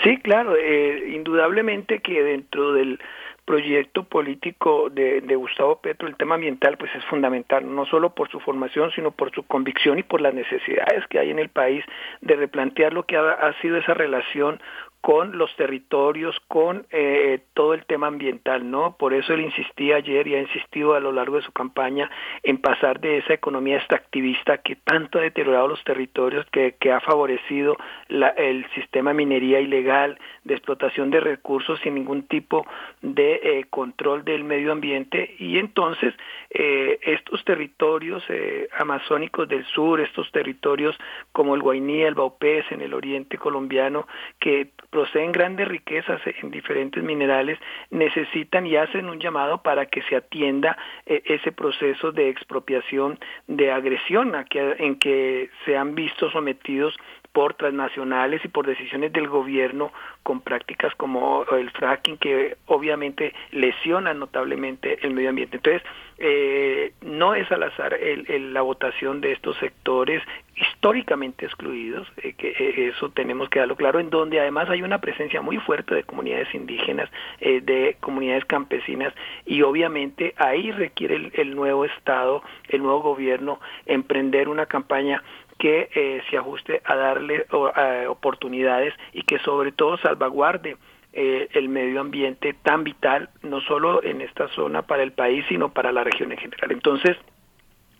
Sí, claro, eh, indudablemente que dentro del proyecto político de, de Gustavo Petro el tema ambiental pues es fundamental, no solo por su formación, sino por su convicción y por las necesidades que hay en el país de replantear lo que ha, ha sido esa relación con los territorios, con eh, todo el tema ambiental, ¿no? Por eso él insistía ayer y ha insistido a lo largo de su campaña en pasar de esa economía extractivista que tanto ha deteriorado los territorios, que, que ha favorecido la, el sistema minería ilegal, de explotación de recursos sin ningún tipo de eh, control del medio ambiente. Y entonces eh, estos territorios eh, amazónicos del sur, estos territorios como el Guainí, el Baupés en el oriente colombiano, que proceden grandes riquezas en diferentes minerales, necesitan y hacen un llamado para que se atienda eh, ese proceso de expropiación, de agresión a que, en que se han visto sometidos por transnacionales y por decisiones del gobierno con prácticas como el fracking que obviamente lesionan notablemente el medio ambiente. Entonces, eh, no es al azar el, el, la votación de estos sectores históricamente excluidos, eh, que eh, eso tenemos que darlo claro, en donde además hay una presencia muy fuerte de comunidades indígenas, eh, de comunidades campesinas, y obviamente ahí requiere el, el nuevo Estado, el nuevo gobierno, emprender una campaña que eh, se ajuste a darle uh, oportunidades y que sobre todo salvaguarde eh, el medio ambiente tan vital, no solo en esta zona para el país, sino para la región en general. Entonces,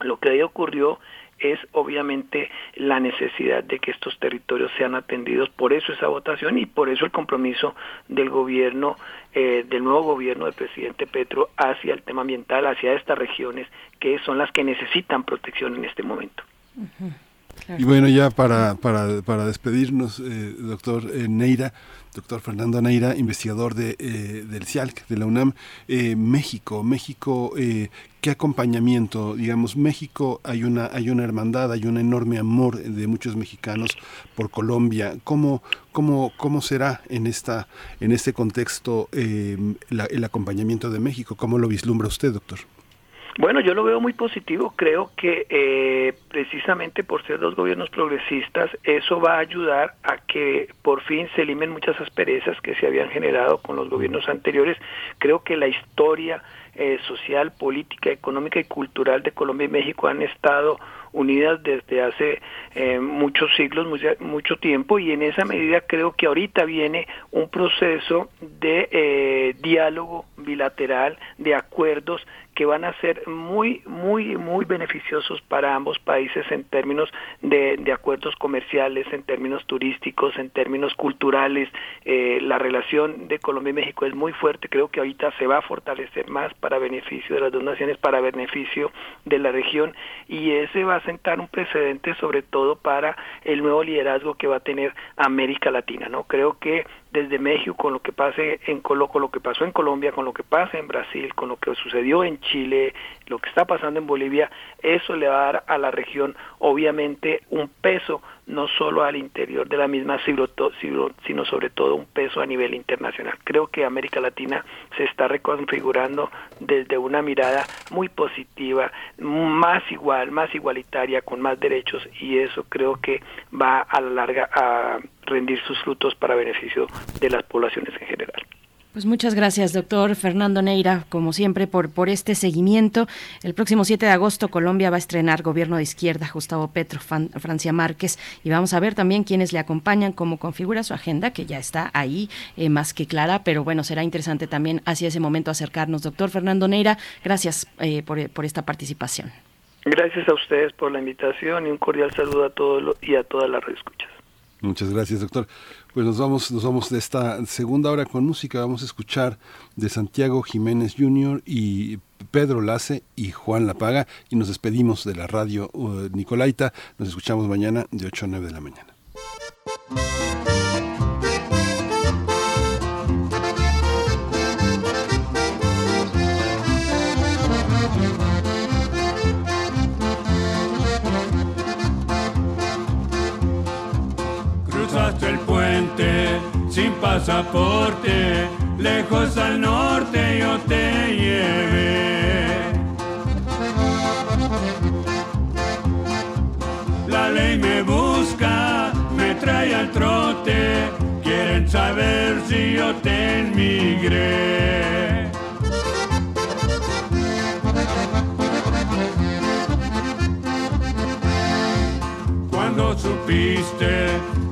lo que ahí ocurrió es obviamente la necesidad de que estos territorios sean atendidos, por eso esa votación y por eso el compromiso del gobierno, eh, del nuevo gobierno del presidente Petro hacia el tema ambiental, hacia estas regiones que son las que necesitan protección en este momento. Y bueno, ya para, para, para despedirnos, eh, doctor eh, Neira, doctor Fernando Neira, investigador de, eh, del CIALC, de la UNAM, eh, México, México, ¿qué acompañamiento? Digamos, México hay una, hay una hermandad, hay un enorme amor de muchos mexicanos por Colombia. ¿Cómo, cómo, cómo será en, esta, en este contexto el acompañamiento de México? ¿Cómo lo vislumbra usted, doctor? Bueno, yo lo veo muy positivo. Creo que eh, precisamente por ser dos gobiernos progresistas, eso va a ayudar a que por fin se elimen muchas asperezas que se habían generado con los gobiernos anteriores. Creo que la historia eh, social, política, económica y cultural de Colombia y México han estado unidas desde hace eh, muchos siglos, mucho, mucho, tiempo, y en esa medida creo que ahorita viene un proceso de eh, diálogo bilateral, de acuerdos que van a ser muy, muy, muy beneficiosos para ambos países en términos de, de acuerdos comerciales, en términos turísticos, en términos culturales. Eh, la relación de Colombia y México es muy fuerte, creo que ahorita se va a fortalecer más para beneficio de las dos naciones, para beneficio de la región, y ese va a sentar un precedente sobre todo para el nuevo liderazgo que va a tener América Latina, ¿no? Creo que desde México, con lo que pase en Colo, con lo que pasó en Colombia, con lo que pasa en Brasil, con lo que sucedió en Chile, lo que está pasando en Bolivia, eso le va a dar a la región obviamente un peso no solo al interior de la misma, sino sobre todo un peso a nivel internacional. Creo que América Latina se está reconfigurando desde una mirada muy positiva, más igual, más igualitaria, con más derechos y eso creo que va a la larga a rendir sus frutos para beneficio de las poblaciones en general. Pues muchas gracias, doctor Fernando Neira, como siempre, por, por este seguimiento. El próximo 7 de agosto Colombia va a estrenar gobierno de izquierda, Gustavo Petro, Francia Márquez, y vamos a ver también quiénes le acompañan, cómo configura su agenda, que ya está ahí eh, más que clara, pero bueno, será interesante también hacia ese momento acercarnos. Doctor Fernando Neira, gracias eh, por, por esta participación. Gracias a ustedes por la invitación y un cordial saludo a todos y a todas las reescuchas. Muchas gracias, doctor. Pues nos vamos, nos vamos de esta segunda hora con música. Vamos a escuchar de Santiago Jiménez Jr. y Pedro Lace y Juan La Paga. Y nos despedimos de la radio uh, Nicolaita. Nos escuchamos mañana de 8 a 9 de la mañana. Pasaporte, lejos al norte yo te llevé. La ley me busca, me trae al trote, quieren saber si yo te emigré. Cuando supiste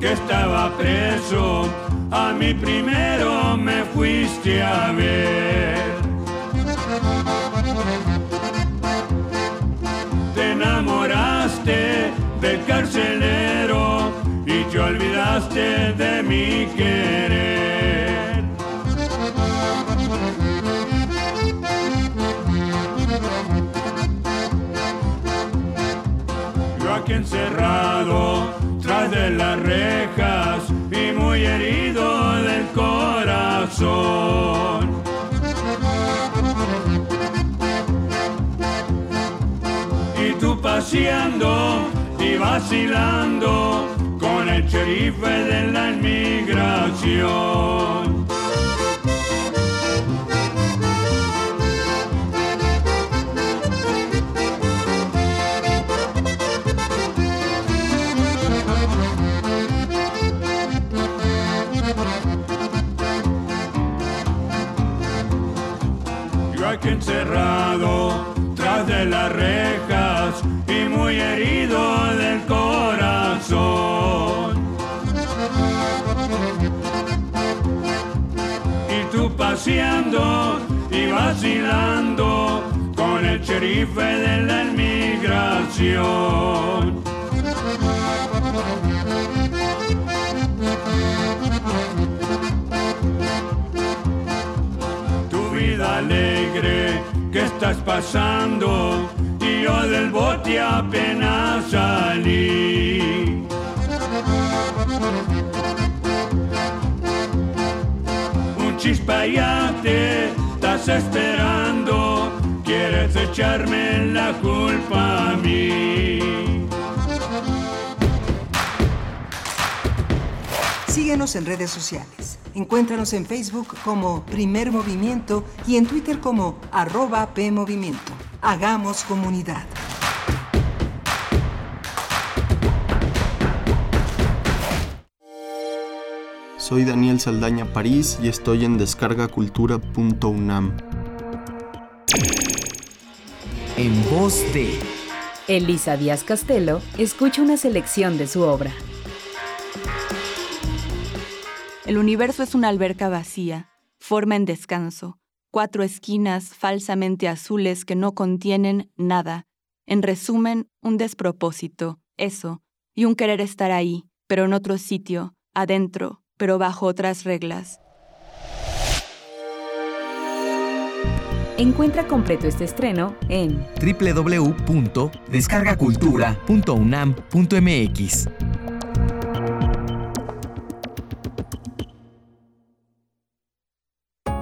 que estaba preso, a mí primero me fuiste a ver. Te enamoraste del carcelero y te olvidaste de mi querer. Yo aquí encerrado y muy herido del corazón. Y tú paseando y vacilando con el sherife de la inmigración. Encerrado tras de las rejas y muy herido del corazón. Y tú paseando y vacilando con el sherife de la inmigración. Vida alegre que estás pasando y yo del bote apenas salí. Un chispayate estás esperando, quieres echarme la culpa a mí. Síguenos en redes sociales. Encuéntranos en Facebook como Primer Movimiento y en Twitter como arroba PMovimiento. Hagamos comunidad. Soy Daniel Saldaña París y estoy en descargacultura.unam. En voz de Elisa Díaz Castelo escucha una selección de su obra. El universo es una alberca vacía, forma en descanso, cuatro esquinas falsamente azules que no contienen nada. En resumen, un despropósito, eso, y un querer estar ahí, pero en otro sitio, adentro, pero bajo otras reglas. Encuentra completo este estreno en www.descargacultura.unam.mx.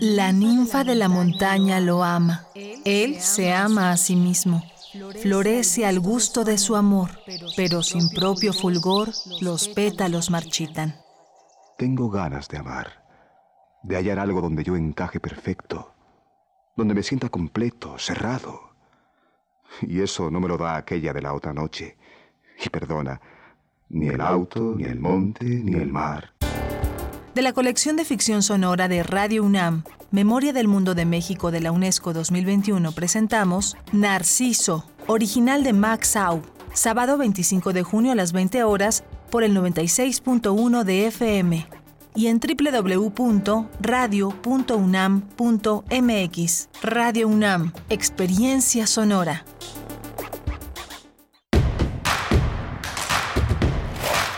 La ninfa de la montaña lo ama. Él se ama a sí mismo. Florece al gusto de su amor, pero sin propio fulgor los pétalos marchitan. Tengo ganas de amar, de hallar algo donde yo encaje perfecto, donde me sienta completo, cerrado. Y eso no me lo da aquella de la otra noche. Y perdona, ni el auto, ni el monte, ni el mar. De la colección de ficción sonora de Radio UNAM, Memoria del Mundo de México de la UNESCO 2021, presentamos Narciso, original de Max Au, sábado 25 de junio a las 20 horas por el 96.1 de FM y en www.radio.unam.mx. Radio UNAM, experiencia sonora.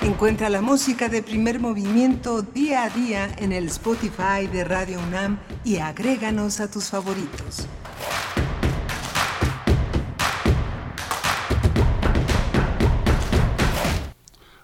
Encuentra la música de primer movimiento día a día en el Spotify de Radio UNAM y agréganos a tus favoritos.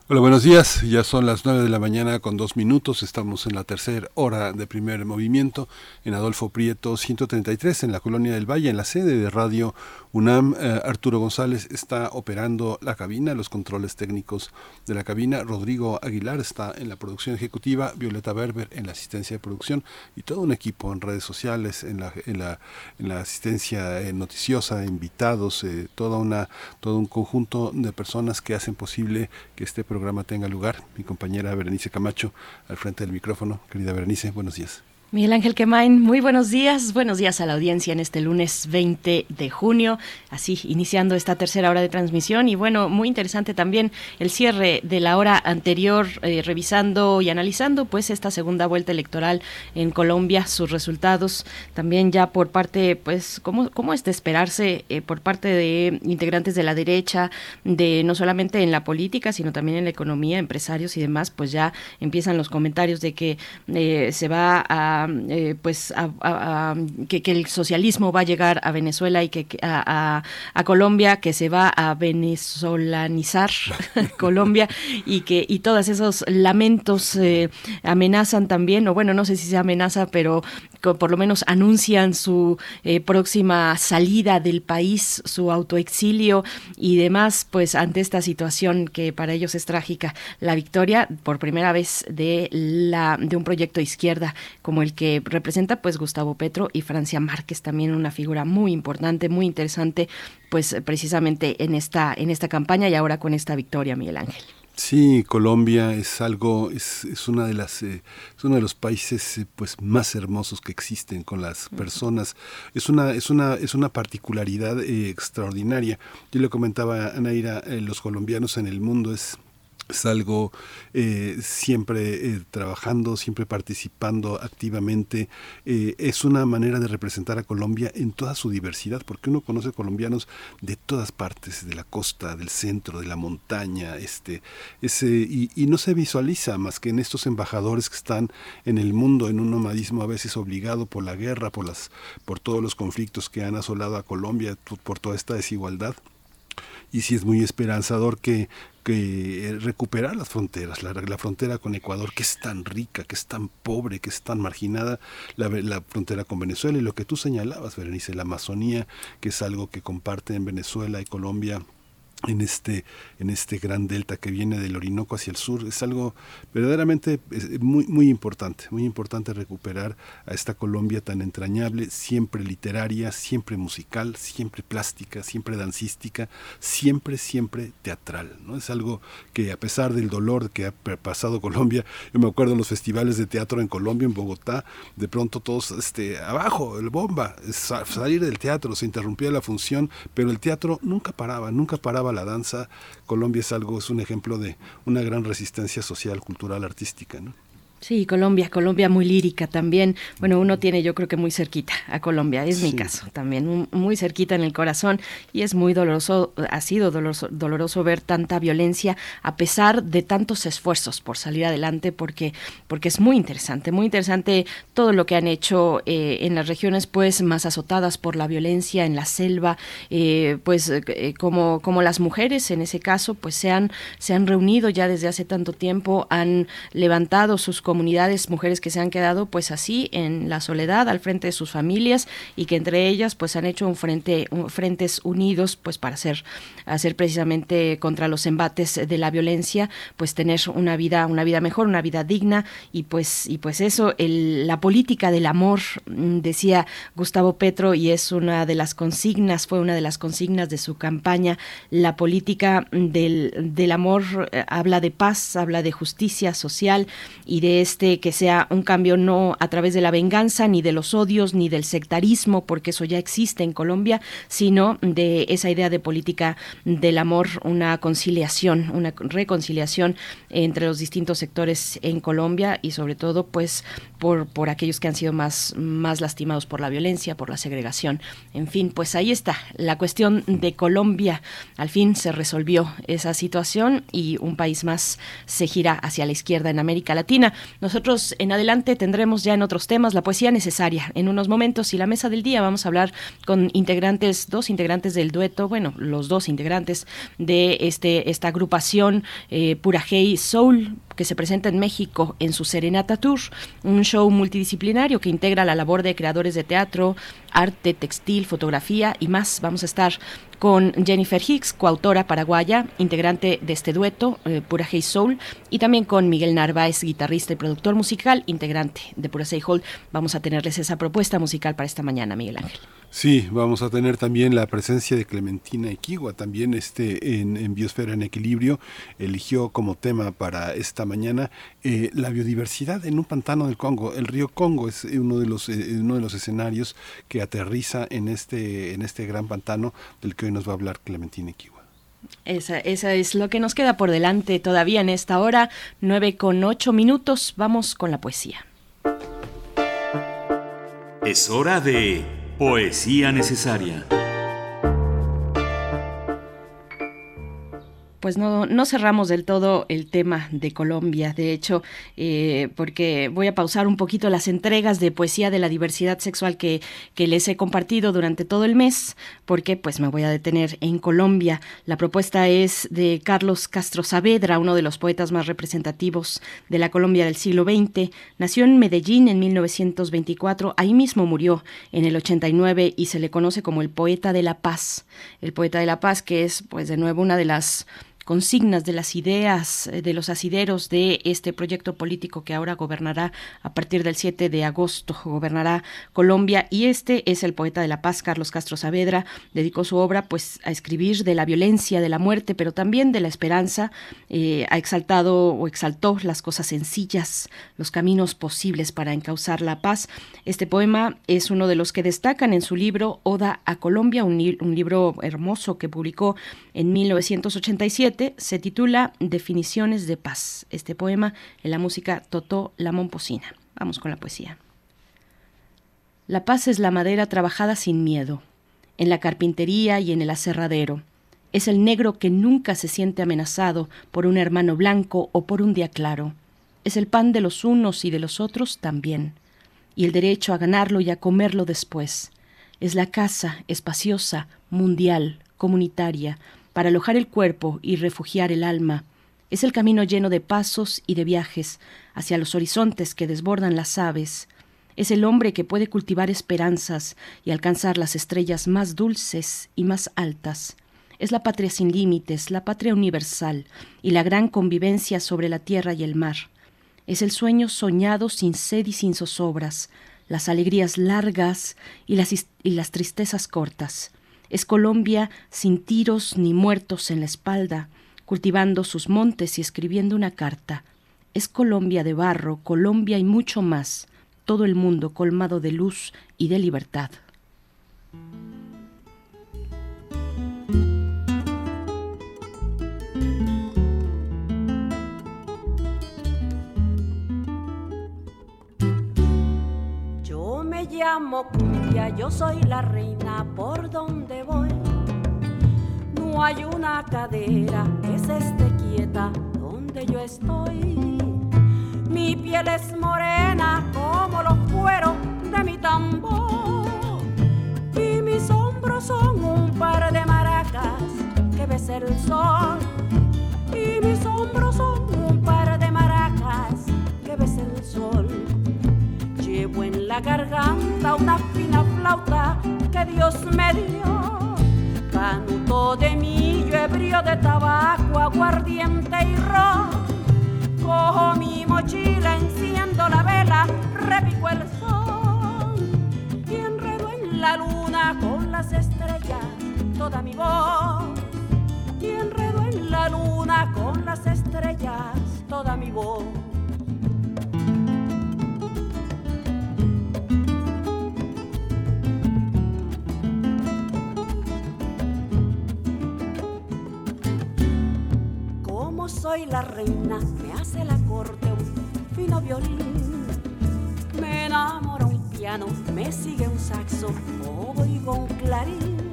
Hola, buenos días. Ya son las 9 de la mañana con dos minutos. Estamos en la tercera hora de primer movimiento en Adolfo Prieto 133 en la Colonia del Valle, en la sede de Radio UNAM. Eh, Arturo González está operando la cabina, los controles técnicos de la cabina. Rodrigo Aguilar está en la producción ejecutiva, Violeta Berber en la asistencia de producción y todo un equipo en redes sociales, en la, en la, en la asistencia eh, noticiosa, invitados, eh, todo un conjunto de personas que hacen posible que este programa tenga lugar. Mi compañera Berenice Camacho al frente del micrófono. Querida Berenice, buenos días. Miguel Ángel Quemain, muy buenos días. Buenos días a la audiencia en este lunes 20 de junio, así iniciando esta tercera hora de transmisión. Y bueno, muy interesante también el cierre de la hora anterior, eh, revisando y analizando pues esta segunda vuelta electoral en Colombia, sus resultados. También ya por parte, pues, ¿cómo, cómo es de esperarse eh, por parte de integrantes de la derecha, de no solamente en la política, sino también en la economía, empresarios y demás, pues ya empiezan los comentarios de que eh, se va a eh, pues que, el socialismo va a llegar a Venezuela y que a, Colombia que se va a venezolanizar Colombia y que y todos esos lamentos eh, amenazan también o bueno no sé si se amenaza pero por lo menos anuncian su eh, próxima salida del país, su autoexilio y demás, pues ante esta situación que para ellos es trágica, la victoria por primera vez de la de un proyecto de izquierda como el que representa pues Gustavo Petro y Francia Márquez, también una figura muy importante, muy interesante, pues precisamente en esta en esta campaña y ahora con esta victoria, Miguel Ángel. Sí, Colombia es algo, es, es una de las, eh, es uno de los países eh, pues más hermosos que existen con las personas. Es una, es una, es una particularidad eh, extraordinaria. Yo le comentaba a Naira, los colombianos en el mundo es es algo eh, siempre eh, trabajando, siempre participando activamente. Eh, es una manera de representar a Colombia en toda su diversidad, porque uno conoce colombianos de todas partes, de la costa, del centro, de la montaña, este, ese, y, y, no se visualiza más que en estos embajadores que están en el mundo, en un nomadismo a veces obligado por la guerra, por, las, por todos los conflictos que han asolado a Colombia, por toda esta desigualdad y sí es muy esperanzador que que eh, recuperar las fronteras, la, frontera con Ecuador, que es tan rica, que es tan pobre, que es tan marginada, la, la, frontera con Venezuela y lo que tú señalabas, Berenice, la Amazonía, que es algo que comparten Venezuela y Colombia en este en este gran delta que viene del Orinoco hacia el sur. Es algo verdaderamente muy muy importante muy importante recuperar a esta Colombia tan entrañable siempre literaria siempre musical siempre plástica siempre dancística siempre siempre teatral no es algo que a pesar del dolor que ha pasado Colombia yo me acuerdo en los festivales de teatro en Colombia en Bogotá de pronto todos este abajo el bomba salir del teatro se interrumpía la función pero el teatro nunca paraba nunca paraba la danza, Colombia es algo, es un ejemplo de una gran resistencia social, cultural, artística. Sí, Colombia, Colombia muy lírica también. Bueno, uno tiene yo creo que muy cerquita a Colombia, es mi caso también, muy cerquita en el corazón y es muy doloroso, ha sido doloroso, doloroso ver tanta violencia a pesar de tantos esfuerzos por salir adelante porque, porque es muy interesante, muy interesante todo lo que han hecho eh, en las regiones pues más azotadas por la violencia, en la selva, eh, pues eh, como, como las mujeres en ese caso pues se han, se han reunido ya desde hace tanto tiempo, han levantado sus comunidades, mujeres que se han quedado pues así en la soledad al frente de sus familias y que entre ellas pues han hecho un frente, frentes unidos pues para hacer, hacer precisamente contra los embates de la violencia, pues tener una vida, una vida mejor, una vida digna y pues, y pues eso, la política del amor, mm, decía Gustavo Petro y es una de las consignas, fue una de las consignas de su campaña, la política del, del amor eh, habla de paz, habla de justicia social y de este que sea un cambio no a través de la venganza, ni de los odios, ni del sectarismo, porque eso ya existe en Colombia, sino de esa idea de política del amor, una conciliación, una reconciliación entre los distintos sectores en Colombia y sobre todo pues por, por aquellos que han sido más, más lastimados por la violencia, por la segregación. En fin, pues ahí está la cuestión de Colombia. Al fin se resolvió esa situación y un país más se gira hacia la izquierda en América Latina. Nosotros en adelante tendremos ya en otros temas la poesía necesaria. En unos momentos y la mesa del día vamos a hablar con integrantes, dos integrantes del dueto, bueno, los dos integrantes de este esta agrupación eh, Pura Hey Soul que se presenta en México en su Serenata Tour, un show multidisciplinario que integra la labor de creadores de teatro, arte, textil, fotografía y más. Vamos a estar con Jennifer Hicks, coautora paraguaya, integrante de este dueto, eh, Pura Hey Soul, y también con Miguel Narváez, guitarrista y productor musical, integrante de Pura Hey Soul. Vamos a tenerles esa propuesta musical para esta mañana, Miguel Ángel. Sí, vamos a tener también la presencia de Clementina Equigua, también este en, Biosfera en Equilibrio, eligió como tema para esta mañana eh, la biodiversidad en un pantano del Congo. El río Congo es uno de los, eh, uno de los escenarios que aterriza en este, en este gran pantano del que hoy nos va a hablar Clementina Equigua. Esa, esa es lo que nos queda por delante todavía en esta hora, nueve con ocho minutos. Vamos con la poesía. Es hora de Poesía necesaria. Pues no, no cerramos del todo el tema de Colombia, de hecho, eh, porque voy a pausar un poquito las entregas de poesía de la diversidad sexual que, que les he compartido durante todo el mes, porque pues me voy a detener en Colombia. La propuesta es de Carlos Castro Saavedra, uno de los poetas más representativos de la Colombia del siglo XX. Nació en Medellín en 1924, ahí mismo murió en el 89 y se le conoce como el poeta de la paz. El poeta de la paz que es pues de nuevo una de las consignas de las ideas eh, de los asideros de este proyecto político que ahora gobernará a partir del 7 de agosto, gobernará Colombia. Y este es el poeta de la paz, Carlos Castro Saavedra, dedicó su obra pues a escribir de la violencia, de la muerte, pero también de la esperanza, eh, ha exaltado o exaltó las cosas sencillas, los caminos posibles para encauzar la paz. Este poema es uno de los que destacan en su libro Oda a Colombia, un, un libro hermoso que publicó en 1987 se titula Definiciones de paz. Este poema en la música Totó La Momposina. Vamos con la poesía. La paz es la madera trabajada sin miedo, en la carpintería y en el aserradero. Es el negro que nunca se siente amenazado por un hermano blanco o por un día claro. Es el pan de los unos y de los otros también. Y el derecho a ganarlo y a comerlo después. Es la casa espaciosa, mundial, comunitaria, para alojar el cuerpo y refugiar el alma. Es el camino lleno de pasos y de viajes hacia los horizontes que desbordan las aves. Es el hombre que puede cultivar esperanzas y alcanzar las estrellas más dulces y más altas. Es la patria sin límites, la patria universal y la gran convivencia sobre la tierra y el mar. Es el sueño soñado sin sed y sin zozobras, las alegrías largas y las, y las tristezas cortas. Es Colombia sin tiros ni muertos en la espalda, cultivando sus montes y escribiendo una carta. Es Colombia de barro, Colombia y mucho más, todo el mundo colmado de luz y de libertad. Yo me llamo Cumbia, yo soy la reina por donde. Hay una cadera que se esté quieta donde yo estoy. Mi piel es morena como los cueros de mi tambor. Y mis hombros son un par de maracas que besa el sol. Y mis hombros son un par de maracas que besa el sol. Llevo en la garganta una fina flauta que Dios me dio. Canto de millo, ebrio de tabaco, aguardiente y ron. Cojo mi mochila, enciendo la vela, repico el sol y enredo en la luna con las estrellas toda mi voz. Y enredo en la luna con las estrellas toda mi voz. Soy la reina, me hace la corte un fino violín. Me enamora un piano, me sigue un saxo, oigo un clarín.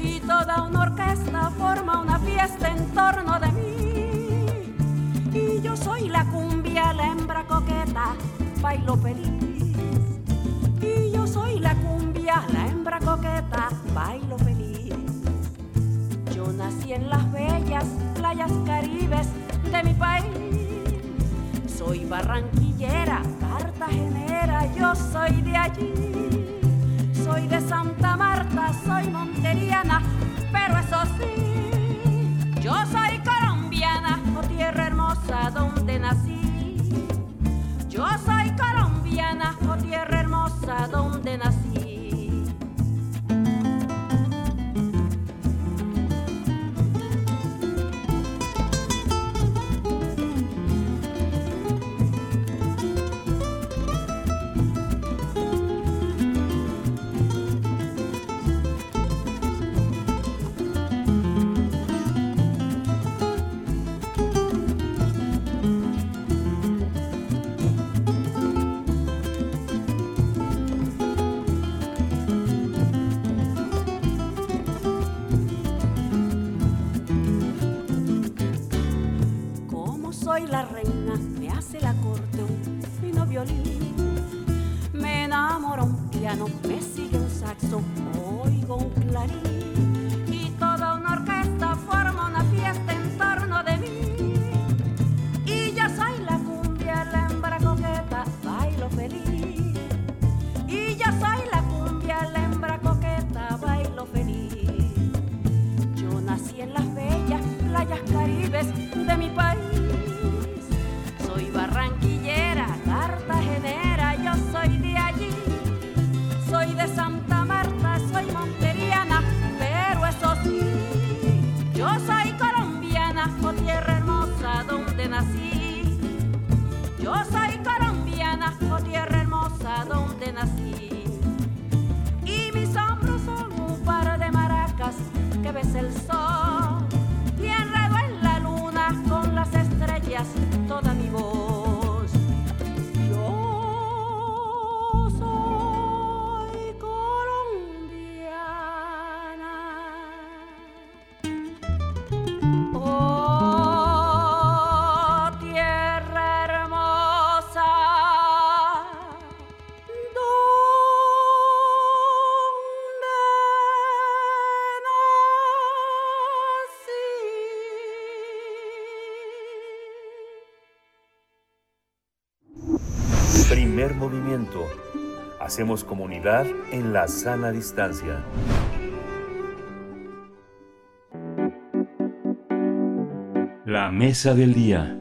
Y toda una orquesta forma una fiesta en torno de mí. Y yo soy la cumbia, la hembra coqueta, bailo feliz. Y yo soy la cumbia, la hembra coqueta, bailo feliz. Yo nací en las bellas playas caribes de mi país Soy barranquillera, cartagenera, yo soy de allí. Soy de Santa Marta, soy monteriana, pero eso sí, yo soy colombiana, oh tierra hermosa donde nací. Yo soy colombiana, oh tierra hermosa donde nací. Hacemos comunidad en la sana distancia. La mesa del día.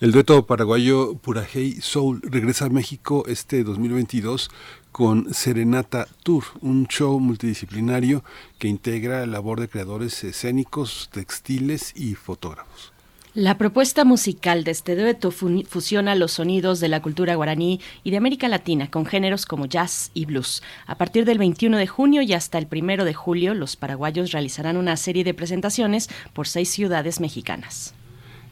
El dueto paraguayo Purajey Soul regresa a México este 2022 con Serenata Tour, un show multidisciplinario que integra la labor de creadores escénicos, textiles y fotógrafos. La propuesta musical de este dueto fu- fusiona los sonidos de la cultura guaraní y de América Latina con géneros como jazz y blues. A partir del 21 de junio y hasta el 1 de julio, los paraguayos realizarán una serie de presentaciones por seis ciudades mexicanas.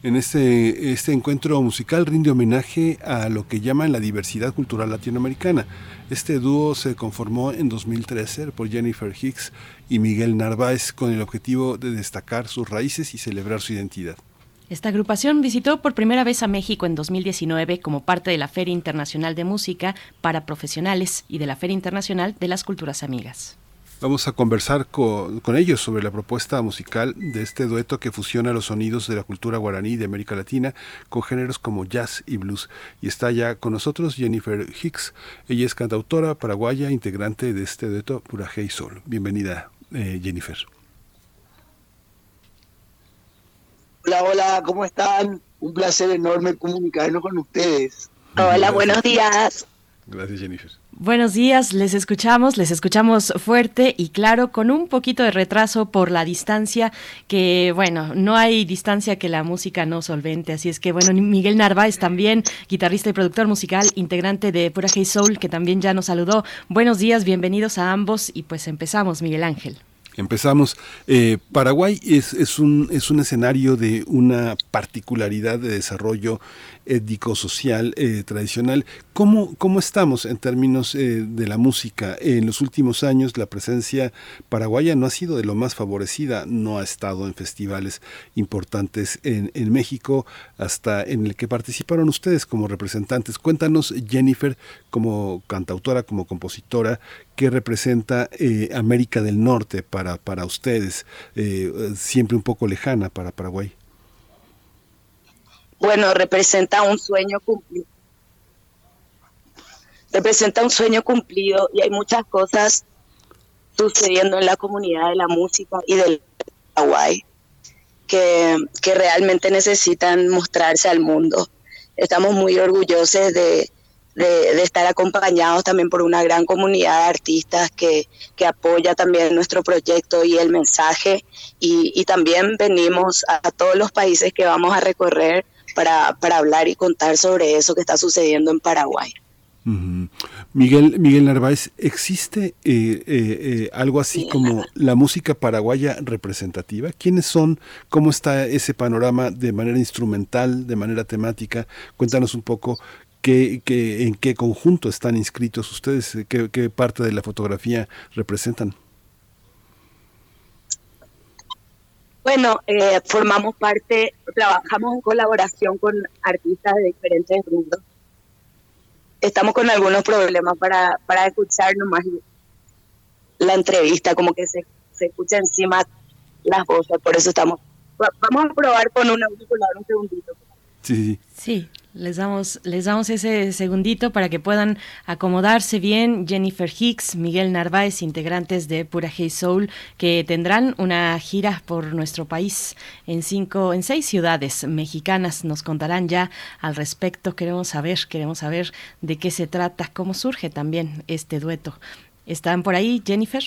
En este, este encuentro musical rinde homenaje a lo que llaman la diversidad cultural latinoamericana. Este dúo se conformó en 2013 por Jennifer Hicks y Miguel Narváez con el objetivo de destacar sus raíces y celebrar su identidad. Esta agrupación visitó por primera vez a México en 2019 como parte de la Feria Internacional de Música para Profesionales y de la Feria Internacional de las Culturas Amigas. Vamos a conversar con, ellos sobre la propuesta musical de este dueto que fusiona los sonidos de la cultura guaraní de América Latina con géneros como jazz y blues. Y está ya con nosotros Jennifer Hicks. Ella es cantautora paraguaya, integrante de este dueto Purajey Sol. Bienvenida, eh, Jennifer. Hola, hola, ¿cómo están? Un placer enorme comunicarnos con ustedes. Hola, buenos días. Gracias, Jennifer. Buenos días, les escuchamos, les escuchamos fuerte y claro, con un poquito de retraso por la distancia, que bueno, no hay distancia que la música no solvente, así es que bueno, Miguel Narváez también, guitarrista y productor musical, integrante de Pura Hey Soul, que también ya nos saludó. Buenos días, bienvenidos a ambos y pues empezamos, Miguel Ángel. Empezamos. Eh, Paraguay es, es, un, es un escenario de una particularidad de desarrollo étnico-social eh, tradicional. ¿Cómo, ¿Cómo estamos en términos eh, de la música? En los últimos años la presencia paraguaya no ha sido de lo más favorecida, no ha estado en festivales importantes en, en México, hasta en el que participaron ustedes como representantes. Cuéntanos, Jennifer, como cantautora, como compositora, qué representa eh, América del Norte para, para ustedes, siempre un poco lejana para Paraguay. Bueno, representa un sueño cumplido. Representa un sueño cumplido y hay muchas cosas sucediendo en la comunidad de la música y del Paraguay que, que realmente necesitan mostrarse al mundo. Estamos muy orgullosos de, de, estar acompañados también por una gran comunidad de artistas que, que apoya también nuestro proyecto y el mensaje. Y, y, también venimos a todos los países que vamos a recorrer para, para hablar y contar sobre eso que está sucediendo en Paraguay. Miguel, Miguel Narváez, ¿existe eh, eh, eh, algo así como la música paraguaya representativa? ¿Quiénes son? ¿Cómo está ese panorama de manera instrumental, de manera temática? Cuéntanos un poco qué, qué, en qué conjunto están inscritos ustedes, qué, qué parte de la fotografía representan. Bueno, eh, formamos parte, trabajamos en colaboración con artistas de diferentes mundos. Estamos con algunos problemas para, para escuchar nomás la entrevista, como que se, se escucha encima las voces, por eso estamos... Vamos a probar con un auricular un segundito. Sí, sí. Sí, les damos, les damos ese segundito para que puedan acomodarse bien. Jennifer Hicks, Miguel Narváez, integrantes de Pura Hey Soul, que tendrán una gira por nuestro país en cinco, en seis ciudades mexicanas. Nos contarán ya al respecto. Queremos saber, queremos saber de qué se trata, cómo surge también este dueto. ¿Están por ahí, Jennifer?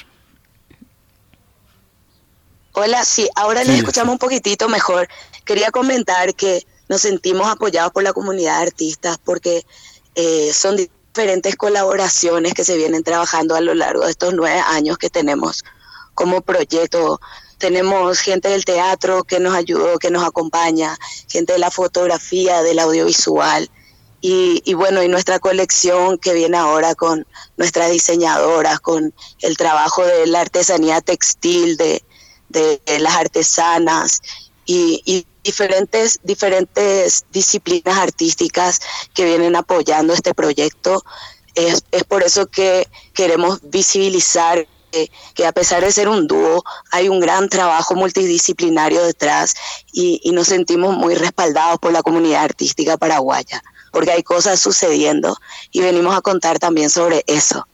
Hola, sí, ahora les escuchamos un poquitito mejor. Quería comentar que nos sentimos apoyados por la comunidad de artistas porque eh, son diferentes colaboraciones que se vienen trabajando a lo largo de estos nueve años que tenemos como proyecto. Tenemos gente del teatro que nos ayudó, que nos acompaña, gente de la fotografía, del audiovisual. Y, y, bueno, y nuestra colección que viene ahora con nuestras diseñadoras, con el trabajo de la artesanía textil, de, de, las artesanas y, y diferentes, diferentes disciplinas artísticas que vienen apoyando este proyecto. Es, es por eso que queremos visibilizar que, a pesar de ser un dúo, hay un gran trabajo multidisciplinario detrás y, y nos sentimos muy respaldados por la comunidad artística paraguaya, porque hay cosas sucediendo y venimos a contar también sobre eso.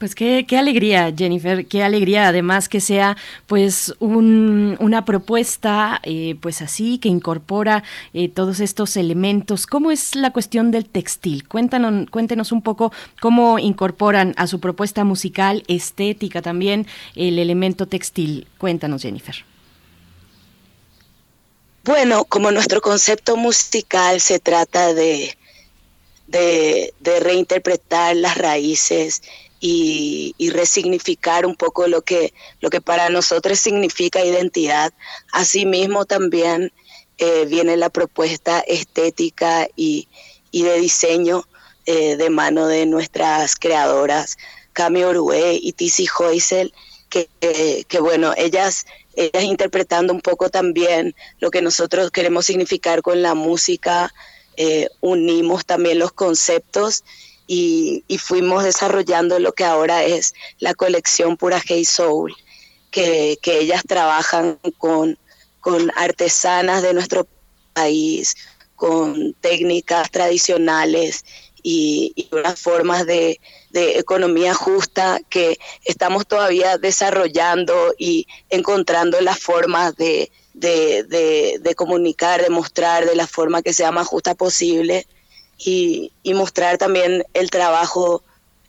Pues qué, qué, alegría, Jennifer, qué alegría además que sea pues un, una propuesta eh, pues así que incorpora eh, todos estos elementos. ¿Cómo es la cuestión del textil? Cuéntanos, cuéntenos un poco cómo incorporan a su propuesta musical, estética también, el elemento textil. Cuéntanos, Jennifer. Bueno, como nuestro concepto musical se trata de, de, de reinterpretar las raíces y, y, resignificar un poco lo que, lo que para nosotros significa identidad. Asimismo también eh, viene la propuesta estética y, y de diseño eh, de mano de nuestras creadoras, Cami Orué y Tizi Hoisel, que, eh, que bueno, ellas, ellas interpretando un poco también lo que nosotros queremos significar con la música, eh, unimos también los conceptos y, fuimos desarrollando lo que ahora es la colección Pura Hey Soul, que, que ellas trabajan con, con artesanas de nuestro país, con técnicas tradicionales y, y unas formas de, de, economía justa que estamos todavía desarrollando y encontrando las formas de, de, de comunicar, de mostrar de la forma que sea más justa posible y, y mostrar también el trabajo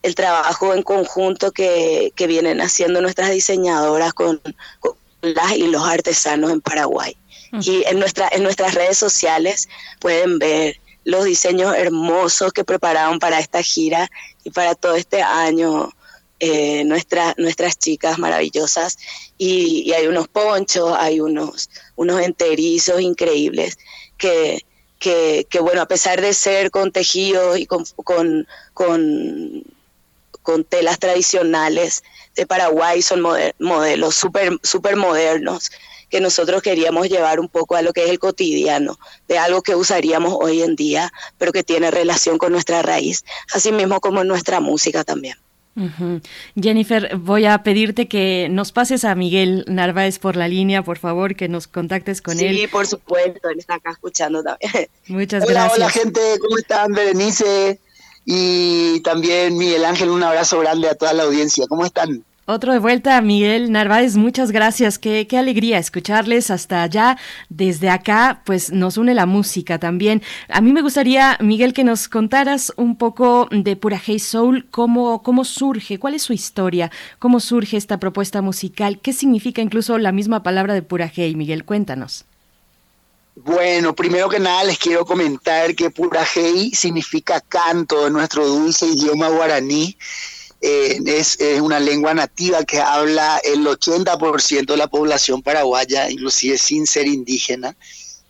el trabajo en conjunto que, que vienen haciendo nuestras diseñadoras con, con, las y los artesanos en Paraguay. Uh -huh. Y en, nuestra, en nuestras redes sociales pueden ver los diseños hermosos que prepararon para esta gira y para todo este año eh, nuestra, nuestras chicas maravillosas. Y, y, hay unos ponchos, hay unos, unos enterizos increíbles que, que, bueno, a pesar de ser con tejidos y con, con, con, telas tradicionales de Paraguay, son modelos súper super modernos que nosotros queríamos llevar un poco a lo que es el cotidiano, de algo que usaríamos hoy en día, pero que tiene relación con nuestra raíz, así mismo como nuestra música también. Jennifer, voy a pedirte que nos pases a Miguel Narváez por la línea, por favor, que nos contactes con él. Sí, por supuesto, él está acá escuchando también. Muchas hola, gracias. Hola, gente, ¿cómo están? Berenice y también Miguel Ángel, un abrazo grande a toda la audiencia. ¿Cómo están? Otro de vuelta, Miguel Narváez, muchas gracias. Qué, qué alegría escucharles hasta allá. Desde acá, pues nos une la música también. A mí me gustaría, Miguel, que nos contaras un poco de Pura Hey Soul, cómo, cómo surge, cuál es su historia, cómo surge esta propuesta musical, qué significa incluso la misma palabra de Pura Hey. Miguel, cuéntanos. Bueno, primero que nada les quiero comentar que Pura Hey significa canto en nuestro dulce idioma guaraní eh, es, es, una lengua nativa que habla el 80% de la población paraguaya, inclusive sin ser indígena.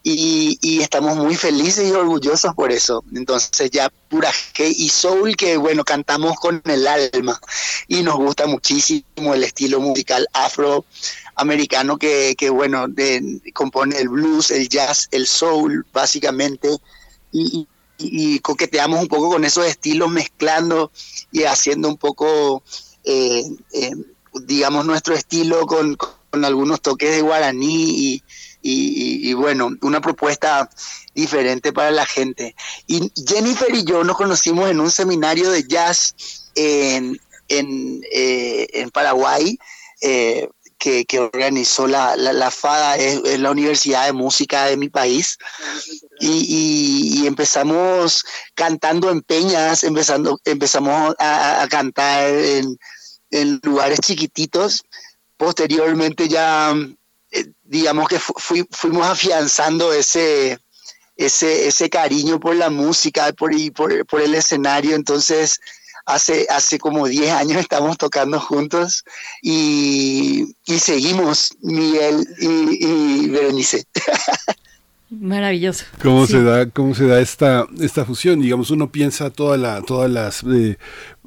Y, y, estamos muy felices y orgullosos por eso. Entonces ya pura y soul que bueno, cantamos con el alma y nos gusta muchísimo el estilo musical afroamericano que, que bueno, de, compone el blues, el jazz, el soul básicamente. Y coqueteamos un poco con esos estilos, mezclando y haciendo un poco, eh, eh, digamos, nuestro estilo con, con, algunos toques de guaraní y, y, y, bueno, una propuesta diferente para la gente. Y Jennifer y yo nos conocimos en un seminario de jazz en, en, eh, en Paraguay. Que, que, organizó la, la, la FADA, es, es, la Universidad de Música de mi país, y, y, y empezamos cantando en peñas, empezando, empezamos a, a cantar en, en, lugares chiquititos, posteriormente ya, eh, digamos que fu fuimos afianzando ese, ese, ese cariño por la música por, y por, por el escenario, entonces hace, hace como 10 años estamos tocando juntos y, y seguimos, Miguel y, y Berenice. Maravilloso. ¿Cómo sí. se da, cómo se da esta, esta fusión? Digamos, uno piensa toda la, todas las eh,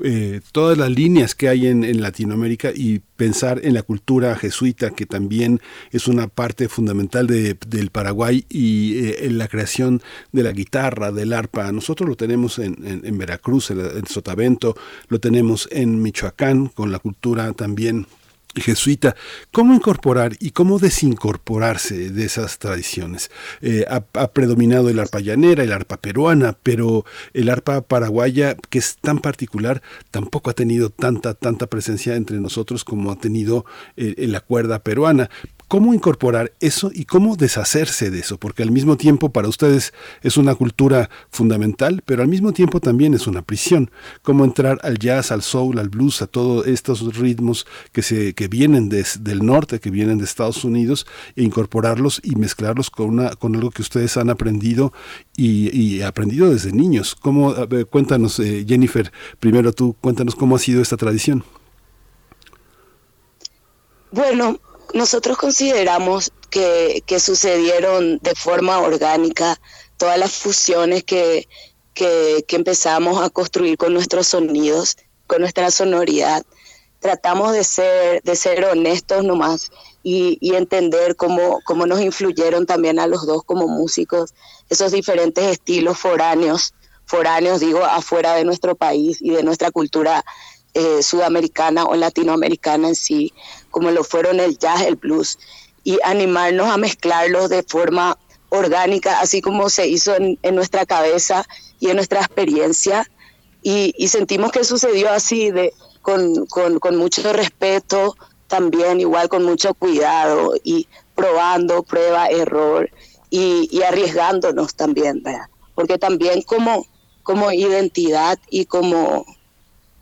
eh, todas las líneas que hay en, en, Latinoamérica y pensar en la cultura jesuita, que también es una parte fundamental de, del Paraguay y eh, en la creación de la guitarra, del arpa. Nosotros lo tenemos en, en, en Veracruz, en, en Sotavento, lo tenemos en Michoacán, con la cultura también jesuita, ¿cómo incorporar y cómo desincorporarse de esas tradiciones? Eh, ha, predominado el arpa llanera, el arpa peruana, pero el arpa paraguaya, que es tan particular, tampoco ha tenido tanta, tanta presencia entre nosotros como ha tenido eh, la cuerda peruana cómo incorporar eso y cómo deshacerse de eso, porque al mismo tiempo para ustedes es una cultura fundamental, pero al mismo tiempo también es una prisión. Cómo entrar al jazz, al soul, al blues, a todos estos ritmos que, se, que vienen des, del norte, que vienen de Estados Unidos, e incorporarlos y mezclarlos con, una, con algo que ustedes han aprendido y, aprendido desde niños. ¿Cómo, cuéntanos, eh, Jennifer, primero tú, cuéntanos cómo ha sido esta tradición. Bueno, nosotros consideramos que, que, sucedieron de forma orgánica todas las fusiones que, que, empezamos a construir con nuestros sonidos, con nuestra sonoridad. Tratamos de ser, de ser honestos nomás y, y entender cómo, cómo nos influyeron también a los dos como músicos esos diferentes estilos foráneos, foráneos digo, afuera de nuestro país y de nuestra cultura eh, sudamericana o latinoamericana en sí, como lo fueron el jazz, el blues, y animarnos a mezclarlos de forma orgánica, así como se hizo en, en nuestra cabeza y en nuestra experiencia. Y, y sentimos que sucedió así, de, con, con, con, mucho respeto, también igual con mucho cuidado y probando, prueba, error y, y arriesgándonos también, ¿verdad? Porque también como, como identidad y como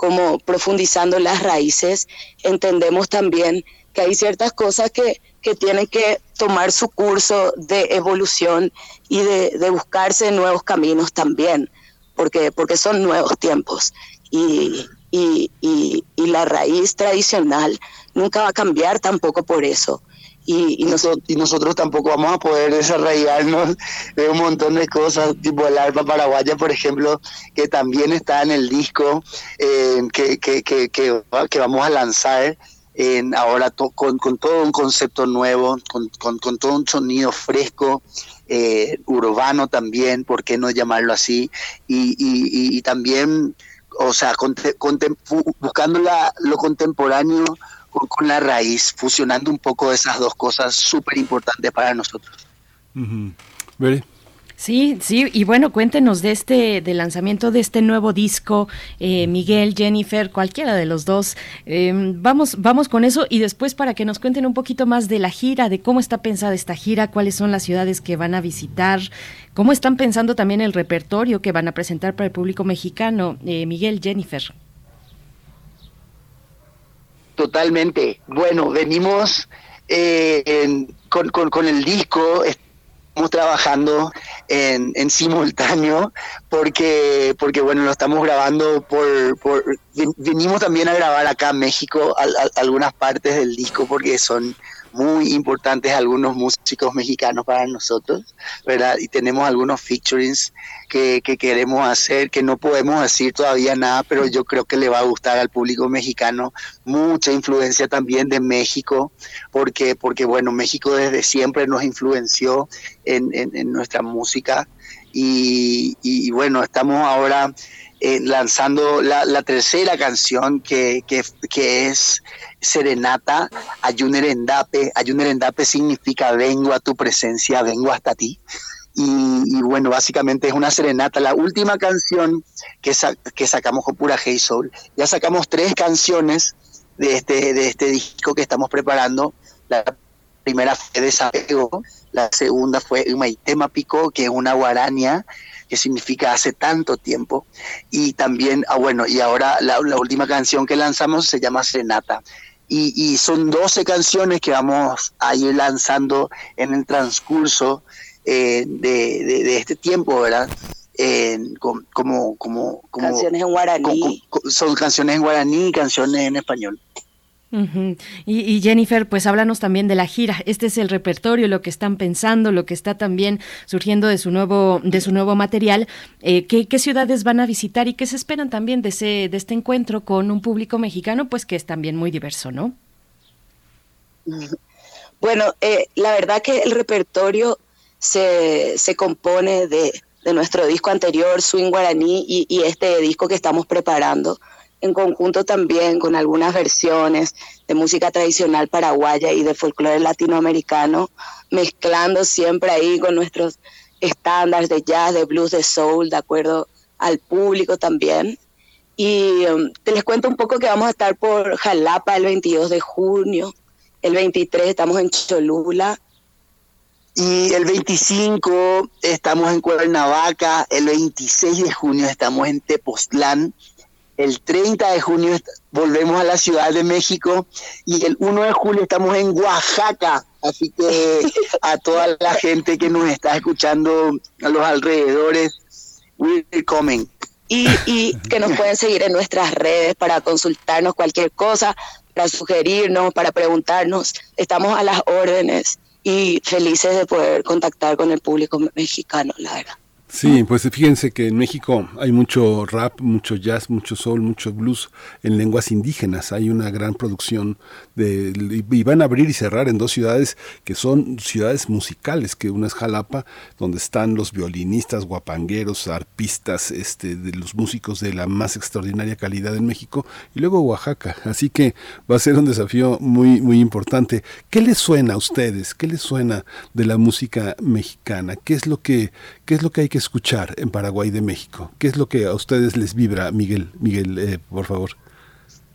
como profundizando las raíces, entendemos también que hay ciertas cosas que, que tienen que tomar su curso de evolución y de, de, buscarse nuevos caminos también, porque, porque son nuevos tiempos. Y, y, y, y la raíz tradicional nunca va a cambiar tampoco por eso. Y, y, nosotros, y, tampoco vamos a poder desarrollarnos de un montón de cosas, tipo el arpa paraguaya, por ejemplo, que también está en el disco eh, que, que, que, que, vamos a lanzar en ahora con, con, todo un concepto nuevo, con, con, con todo un sonido fresco, eh, urbano también, ¿por qué no llamarlo así? Y, y también o sea, buscando la, lo contemporáneo con, la raíz, fusionando un poco esas dos cosas súper importantes para nosotros. Sí, sí, y bueno, cuéntenos de este, del lanzamiento de este nuevo disco, eh, Miguel, Jennifer, cualquiera de los dos. Em, vamos, vamos con eso y después para que nos cuenten un poquito más de la gira, de cómo está pensada esta gira, cuáles son las ciudades que van a visitar, cómo están pensando también el repertorio que van a presentar para el público mexicano. Eh, Miguel, Jennifer. Totalmente. Bueno, venimos eh, con, el disco, estamos trabajando en, en, simultáneo porque, porque bueno, lo estamos grabando por, por, Venimos también a grabar acá en México algunas partes del disco porque son muy importantes algunos músicos mexicanos para nosotros, ¿verdad? Y tenemos algunos featurings que, que, queremos hacer, que no podemos decir todavía nada, pero yo creo que le va a gustar al público mexicano. Mucha influencia también de México, porque, porque bueno, México desde siempre nos influenció en, en, nuestra música. Y, y, bueno, estamos ahora eh, lanzando la, tercera canción que, que, es Serenata a Junior Endape. Endape significa vengo a tu presencia, vengo hasta ti. Y, bueno, básicamente es una serenata. La última canción que, que sacamos con Pura Hey Soul. Ya sacamos tres canciones de este, de este disco que estamos preparando. La primera fue Desapego, la segunda fue Maitema Pico, que es una guarania que significa hace tanto tiempo. Y también, ah, bueno, y ahora la, última canción que lanzamos se llama Serenata. Y, son 12 canciones que vamos a ir lanzando en el transcurso eh, de, este tiempo, ¿verdad? como, como, como, canciones en guaraní. son canciones en guaraní y canciones en español y, Jennifer, pues háblanos también de la gira. Este es el repertorio, lo que están pensando, lo que está también surgiendo de su nuevo, de su nuevo material. Eh, ¿qué, ciudades van a visitar y qué se esperan también de, ese, de este encuentro con un público mexicano, pues que es también muy diverso, ¿no? Bueno, eh, la verdad que el repertorio se, se compone de, de, nuestro disco anterior, Swing Guaraní, y, y este disco que estamos preparando en conjunto también con algunas versiones de música tradicional paraguaya y de folclore latinoamericano, mezclando siempre ahí con nuestros estándares de jazz, de blues, de soul, de acuerdo al público también. Y um, te les cuento un poco que vamos a estar por Jalapa el 22 de junio, el 23 estamos en Cholula. Y el 25 estamos en Cuernavaca, el 26 de junio estamos en Tepoztlán, el 30 de junio volvemos a la Ciudad de México y el 1 de julio estamos en Oaxaca. Así que a toda la gente que nos está escuchando a los alrededores, we're coming. Y, y que nos pueden seguir en nuestras redes para consultarnos cualquier cosa, para sugerirnos, para preguntarnos. Estamos a las órdenes y felices de poder contactar con el público mexicano, la verdad. Sí, pues fíjense que en México hay mucho rap, mucho jazz, mucho soul, mucho blues en lenguas indígenas. Hay una gran producción de y van a abrir y cerrar en dos ciudades que son ciudades musicales, que una es Jalapa, donde están los violinistas, guapangueros, arpistas, este, de los músicos de la más extraordinaria calidad en México, y luego Oaxaca. Así que va a ser un desafío muy muy importante. ¿Qué les suena a ustedes? ¿Qué les suena de la música mexicana? ¿Qué es lo que qué es lo que hay que escuchar en Paraguay de México? ¿Qué es lo que a ustedes les vibra, Miguel? Miguel, eh, por favor.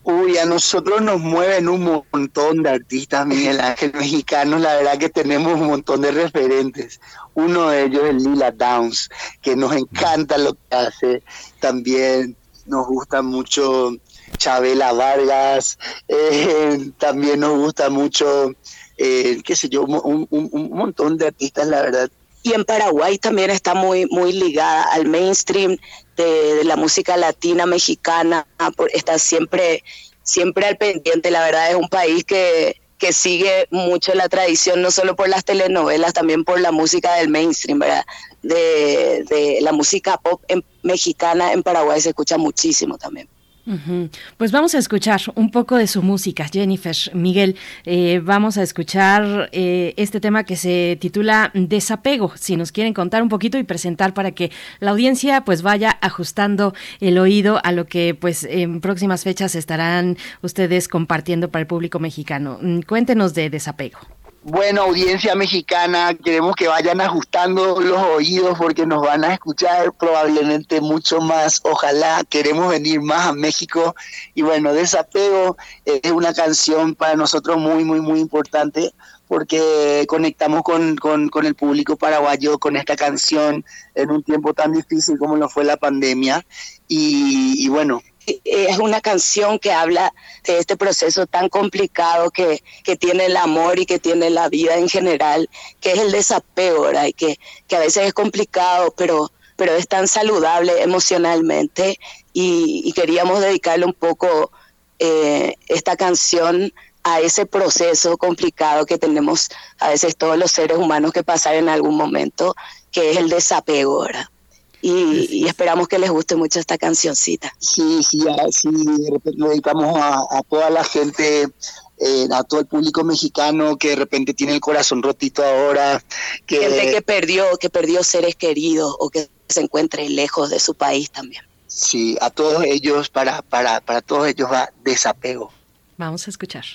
Uy, a nosotros nos mueven un montón de artistas, Miguel Ángel, mexicanos. La verdad que tenemos un montón de referentes. Uno de ellos es Lila Downs, que nos encanta lo que hace. También nos gusta mucho Chabela Vargas. Eh, también nos gusta mucho, eh, qué sé yo, un, un montón de artistas, la verdad, y en Paraguay también está muy, muy ligada al mainstream de, la música latina mexicana, está siempre, siempre al pendiente, la verdad es un país que, que sigue mucho la tradición, no solo por las telenovelas, también por la música del mainstream, ¿verdad? De, de la música pop mexicana en Paraguay se escucha muchísimo también. Pues vamos a escuchar un poco de su música, Jennifer Miguel. Eh, vamos a escuchar eh, este tema que se titula Desapego. Si nos quieren contar un poquito y presentar para que la audiencia pues vaya ajustando el oído a lo que pues en próximas fechas estarán ustedes compartiendo para el público mexicano. Mm, cuéntenos de Desapego. Bueno, audiencia mexicana, queremos que vayan ajustando los oídos porque nos van a escuchar probablemente mucho más. Ojalá queremos venir más a México. Y bueno, Desapego es una canción para nosotros muy, muy, muy importante porque conectamos con, con, el público paraguayo con esta canción en un tiempo tan difícil como lo fue la pandemia. Y, y bueno, es una canción que habla de este proceso tan complicado que, tiene el amor y que tiene la vida en general, que es el desapego, ¿verdad? Y que, que a veces es complicado, pero, pero es tan saludable emocionalmente y, queríamos dedicarle un poco eh, esta canción a ese proceso complicado que tenemos a veces todos los seres humanos que pasar en algún momento, que es el desapego, ¿verdad? Y, esperamos que les guste mucho esta cancioncita. Sí, sí, sí, de repente lo dedicamos a, toda la gente, eh, a todo el público mexicano que de repente tiene el corazón rotito ahora. Que... Gente que perdió, que perdió seres queridos o que se encuentre lejos de su país también. Sí, a todos ellos, para, para, para todos ellos va desapego. Vamos a escuchar.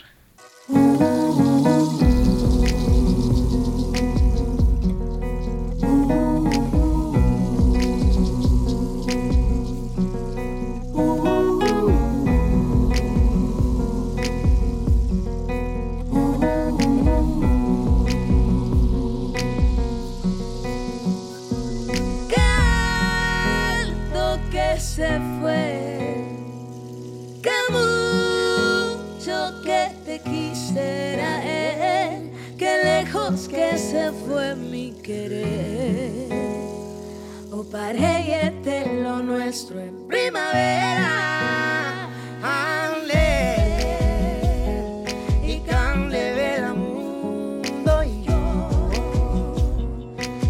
Que se fue mi querer. O paré lo nuestro en primavera. y el mundo y yo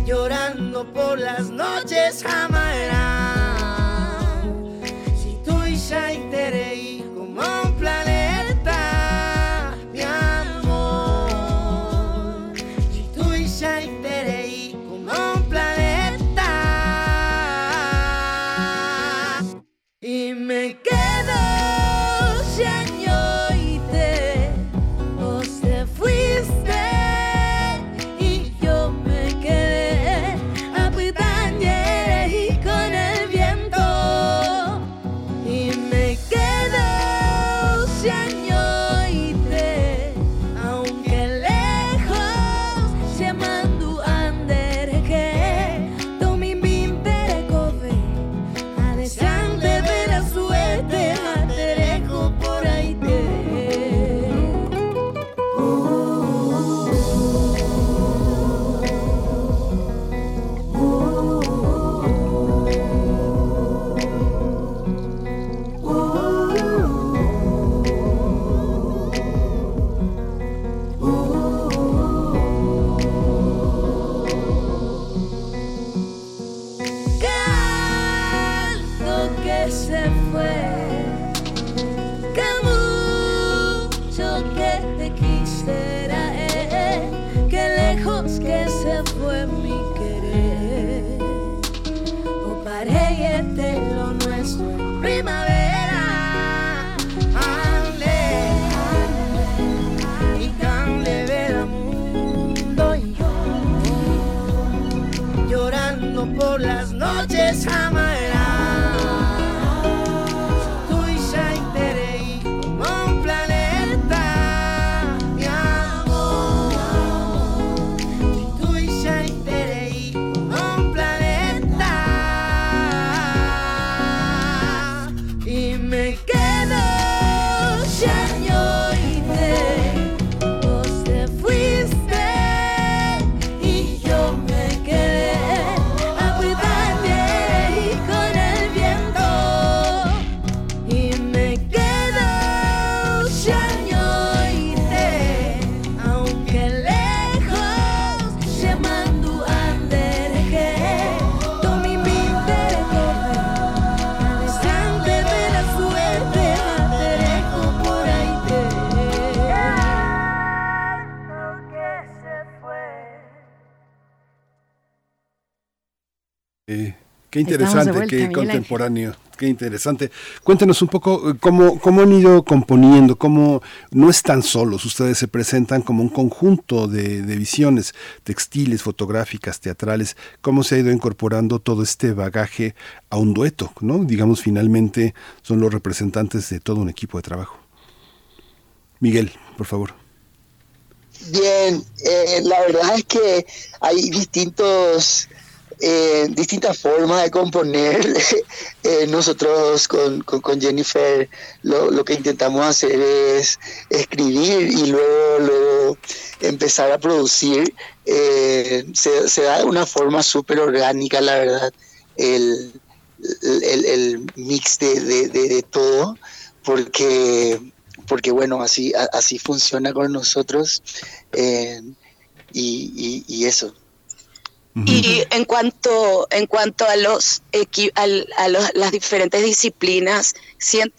llorando por las noches jamás qué interesante, qué contemporáneo. Qué interesante. Cuéntenos un poco eh, cómo, cómo han ido componiendo, cómo no están solos, ustedes se presentan como un conjunto de, visiones textiles, fotográficas, teatrales, cómo se ha ido incorporando todo este bagaje a un dueto, ¿no? Digamos, finalmente son los representantes de todo un equipo de trabajo. Miguel, por favor. Bien, eh, la verdad es que hay distintos eh, distintas formas de componer. Eh, nosotros con, Jennifer lo, que intentamos hacer es escribir y luego, luego empezar a producir. Eh, se, da de una forma súper orgánica, la verdad, el, el, mix de, de, todo, porque, porque bueno, así, así funciona con nosotros. y, y eso. Y en cuanto, en cuanto a, los, a, las diferentes disciplinas,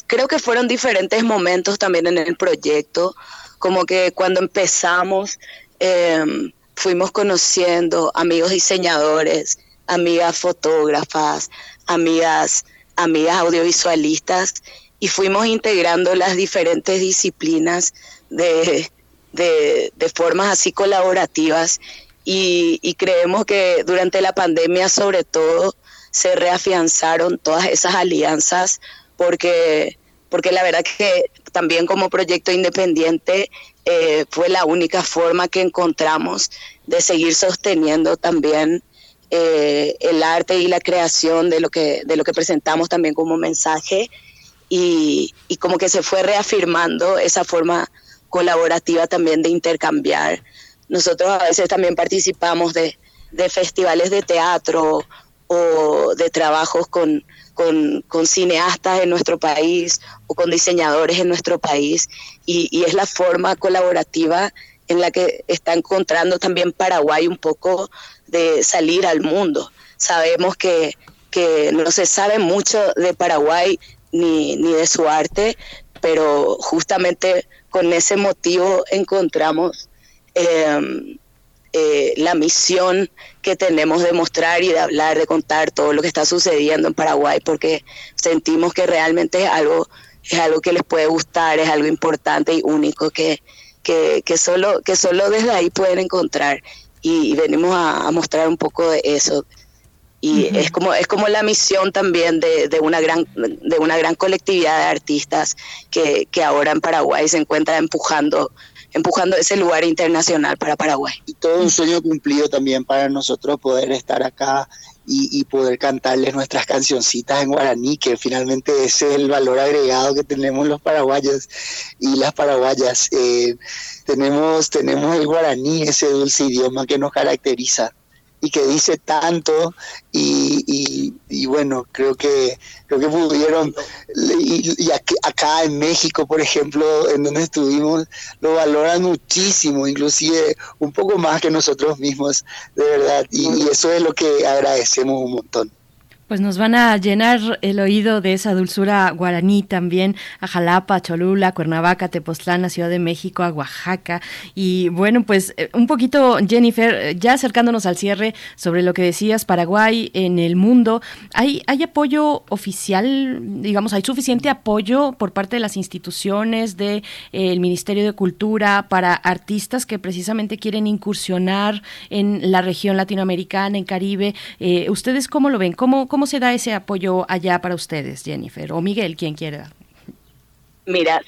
creo que fueron diferentes momentos también en el proyecto, como que cuando empezamos em, fuimos conociendo amigos diseñadores, amigas fotógrafas, amigas, amigas audiovisualistas, y fuimos integrando las diferentes disciplinas de, de, de formas así colaborativas y, creemos que durante la pandemia sobre todo se reafianzaron todas esas alianzas porque, porque la verdad que también como proyecto independiente eh, fue la única forma que encontramos de seguir sosteniendo también eh, el arte y la creación de lo que, de lo que presentamos también como mensaje. Y, y como que se fue reafirmando esa forma colaborativa también de intercambiar nosotros a veces también participamos de, festivales de teatro o de trabajos con, con, cineastas en nuestro país o con diseñadores en nuestro país y, es la forma colaborativa en la que está encontrando también Paraguay un poco de salir al mundo. Sabemos que, que no se sabe mucho de Paraguay ni, ni de su arte, pero justamente con ese motivo encontramos Em, eh, la misión que tenemos de mostrar y de hablar, de contar todo lo que está sucediendo en Paraguay, porque sentimos que realmente es algo, es algo que les puede gustar, es algo importante y único que, que, que solo, que solo desde ahí pueden encontrar. Y, venimos a, mostrar un poco de eso. Y es como, es como la misión también de, de, una gran, de una gran colectividad de artistas que, que ahora en Paraguay se encuentra empujando empujando ese lugar internacional para Paraguay. Y todo un sueño cumplido también para nosotros poder estar acá y, poder cantarles nuestras cancioncitas en guaraní, que finalmente ese es el valor agregado que tenemos los paraguayos y las paraguayas. Eh, tenemos, tenemos el guaraní, ese dulce idioma que nos caracteriza y que dice tanto y, y, bueno, creo que creo que pudieron y, acá en México, por ejemplo, en donde estuvimos, lo valoran muchísimo, inclusive un poco más que nosotros mismos, de verdad, y eso es lo que agradecemos un montón. Pues nos van a llenar el oído de esa dulzura guaraní también a Jalapa, Cholula, Cuernavaca, Tepoztlán, a Ciudad de México, a Oaxaca. Y bueno, pues eh, un poquito, Jennifer, eh, ya acercándonos al cierre sobre lo que decías, Paraguay en el mundo, ¿hay, hay apoyo oficial, digamos, hay suficiente apoyo por parte de las instituciones, del de, Ministerio de Cultura para artistas que precisamente quieren incursionar en la región latinoamericana, en Caribe? Eh, ¿Ustedes cómo lo ven? ¿Cómo, ¿Cómo se da ese apoyo allá para ustedes, Jennifer? O Miguel, quien quiera. Mira,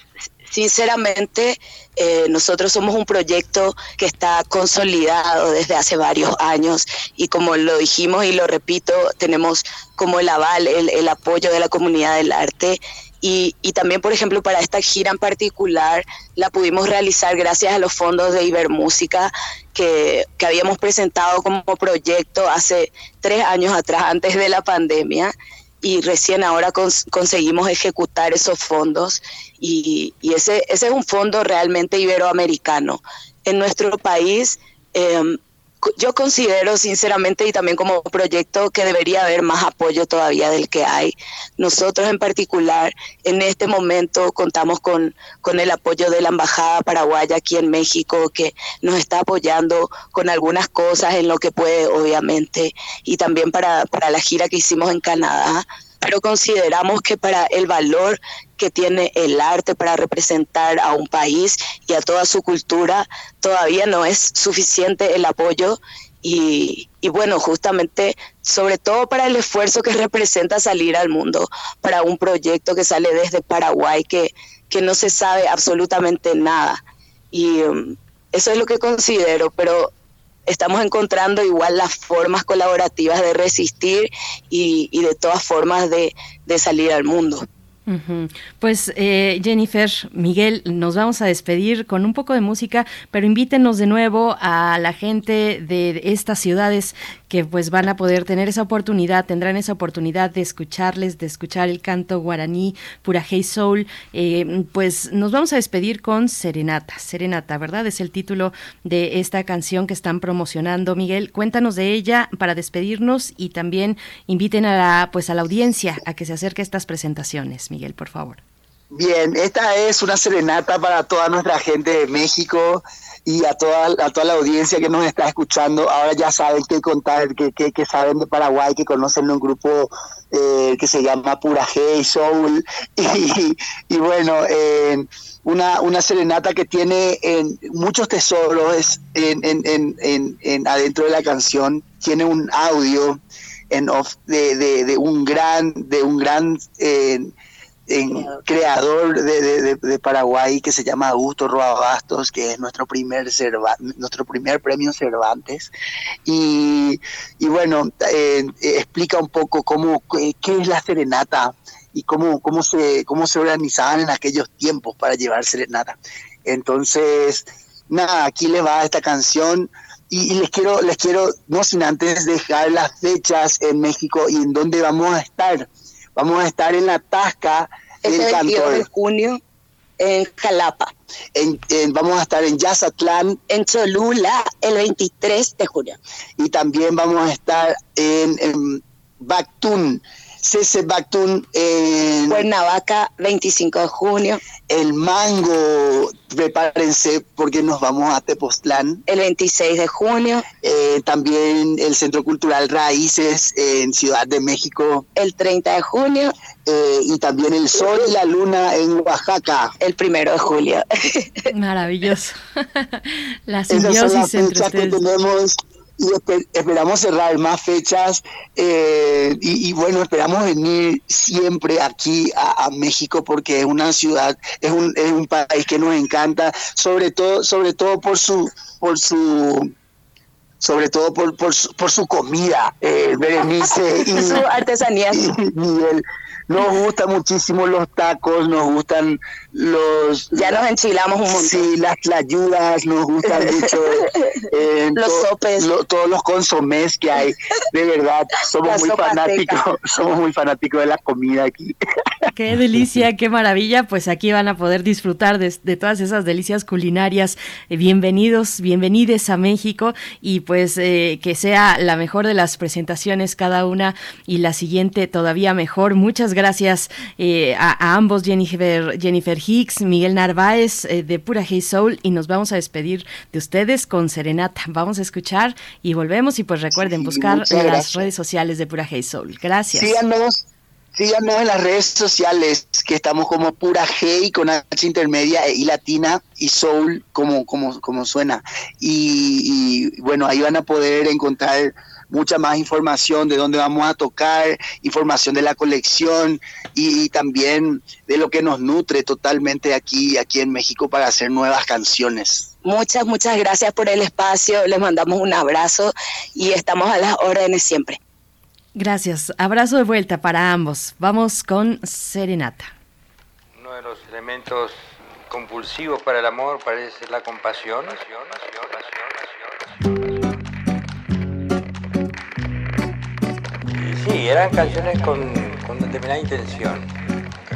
sinceramente, eh, nosotros somos un proyecto que está consolidado desde hace varios años y como lo dijimos y lo repito, tenemos como el aval, el apoyo de la comunidad del arte y, también, por ejemplo, para esta gira en particular la pudimos realizar gracias a los fondos de Ibermúsica que, que habíamos presentado como proyecto hace tres años atrás, antes de la pandemia, y recién ahora conseguimos ejecutar esos fondos. Y, ese, ese es un fondo realmente iberoamericano. En nuestro país, em, yo considero sinceramente y también como proyecto que debería haber más apoyo todavía del que hay. Nosotros en particular en este momento contamos con, con el apoyo de la Embajada Paraguaya aquí en México que nos está apoyando con algunas cosas en lo que puede obviamente y también para, para la gira que hicimos en Canadá pero consideramos que para el valor que tiene el arte para representar a un país y a toda su cultura, todavía no es suficiente el apoyo y, bueno, justamente, sobre todo para el esfuerzo que representa salir al mundo, para un proyecto que sale desde Paraguay, que, que no se sabe absolutamente nada. Y um, eso es lo que considero, pero estamos encontrando igual las formas colaborativas de resistir y, y de todas formas de, de salir al mundo. Pues eh, Jennifer, Miguel, nos vamos a despedir con un poco de música, pero invítenos de nuevo a la gente de estas ciudades que pues van a poder tener esa oportunidad, tendrán esa oportunidad de escucharles, de escuchar el canto guaraní, pura hey soul. Eh, pues nos vamos a despedir con Serenata. Serenata, ¿verdad? Es el título de esta canción que están promocionando. Miguel, cuéntanos de ella para despedirnos y también inviten a la, pues a la audiencia a que se acerque a estas presentaciones. Miguel, por favor. Bien, esta es una serenata para toda nuestra gente de México y a toda, a toda la audiencia que nos está escuchando. Ahora ya saben qué contar, que, que, saben de Paraguay, que conocen un grupo eh, que se llama Pura Hey Soul. Y, bueno, una, una serenata que tiene en muchos tesoros en, en, en, en, adentro de la canción. Tiene un audio en off de, un gran, de un gran en creador de, de, Paraguay que se llama Augusto Roa Bastos, que es nuestro primer, nuestro primer premio Cervantes. Y, y bueno, eh, explica un poco cómo, qué es la serenata y cómo, cómo, se, cómo se organizaban en aquellos tiempos para llevar serenata. Entonces, nada, aquí les va esta canción. Y, y les quiero, les quiero, no sin antes dejar las fechas en México y en dónde vamos a estar Vamos a estar en la Tasca el 22 de junio en Jalapa. En, vamos a estar en Yazatlán. En Cholula el 23 de junio. Y también vamos a estar en, en Bactún Cese Bactún en Cuernavaca, 25 de junio. El Mango, prepárense porque nos vamos a Tepoztlán. El 26 de junio. Eh, también el Centro Cultural Raíces en Ciudad de México. El 30 de junio. Eh, y también el Sol y la Luna en Oaxaca. El primero de julio. Maravilloso. la simbiosis entre ustedes. Que tenemos y esperamos cerrar más fechas eh, y, bueno, esperamos venir siempre aquí a, México porque es una ciudad, es un, es un país que nos encanta, sobre todo, sobre todo por su, por su sobre todo por, por, su, por su comida, eh, Berenice y su artesanía. Y, nos gustan muchísimo los tacos, nos gustan los... Ya nos enchilamos un montón. Sí, las tlayudas, nos gustan mucho. Eh, los sopes. todos los consomés que hay. De verdad, somos muy fanáticos, somos muy fanáticos de la comida aquí. Qué delicia, qué maravilla. Pues aquí van a poder disfrutar de, todas esas delicias culinarias. Eh, bienvenidos, bienvenides a México y pues eh, que sea la mejor de las presentaciones cada una y la siguiente todavía mejor. Muchas gracias eh, a, ambos, Jennifer, Jennifer Hicks, Miguel Narváez de Pura Hey Soul y nos vamos a despedir de ustedes con Serenata. Vamos a escuchar y volvemos y pues recuerden buscar las redes sociales de Pura Hey Soul. Gracias. Síganos Síganos en las redes sociales, que estamos como pura G con H intermedia y latina y soul como, como, como suena. Y, bueno, ahí van a poder encontrar mucha más información de dónde vamos a tocar, información de la colección y, también de lo que nos nutre totalmente aquí, aquí en México para hacer nuevas canciones. Muchas, muchas gracias por el espacio, les mandamos un abrazo y estamos a las órdenes siempre. Gracias. Abrazo de vuelta para ambos. Vamos con Serenata. Uno de los elementos compulsivos para el amor parece ser la compasión. Sí, eran canciones con, con determinada intención,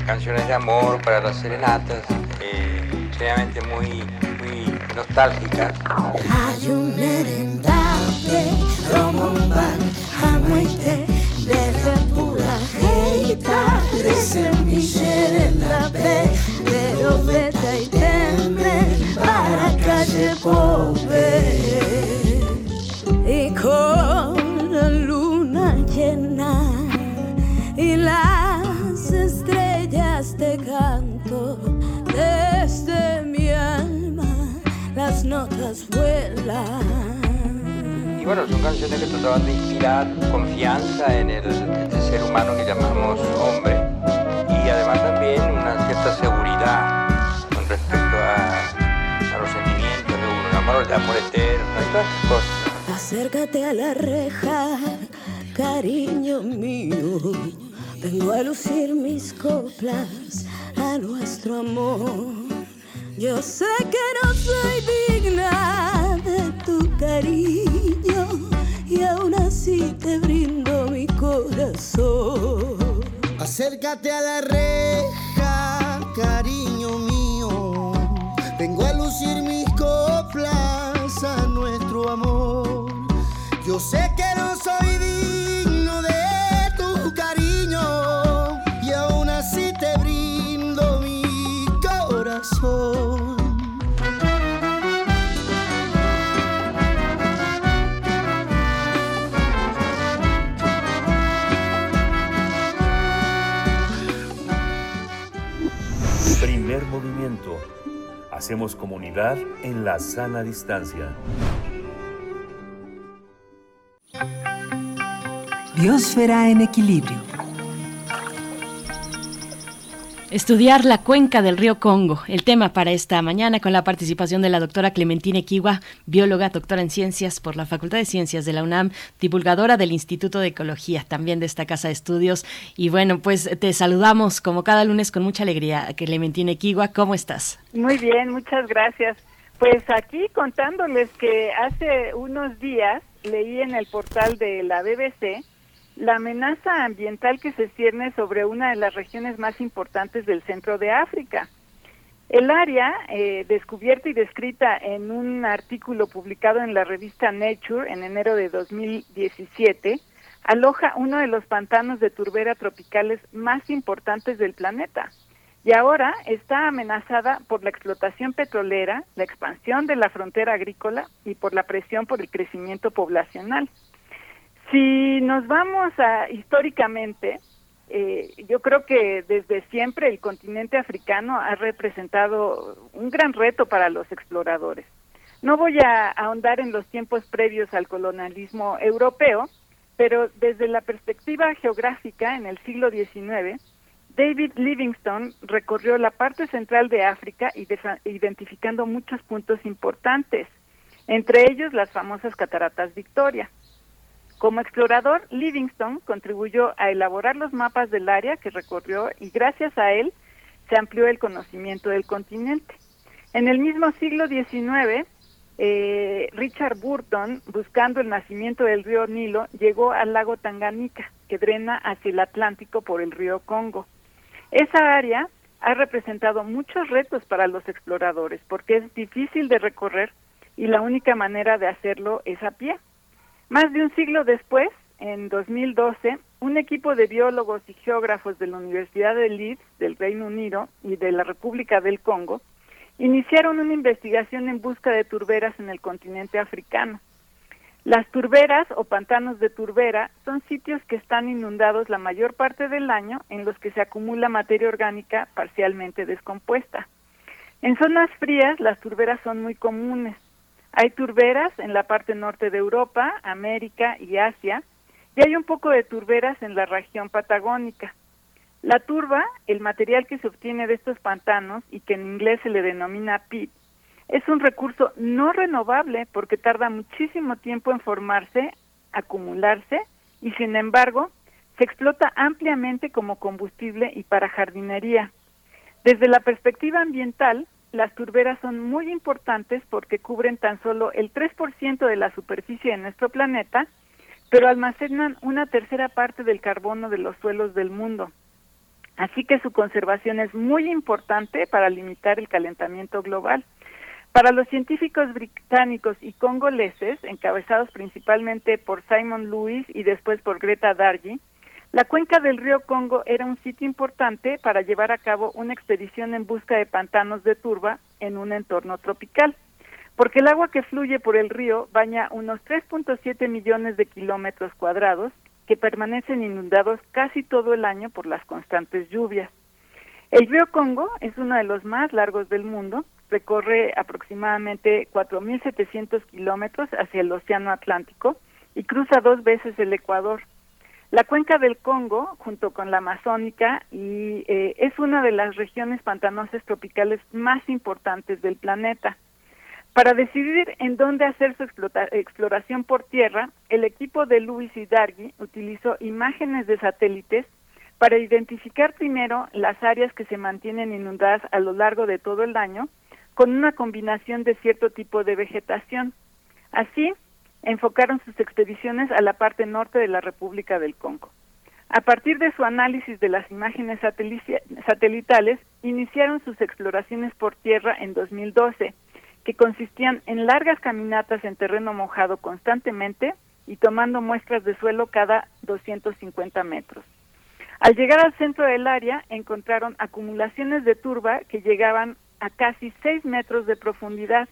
canciones de amor para las serenatas, eh, muy, muy nostálgicas. Hay un merendable, romumban, jamuite, desde pura geita, crece Michel en la pe, de oveta y tembre, para calle pobre. Y con las estrellas te canto desde mi alma, las notas vuelan. Y bueno, son canciones que trataban de inspirar confianza en el, ser humano que llamamos hombre y además también una cierta seguridad con respecto a, a los sentimientos de uno, el amor, el amor eterno y todas esas cosas. Acércate a la reja, cariño mío. Vengo a lucir mis coplas a nuestro amor. Yo sé que no soy digna de tu cariño y aún así te brindo mi corazón. Acércate a la reja, cariño mío. Vengo a lucir mis coplas a nuestro amor. Yo sé que no soy digno Hacemos comunidad en la sana distancia. Biosfera en equilibrio. Estudiar la cuenca del río Congo, el tema para esta mañana con la participación de la doctora Clementina Equiwa, bióloga, doctora en ciencias por la Facultad de Ciencias de la UNAM, divulgadora del Instituto de Ecología, también de esta casa de estudios. Y bueno, pues te saludamos como cada lunes con mucha alegría. Clementina Equiwa, ¿cómo estás? Muy bien, muchas gracias. Pues aquí contándoles que hace unos días leí en el portal de la BBC la amenaza ambiental que se cierne sobre una de las regiones más importantes del centro de África. El área, eh, descubierta y descrita en un artículo publicado en la revista Nature en enero de 2017, aloja uno de los pantanos de turbera tropicales más importantes del planeta y ahora está amenazada por la explotación petrolera, la expansión de la frontera agrícola y por la presión por el crecimiento poblacional. Si nos vamos a históricamente, eh, yo creo que desde siempre el continente africano ha representado un gran reto para los exploradores. No voy a ahondar en los tiempos previos al colonialismo europeo, pero desde la perspectiva geográfica en el siglo XIX, David Livingstone recorrió la parte central de África identificando muchos puntos importantes, entre ellos las famosas cataratas Victoria. Como explorador, Livingstone contribuyó a elaborar los mapas del área que recorrió y gracias a él se amplió el conocimiento del continente. En el mismo siglo XIX, eh, Richard Burton, buscando el nacimiento del río Nilo, llegó al lago Tanganica, que drena hacia el Atlántico por el río Congo. Esa área ha representado muchos retos para los exploradores porque es difícil de recorrer y la única manera de hacerlo es a pie. Más de un siglo después, en 2012, un equipo de biólogos y geógrafos de la Universidad de Leeds del Reino Unido y de la República del Congo iniciaron una investigación en busca de turberas en el continente africano. Las turberas o pantanos de turbera son sitios que están inundados la mayor parte del año en los que se acumula materia orgánica parcialmente descompuesta. En zonas frías las turberas son muy comunes. Hay turberas en la parte norte de Europa, América y Asia, y hay un poco de turberas en la región patagónica. La turba, el material que se obtiene de estos pantanos y que en inglés se le denomina peat, es un recurso no renovable porque tarda muchísimo tiempo en formarse, acumularse y sin embargo se explota ampliamente como combustible y para jardinería. Desde la perspectiva ambiental, las turberas son muy importantes porque cubren tan solo el 3% de la superficie de nuestro planeta, pero almacenan una tercera parte del carbono de los suelos del mundo. Así que su conservación es muy importante para limitar el calentamiento global. Para los científicos británicos y congoleses, encabezados principalmente por Simon Lewis y después por Greta Dargy, La cuenca del río Congo era un sitio importante para llevar a cabo una expedición en busca de pantanos de turba en un entorno tropical, porque el agua que fluye por el río baña unos 3.7 millones de kilómetros cuadrados que permanecen inundados casi todo el año por las constantes lluvias. El río Congo es uno de los más largos del mundo, recorre aproximadamente 4.700 kilómetros hacia el Océano Atlántico y cruza dos veces el Ecuador. La cuenca del Congo, junto con la Amazónica, y, eh, es una de las regiones pantanosas tropicales más importantes del planeta. Para decidir en dónde hacer su exploración por tierra, el equipo de Luis Dargui utilizó imágenes de satélites para identificar primero las áreas que se mantienen inundadas a lo largo de todo el año con una combinación de cierto tipo de vegetación. Así, enfocaron sus expediciones a la parte norte de la República del Congo. A partir de su análisis de las imágenes satelitales, iniciaron sus exploraciones por tierra en 2012, que consistían en largas caminatas en terreno mojado constantemente y tomando muestras de suelo cada 250 metros. Al llegar al centro del área, encontraron acumulaciones de turba que llegaban a casi 6 metros de profundidad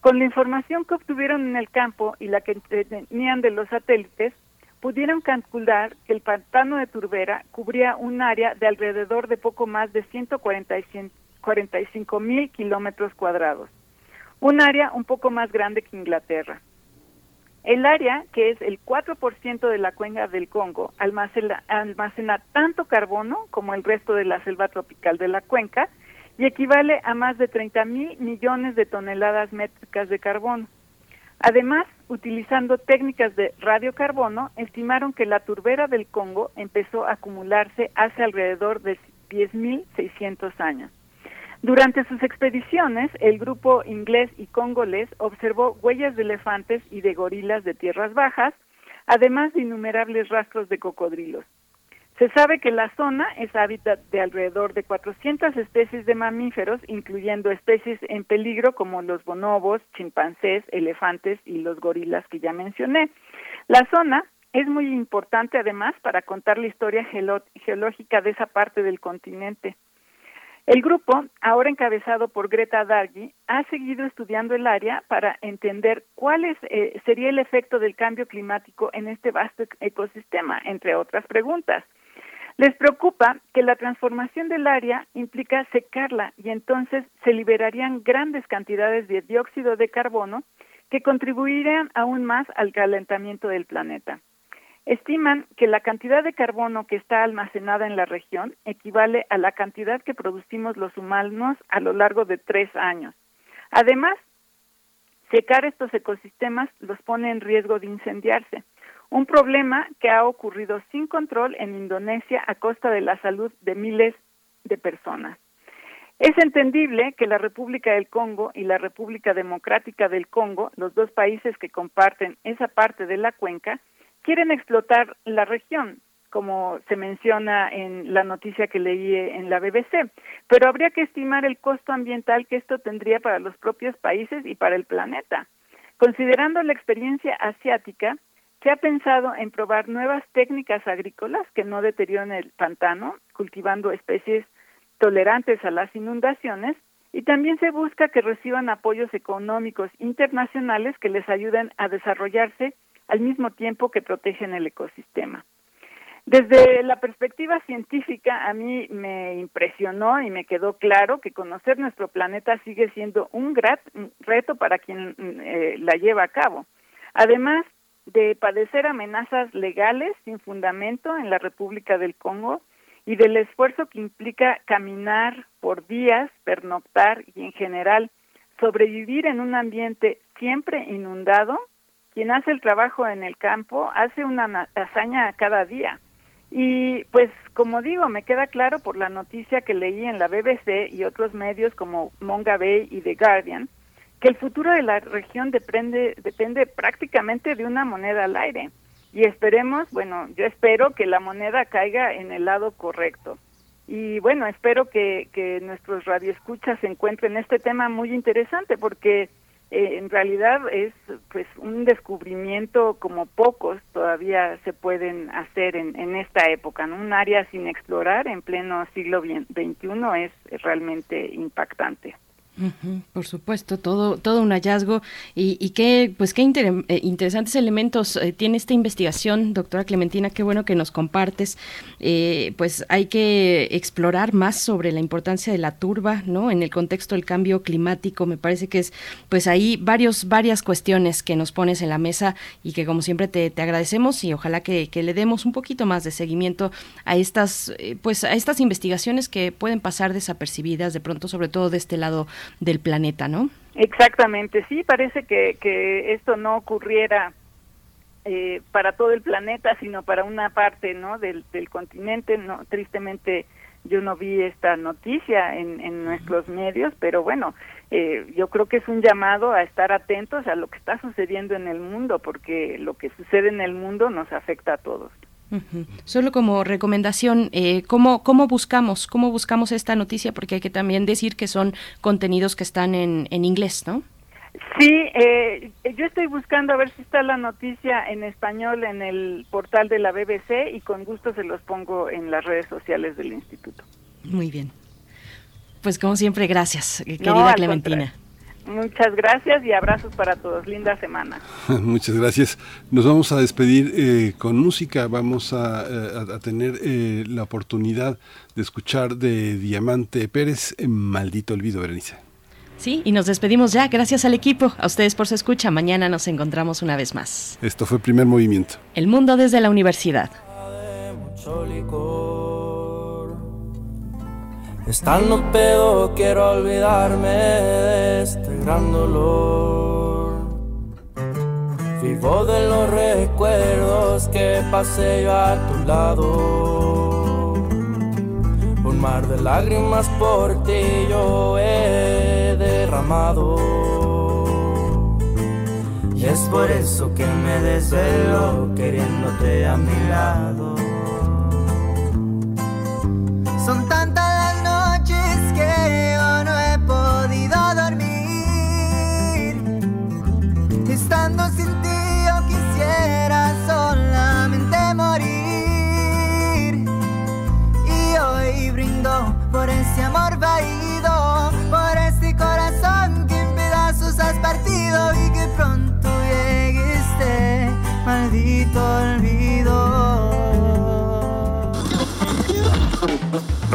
con la información que obtuvieron en el campo y la que tenían de los satélites, pudieron calcular que el pantano de Turbera cubría un área de alrededor de poco más de 145 mil kilómetros cuadrados, un área un poco más grande que Inglaterra. El área, que es el 4% de la cuenca del Congo, almacena, almacena tanto carbono como el resto de la selva tropical de la cuenca y equivale a más de 30 mil millones de toneladas métricas de carbono. Además, utilizando técnicas de radiocarbono, estimaron que la turbera del Congo empezó a acumularse hace alrededor de 10.600 años. Durante sus expediciones, el grupo inglés y congolés observó huellas de elefantes y de gorilas de tierras bajas, además de innumerables rastros de cocodrilos. Se sabe que la zona es hábitat de alrededor de 400 especies de mamíferos, incluyendo especies en peligro como los bonobos, chimpancés, elefantes y los gorilas que ya mencioné. La zona es muy importante además para contar la historia geológica de esa parte del continente. El grupo, ahora encabezado por Greta Dargi, ha seguido estudiando el área para entender cuál eh, sería el efecto del cambio climático en este vasto ecosistema, entre otras preguntas. Les preocupa que la transformación del área implica secarla y entonces se liberarían grandes cantidades de dióxido de carbono que contribuirían aún más al calentamiento del planeta. Estiman que la cantidad de carbono que está almacenada en la región equivale a la cantidad que producimos los humanos a lo largo de tres años. Además, secar estos ecosistemas los pone en riesgo de incendiarse un problema que ha ocurrido sin control en Indonesia a costa de la salud de miles de personas. Es entendible que la República del Congo y la República Democrática del Congo, los dos países que comparten esa parte de la cuenca, quieren explotar la región, como se menciona en la noticia que leí en la BBC, pero habría que estimar el costo ambiental que esto tendría para los propios países y para el planeta. Considerando la experiencia asiática, se ha pensado en probar nuevas técnicas agrícolas que no deterioren el pantano, cultivando especies tolerantes a las inundaciones y también se busca que reciban apoyos económicos internacionales que les ayuden a desarrollarse al mismo tiempo que protegen el ecosistema. Desde la perspectiva científica, a mí me impresionó y me quedó claro que conocer nuestro planeta sigue siendo un gran reto para quien eh, la lleva a cabo. Además, de padecer amenazas legales sin fundamento en la República del Congo y del esfuerzo que implica caminar por días, pernoctar y en general sobrevivir en un ambiente siempre inundado, quien hace el trabajo en el campo hace una hazaña cada día. Y pues como digo, me queda claro por la noticia que leí en la BBC y otros medios como Monga Bay y The Guardian, que el futuro de la región depende, depende prácticamente de una moneda al aire. Y esperemos, bueno, yo espero que la moneda caiga en el lado correcto. Y bueno, espero que, nuestros radioescuchas encuentren este tema muy interesante porque eh, en realidad es pues un descubrimiento como pocos todavía se pueden hacer en, en esta época, ¿no? Un área sin explorar en pleno siglo XXI es realmente impactante por supuesto, todo, todo un hallazgo y, y qué, pues qué eh, interesantes elementos eh, tiene esta investigación, doctora Clementina, qué bueno que nos compartes. Eh, pues hay que explorar más sobre la importancia de la turba, ¿no? En el contexto del cambio climático, me parece que es, pues ahí varios, varias cuestiones que nos pones en la mesa y que como siempre te, agradecemos y ojalá que, que, le demos un poquito más de seguimiento a estas, pues a estas investigaciones que pueden pasar desapercibidas de pronto, sobre todo de este lado del planeta, ¿no? Exactamente, sí, parece que, que esto no ocurriera eh, para todo el planeta, sino para una parte, ¿no? Del, del continente, no, tristemente yo no vi esta noticia en, en nuestros medios, pero bueno, eh, yo creo que es un llamado a estar atentos a lo que está sucediendo en el mundo, porque lo que sucede en el mundo nos afecta a todos. Solo como recomendación, eh, ¿cómo, ¿cómo buscamos cómo buscamos esta noticia? Porque hay que también decir que son contenidos que están en, en inglés, ¿no? Sí, eh, yo estoy buscando a ver si está la noticia en español en el portal de la BBC y con gusto se los pongo en las redes sociales del instituto. Muy bien. Pues como siempre, gracias, querida Clementina. Muchas gracias y abrazos para todos. Linda semana. Muchas gracias. Nos vamos a despedir eh, con música. Vamos a, eh, tener eh, la oportunidad de escuchar de Diamante Pérez en Maldito Olvido, Berenice. Sí, y nos despedimos ya. Gracias al equipo, a ustedes por su escucha. Mañana nos encontramos una vez más. Esto fue Primer Movimiento. El mundo desde la universidad. Estando pedo quiero olvidarme de este gran dolor. Vivo de los recuerdos que pasé yo a tu lado. Un mar de lágrimas por ti yo he derramado. Y es por eso que me desvelo queriéndote a mi lado. Son tantas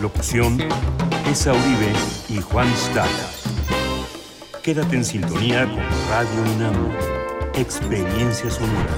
Locución, Esa Uribe y Juan Stata. Quédate en sintonía con Radio UNAM. Experiencia sonora.